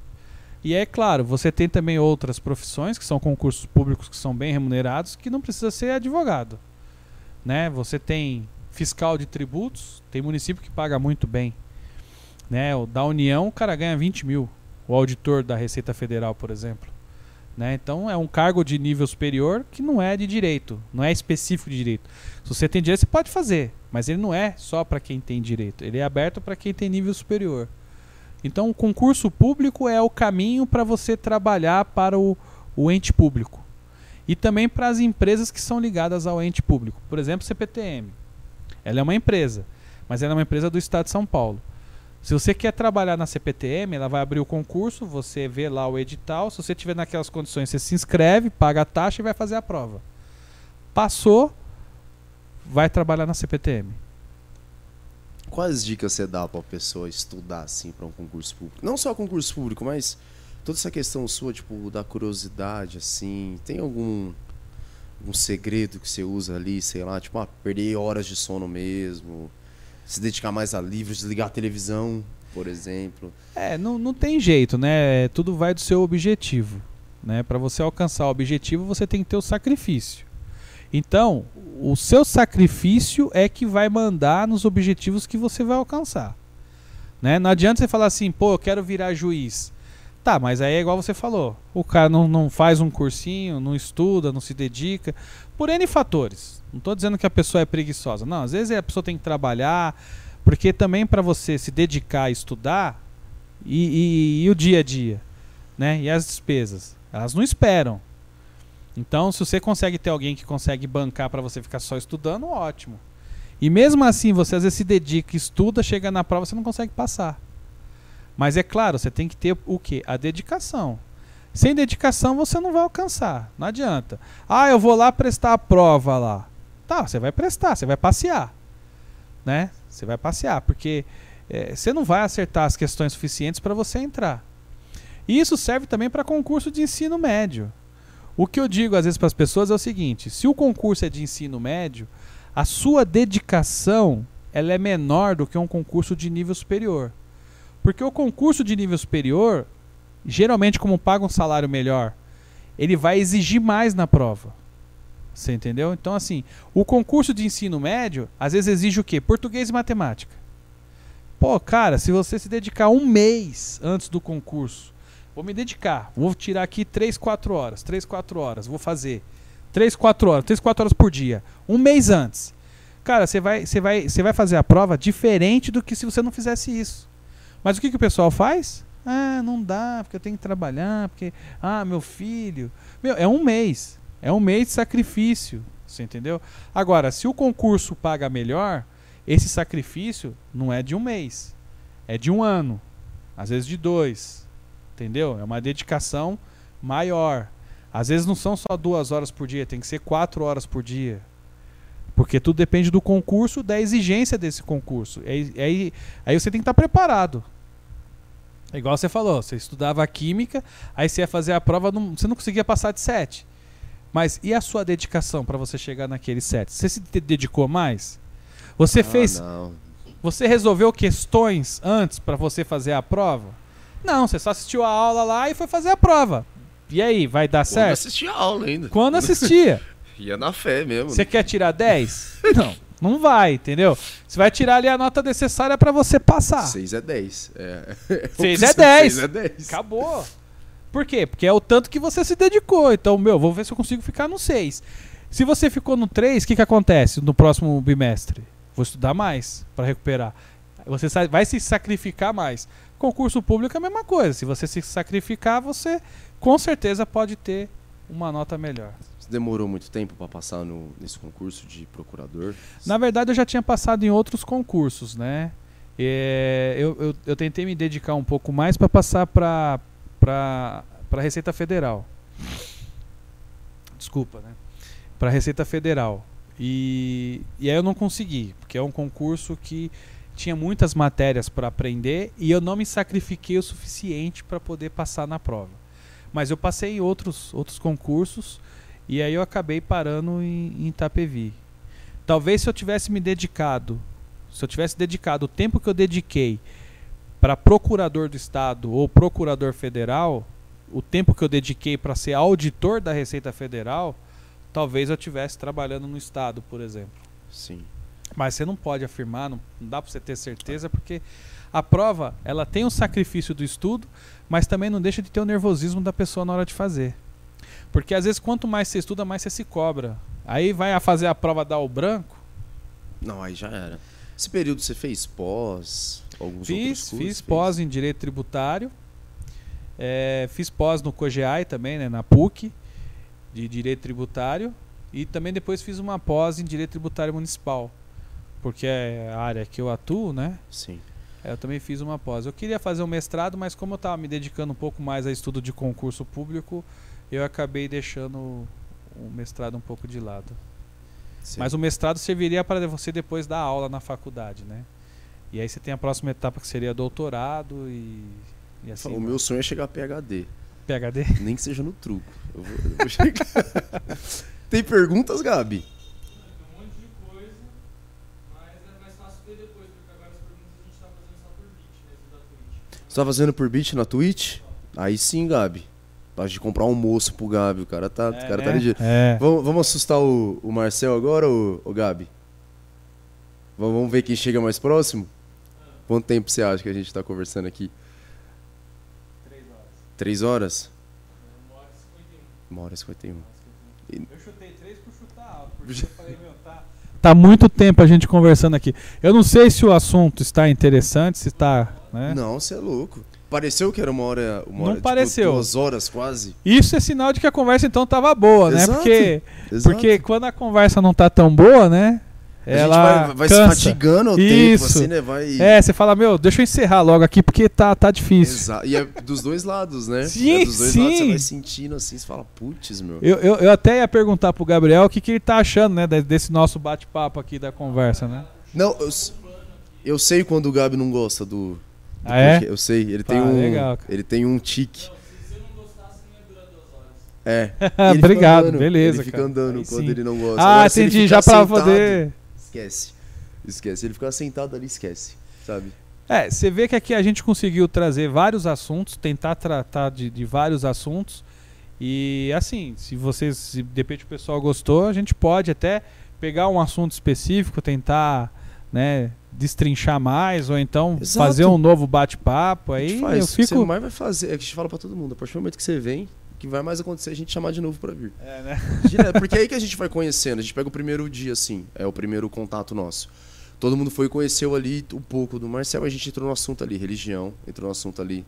B: E é claro, você tem também outras profissões que são concursos públicos que são bem remunerados, que não precisa ser advogado. Né? Você tem fiscal de tributos, tem município que paga muito bem. Né? O da União, o cara ganha 20 mil. O auditor da Receita Federal, por exemplo. Né? Então é um cargo de nível superior que não é de direito, não é específico de direito. Se você tem direito, você pode fazer, mas ele não é só para quem tem direito, ele é aberto para quem tem nível superior. Então, o concurso público é o caminho para você trabalhar para o, o ente público. E também para as empresas que são ligadas ao ente público. Por exemplo, CPTM. Ela é uma empresa, mas ela é uma empresa do Estado de São Paulo. Se você quer trabalhar na CPTM, ela vai abrir o concurso, você vê lá o edital. Se você tiver naquelas condições, você se inscreve, paga a taxa e vai fazer a prova. Passou, vai trabalhar na CPTM.
A: Quais dicas você dá para a pessoa estudar assim para um concurso público? Não só concurso público, mas toda essa questão sua, tipo, da curiosidade, assim, tem algum um segredo que você usa ali, sei lá, tipo, ah, perder horas de sono mesmo, se dedicar mais a livros, desligar a televisão, por exemplo.
B: É, não, não tem jeito, né? Tudo vai do seu objetivo, né? Para você alcançar o objetivo, você tem que ter o sacrifício. Então, o seu sacrifício é que vai mandar nos objetivos que você vai alcançar. Né? Não adianta você falar assim, pô, eu quero virar juiz. Tá, mas aí é igual você falou. O cara não, não faz um cursinho, não estuda, não se dedica. Por N fatores. Não estou dizendo que a pessoa é preguiçosa. Não, às vezes a pessoa tem que trabalhar. Porque também para você se dedicar a estudar e, e, e o dia a dia, né? E as despesas. Elas não esperam. Então, se você consegue ter alguém que consegue bancar para você ficar só estudando, ótimo. E mesmo assim, você às vezes se dedica, estuda, chega na prova, você não consegue passar. Mas é claro, você tem que ter o que? A dedicação. Sem dedicação você não vai alcançar. Não adianta. Ah, eu vou lá prestar a prova lá. Tá, você vai prestar, você vai passear. Né? Você vai passear, porque é, você não vai acertar as questões suficientes para você entrar. E isso serve também para concurso de ensino médio. O que eu digo às vezes para as pessoas é o seguinte: se o concurso é de ensino médio, a sua dedicação ela é menor do que um concurso de nível superior. Porque o concurso de nível superior, geralmente como paga um salário melhor, ele vai exigir mais na prova. Você entendeu? Então assim, o concurso de ensino médio, às vezes exige o quê? Português e matemática. Pô, cara, se você se dedicar um mês antes do concurso Vou me dedicar. Vou tirar aqui 3, 4 horas. 3, 4 horas. Vou fazer. 3, 4 horas, 3, 4 horas por dia, um mês antes. Cara, você vai, você vai, você vai fazer a prova diferente do que se você não fizesse isso. Mas o que, que o pessoal faz? Ah, não dá, porque eu tenho que trabalhar, porque ah, meu filho, meu, é um mês. É um mês de sacrifício, você entendeu? Agora, se o concurso paga melhor, esse sacrifício não é de um mês, é de um ano, às vezes de dois, entendeu? É uma dedicação maior. Às vezes não são só duas horas por dia, tem que ser quatro horas por dia. Porque tudo depende do concurso, da exigência desse concurso. Aí, aí, aí você tem que estar preparado. É igual você falou, você estudava química, aí você ia fazer a prova, não, você não conseguia passar de 7. Mas e a sua dedicação para você chegar naquele 7? Você se dedicou mais? Você
A: Ah,
B: fez.
A: não.
B: Você resolveu questões antes para você fazer a prova? Não, você só assistiu a aula lá e foi fazer a prova. E aí, vai dar
A: Quando
B: certo?
A: assisti a aula ainda.
B: Quando assistia.
A: Ia na fé mesmo.
B: Você quer tirar 10? Não, não vai, entendeu? Você vai tirar ali a nota necessária para você passar.
A: 6 é 10. É.
B: Seis é 10.
A: 6 é 10.
B: Acabou. Por quê? Porque é o tanto que você se dedicou. Então, meu, vou ver se eu consigo ficar no 6. Se você ficou no 3, o que, que acontece no próximo bimestre? Vou estudar mais para recuperar. Você vai se sacrificar mais. Concurso público é a mesma coisa. Se você se sacrificar, você com certeza pode ter uma nota melhor.
A: Você demorou muito tempo pra passar no, nesse concurso de procurador?
B: Na verdade, eu já tinha passado em outros concursos, né? É, eu, eu, eu tentei me dedicar um pouco mais para passar para para Receita Federal. Desculpa, né? Para Receita Federal. E, e aí eu não consegui, porque é um concurso que tinha muitas matérias para aprender e eu não me sacrifiquei o suficiente para poder passar na prova. Mas eu passei em outros, outros concursos e aí eu acabei parando em, em Itapevi. Talvez se eu tivesse me dedicado, se eu tivesse dedicado o tempo que eu dediquei para procurador do estado ou procurador federal, o tempo que eu dediquei para ser auditor da Receita Federal, talvez eu estivesse trabalhando no estado, por exemplo.
A: Sim.
B: Mas você não pode afirmar, não, não dá para você ter certeza, porque a prova ela tem o sacrifício do estudo, mas também não deixa de ter o nervosismo da pessoa na hora de fazer. Porque às vezes quanto mais você estuda, mais você se cobra. Aí vai a fazer a prova dar o branco.
A: Não, aí já era. Esse período você fez pós? Alguns outros
B: Fiz,
A: cursos?
B: fiz
A: Fez?
B: pós em direito tributário. É, fiz pós no COGEAI também, né, na PUC, de direito tributário. E também depois fiz uma pós em direito tributário municipal. Porque é a área que eu atuo, né?
A: Sim.
B: É, Eu também fiz uma pós. Eu queria fazer um mestrado, mas como eu estava me dedicando um pouco mais a estudo de concurso público, eu acabei deixando o o mestrado um pouco de lado.
A: Sim.
B: Mas o mestrado serviria para você depois dar aula na faculdade, né? E aí você tem a próxima etapa que seria doutorado e, e assim.
A: o
B: vai.
A: meu sonho é chegar a PHD.
B: PhD?
A: Nem que seja no truco. Eu vou, eu vou chegar. Tem perguntas, Gabi?
C: Tem um monte de coisa, mas é mais fácil ver depois, porque agora as perguntas a gente tá fazendo só por vídeo, mesmo da Twitch.
A: Você tá fazendo por beat na Twitch? Aí sim, Gabi. Pra gente comprar um almoço pro Gabi. O cara tá, o cara tá ligeiro.
B: É.
A: Vamos, vamos assustar o, o Marcel agora, o, o Gabi? Vamos, vamos ver quem chega mais próximo? Quanto tempo você acha que a gente tá conversando aqui?
B: Três horas.
A: Três horas?
C: Uma hora e 51.
A: Uma hora e 51.
B: Eu chutei três por chutar alto, porque eu falei, meu, tá. Tá muito tempo a gente conversando aqui. Eu não sei se o assunto está interessante, se está. Né?
A: Não, você é louco. Pareceu que era uma hora. Uma
B: Não
A: hora, tipo,
B: pareceu.
A: duas horas quase.
B: Isso é sinal de que a conversa então tava boa, né?
A: Exato,
B: Porque,
A: Exato.
B: porque quando a conversa não tá tão boa, né?
A: A
B: Ela
A: gente vai, vai se
B: cansa.
A: fatigando ao
B: Isso.
A: tempo, assim, né? Vai.
B: É, você fala, meu, deixa eu encerrar logo aqui porque tá, tá difícil.
A: Exato. E é dos dois lados, né?
B: Sim,
A: é dos dois
B: sim.
A: lados você vai sentindo assim, você fala, putz, meu.
B: Eu, eu, eu até ia perguntar pro Gabriel o que, que ele tá achando, né, de- desse nosso bate-papo aqui da conversa, né?
A: Não, eu, eu sei quando o Gabi não gosta do. do
B: Ah, é?
A: Eu sei, ele tem
B: Tá,
A: um.
B: legal.
A: Ele tem um tique.
C: Se você não gostasse, não ia durar duas horas.
A: É. Fica
B: Obrigado,
A: andando,
B: beleza,
A: Ele fica
B: cara.
A: andando
B: Aí
A: quando
B: sim.
A: ele não gosta.
B: Ah,
A: Agora, se
B: entendi, já pra
A: sentado,
B: poder.
A: Esquece. Esquece. Ele ficar sentado ali, esquece. Sabe?
B: É, você vê que aqui a gente conseguiu trazer vários assuntos, tentar tratar de, de vários assuntos. E assim, se vocês, se de repente o pessoal gostou, a gente pode até pegar um assunto específico, tentar, né, destrinchar mais, ou então
A: Exato.
B: fazer um novo bate-papo. Aí
A: faz.
B: eu
A: O que você
B: fico.
A: mais vai fazer é que a gente fala pra todo mundo. A partir do momento que você vem, que vai mais acontecer é a gente chamar de novo pra vir.
B: É, né?
A: Direto, porque é aí que a gente vai conhecendo. A gente pega o primeiro dia, assim, é o primeiro contato nosso. Todo mundo foi e conheceu ali um pouco do Marcel, a gente entrou no assunto ali, religião, entrou no assunto ali,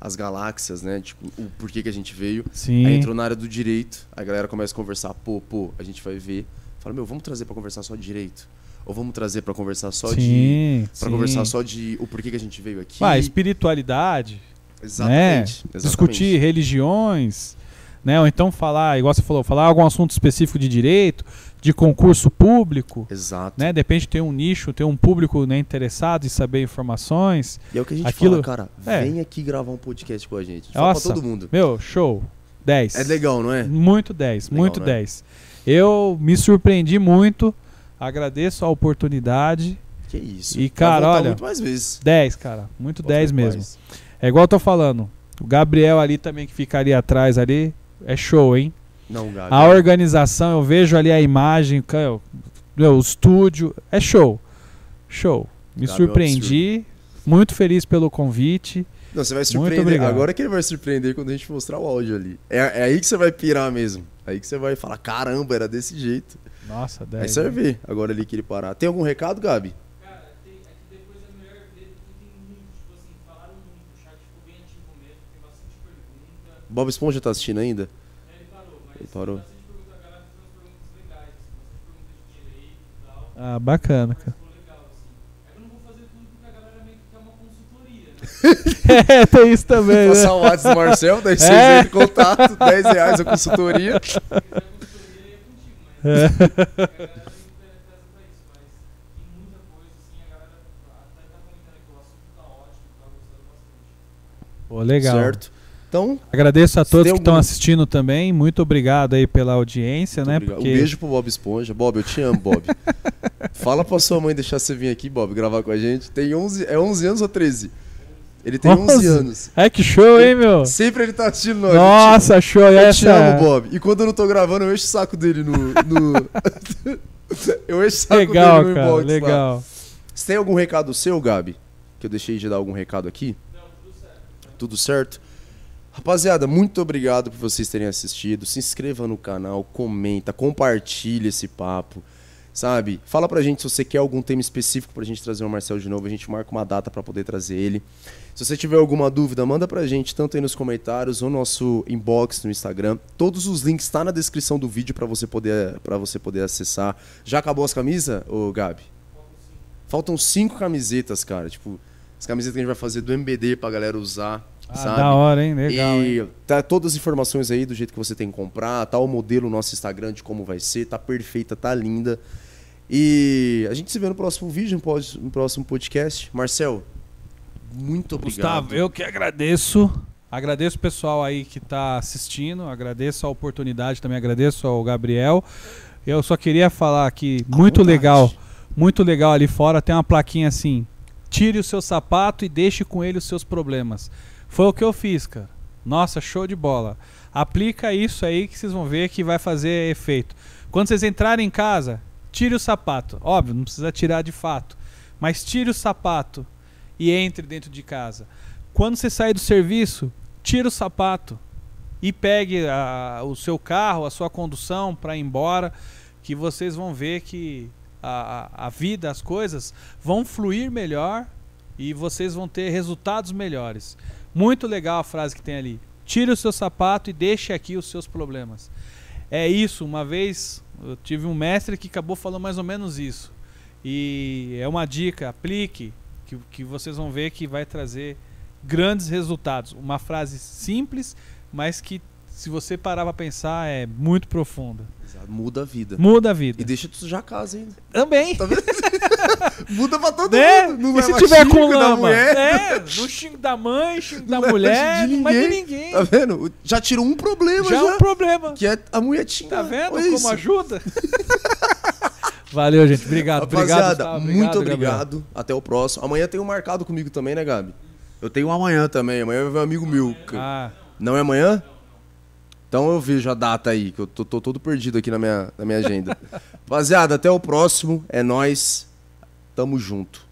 A: as galáxias, né? Tipo, o porquê que a gente veio.
B: Sim.
A: Aí entrou na área do direito, a galera começa a conversar, pô, pô, a gente vai ver. Fala, meu, vamos trazer pra conversar só de direito? Ou vamos trazer pra conversar só de.
B: sim,
A: Pra
B: sim.
A: conversar só de o porquê que a gente veio aqui.
B: Ah, espiritualidade,
A: Exatamente. exatamente.
B: discutir religiões, né? Ou então falar, igual você falou, falar algum assunto específico de direito, de concurso público,
A: Exato.
B: né? De repente tem um nicho, tem um público né, interessado em saber informações.
A: E é o que a gente
B: Aquilo-
A: fala, cara,
B: é.
A: vem aqui gravar um podcast com a gente. Fala
B: Nossa.
A: pra todo mundo.
B: Meu, show. 10.
A: É legal, não é?
B: Muito 10,
A: Legal,
B: muito
A: né?
B: 10. Eu me surpreendi muito, agradeço a oportunidade.
A: Que isso.
B: E, cara, olha,
A: muito mais vezes.
B: 10, cara, muito
A: Com
B: 10
A: fé,
B: mesmo.
A: paz.
B: É igual eu tô falando, o Gabriel ali também que fica ali atrás ali, é show, hein?
A: Não, Gabi.
B: A organização, eu vejo ali a imagem, o estúdio, é show. Show. Me
A: Gabi é
B: surpreendi, muito feliz pelo convite.
A: Não, você vai
B: Muito
A: surpreender.
B: obrigado.
A: Agora que ele vai surpreender quando a gente mostrar o áudio ali. É, é aí que você vai pirar mesmo. Aí que você vai falar, caramba, era desse jeito.
B: Nossa,
A: Aí
B: 10.
A: você vai ver agora ali que ele parar. Tem algum recado, Gabi?
C: Cara, tem, é que depois é melhor ver porque tem muito, tipo assim, falaram muito, o chat ficou bem ativo mesmo, tem bastante pergunta.
A: Bob Esponja tá assistindo ainda?
C: Aí ele parou, mas
A: Ele parou.
B: Ah, bacana,
C: Mas
B: cara.
C: ficou legal, assim. É que eu não vou fazer tudo porque a galera meio que quer uma consultoria, né?
B: É, tem isso também, né?
A: Passar o WhatsApp do Marcel, daí vocês
B: É.
A: entram em contato, 10 reais a consultoria.
C: Se quiser consultoria, é contigo, mas a galera tem pesa pra isso. Mas tem muita coisa, assim, a galera até tá comentando que o assunto tá ótimo, tá gostando bastante.
B: Pô, legal.
A: Certo? Então,
B: Agradeço a todos que estão
A: algum-
B: assistindo também. Muito obrigado aí pela audiência,
A: muito
B: né?
A: obrigado.
B: Porque
A: um beijo pro Bob Esponja. Bob, eu te amo, Bob. Fala pra sua mãe deixar você vir aqui, Bob, gravar com a gente. Tem 11, é 11 anos ou 13? Ele tem 11
B: 11?
A: anos.
B: É que show, hein, meu?
A: Sempre ele tá assistindo nós.
B: Nossa, show. E
A: Eu eu
B: essa...
A: te amo, Bob. E quando eu não tô gravando, eu encho o saco dele no. no... eu encho o saco
B: Legal,
A: dele no
B: cara.
A: inbox. lá.
B: Legal.
A: Você tem algum recado seu, Gabi? Que eu deixei de dar algum recado aqui? Tudo certo? Rapaziada, muito obrigado por vocês terem assistido. Se inscreva no canal, comenta, compartilha esse papo. Sabe? Fala pra gente se você quer algum tema específico pra gente trazer o Marcel de novo. A gente marca uma data pra poder trazer ele. Se você tiver alguma dúvida, manda pra gente, tanto aí nos comentários ou no nosso inbox no Instagram. Todos os links tá na descrição do vídeo pra você poder para você poder acessar. Já acabou as camisas, ô Gabi? Faltam cinco camisetas, cara. Tipo, as camisetas que a gente vai fazer do MBD pra galera usar.
B: Ah,
A: sabe?
B: da hora, hein? Legal,
A: e
B: hein?
A: tá todas as informações aí do jeito que você tem que comprar, tá o modelo no nosso Instagram de como vai ser, tá perfeita, tá linda. E a gente se vê no próximo vídeo, no próximo podcast. Marcel, muito obrigado.
B: Gustavo, eu que agradeço. Agradeço o pessoal aí que tá assistindo. Agradeço a oportunidade também. Agradeço ao Gabriel. Eu só queria falar aqui,
A: À
B: muito legal. Muito legal ali fora. Tem uma plaquinha assim: tire o seu sapato e deixe com ele os seus problemas. Foi o que eu fiz, cara. Nossa, show de bola. Aplica isso aí que vocês vão ver que vai fazer efeito. Quando vocês entrarem em casa, tire o sapato. Óbvio, não precisa tirar de fato. Mas tire o sapato e entre dentro de casa. Quando você sair do serviço, tira o sapato e pegue a- o seu carro, a sua condução para ir embora, que vocês vão ver que a- a vida, as coisas vão fluir melhor e vocês vão ter resultados melhores. Muito legal a frase que tem ali. Tire o seu sapato e deixe aqui os seus problemas. É isso. Uma vez eu tive um mestre que acabou falando mais ou menos isso. E é uma dica, aplique, que, que vocês vão ver que vai trazer grandes resultados. Uma frase simples, mas que se você parar pra pensar é muito profunda.
A: Exato, Muda a vida.
B: Muda a
A: E
B: vida.
A: deixa tu a casa ainda.
B: Também.
A: Tá vendo? Muda pra todo
B: Né?
A: mundo. Não
B: e se tiver com lama? É, no xingo da mãe, xingo da
A: Não
B: mulher,
A: de
B: não vai de
A: ninguém.
B: ninguém.
A: Tá vendo? Já tirou um problema
B: Já
A: já.
B: é um problema.
A: Que é a mulher tinha.
B: Tá vendo
A: Olha
B: como
A: isso.
B: ajuda? Valeu, gente. Obrigado. obrigado,
A: Rapaziada,
B: Gustavo.
A: muito
B: Gabriel.
A: obrigado. Até o próximo. Amanhã tem um marcado comigo também, né, Gabi? Eu tenho um amanhã também. Amanhã vai ver um amigo meu.
B: Ah,
A: Não é amanhã? Então eu vejo a data aí, que eu tô, tô todo perdido aqui na minha, na minha agenda. Rapaziada, até o próximo. É nóis. Tamo junto.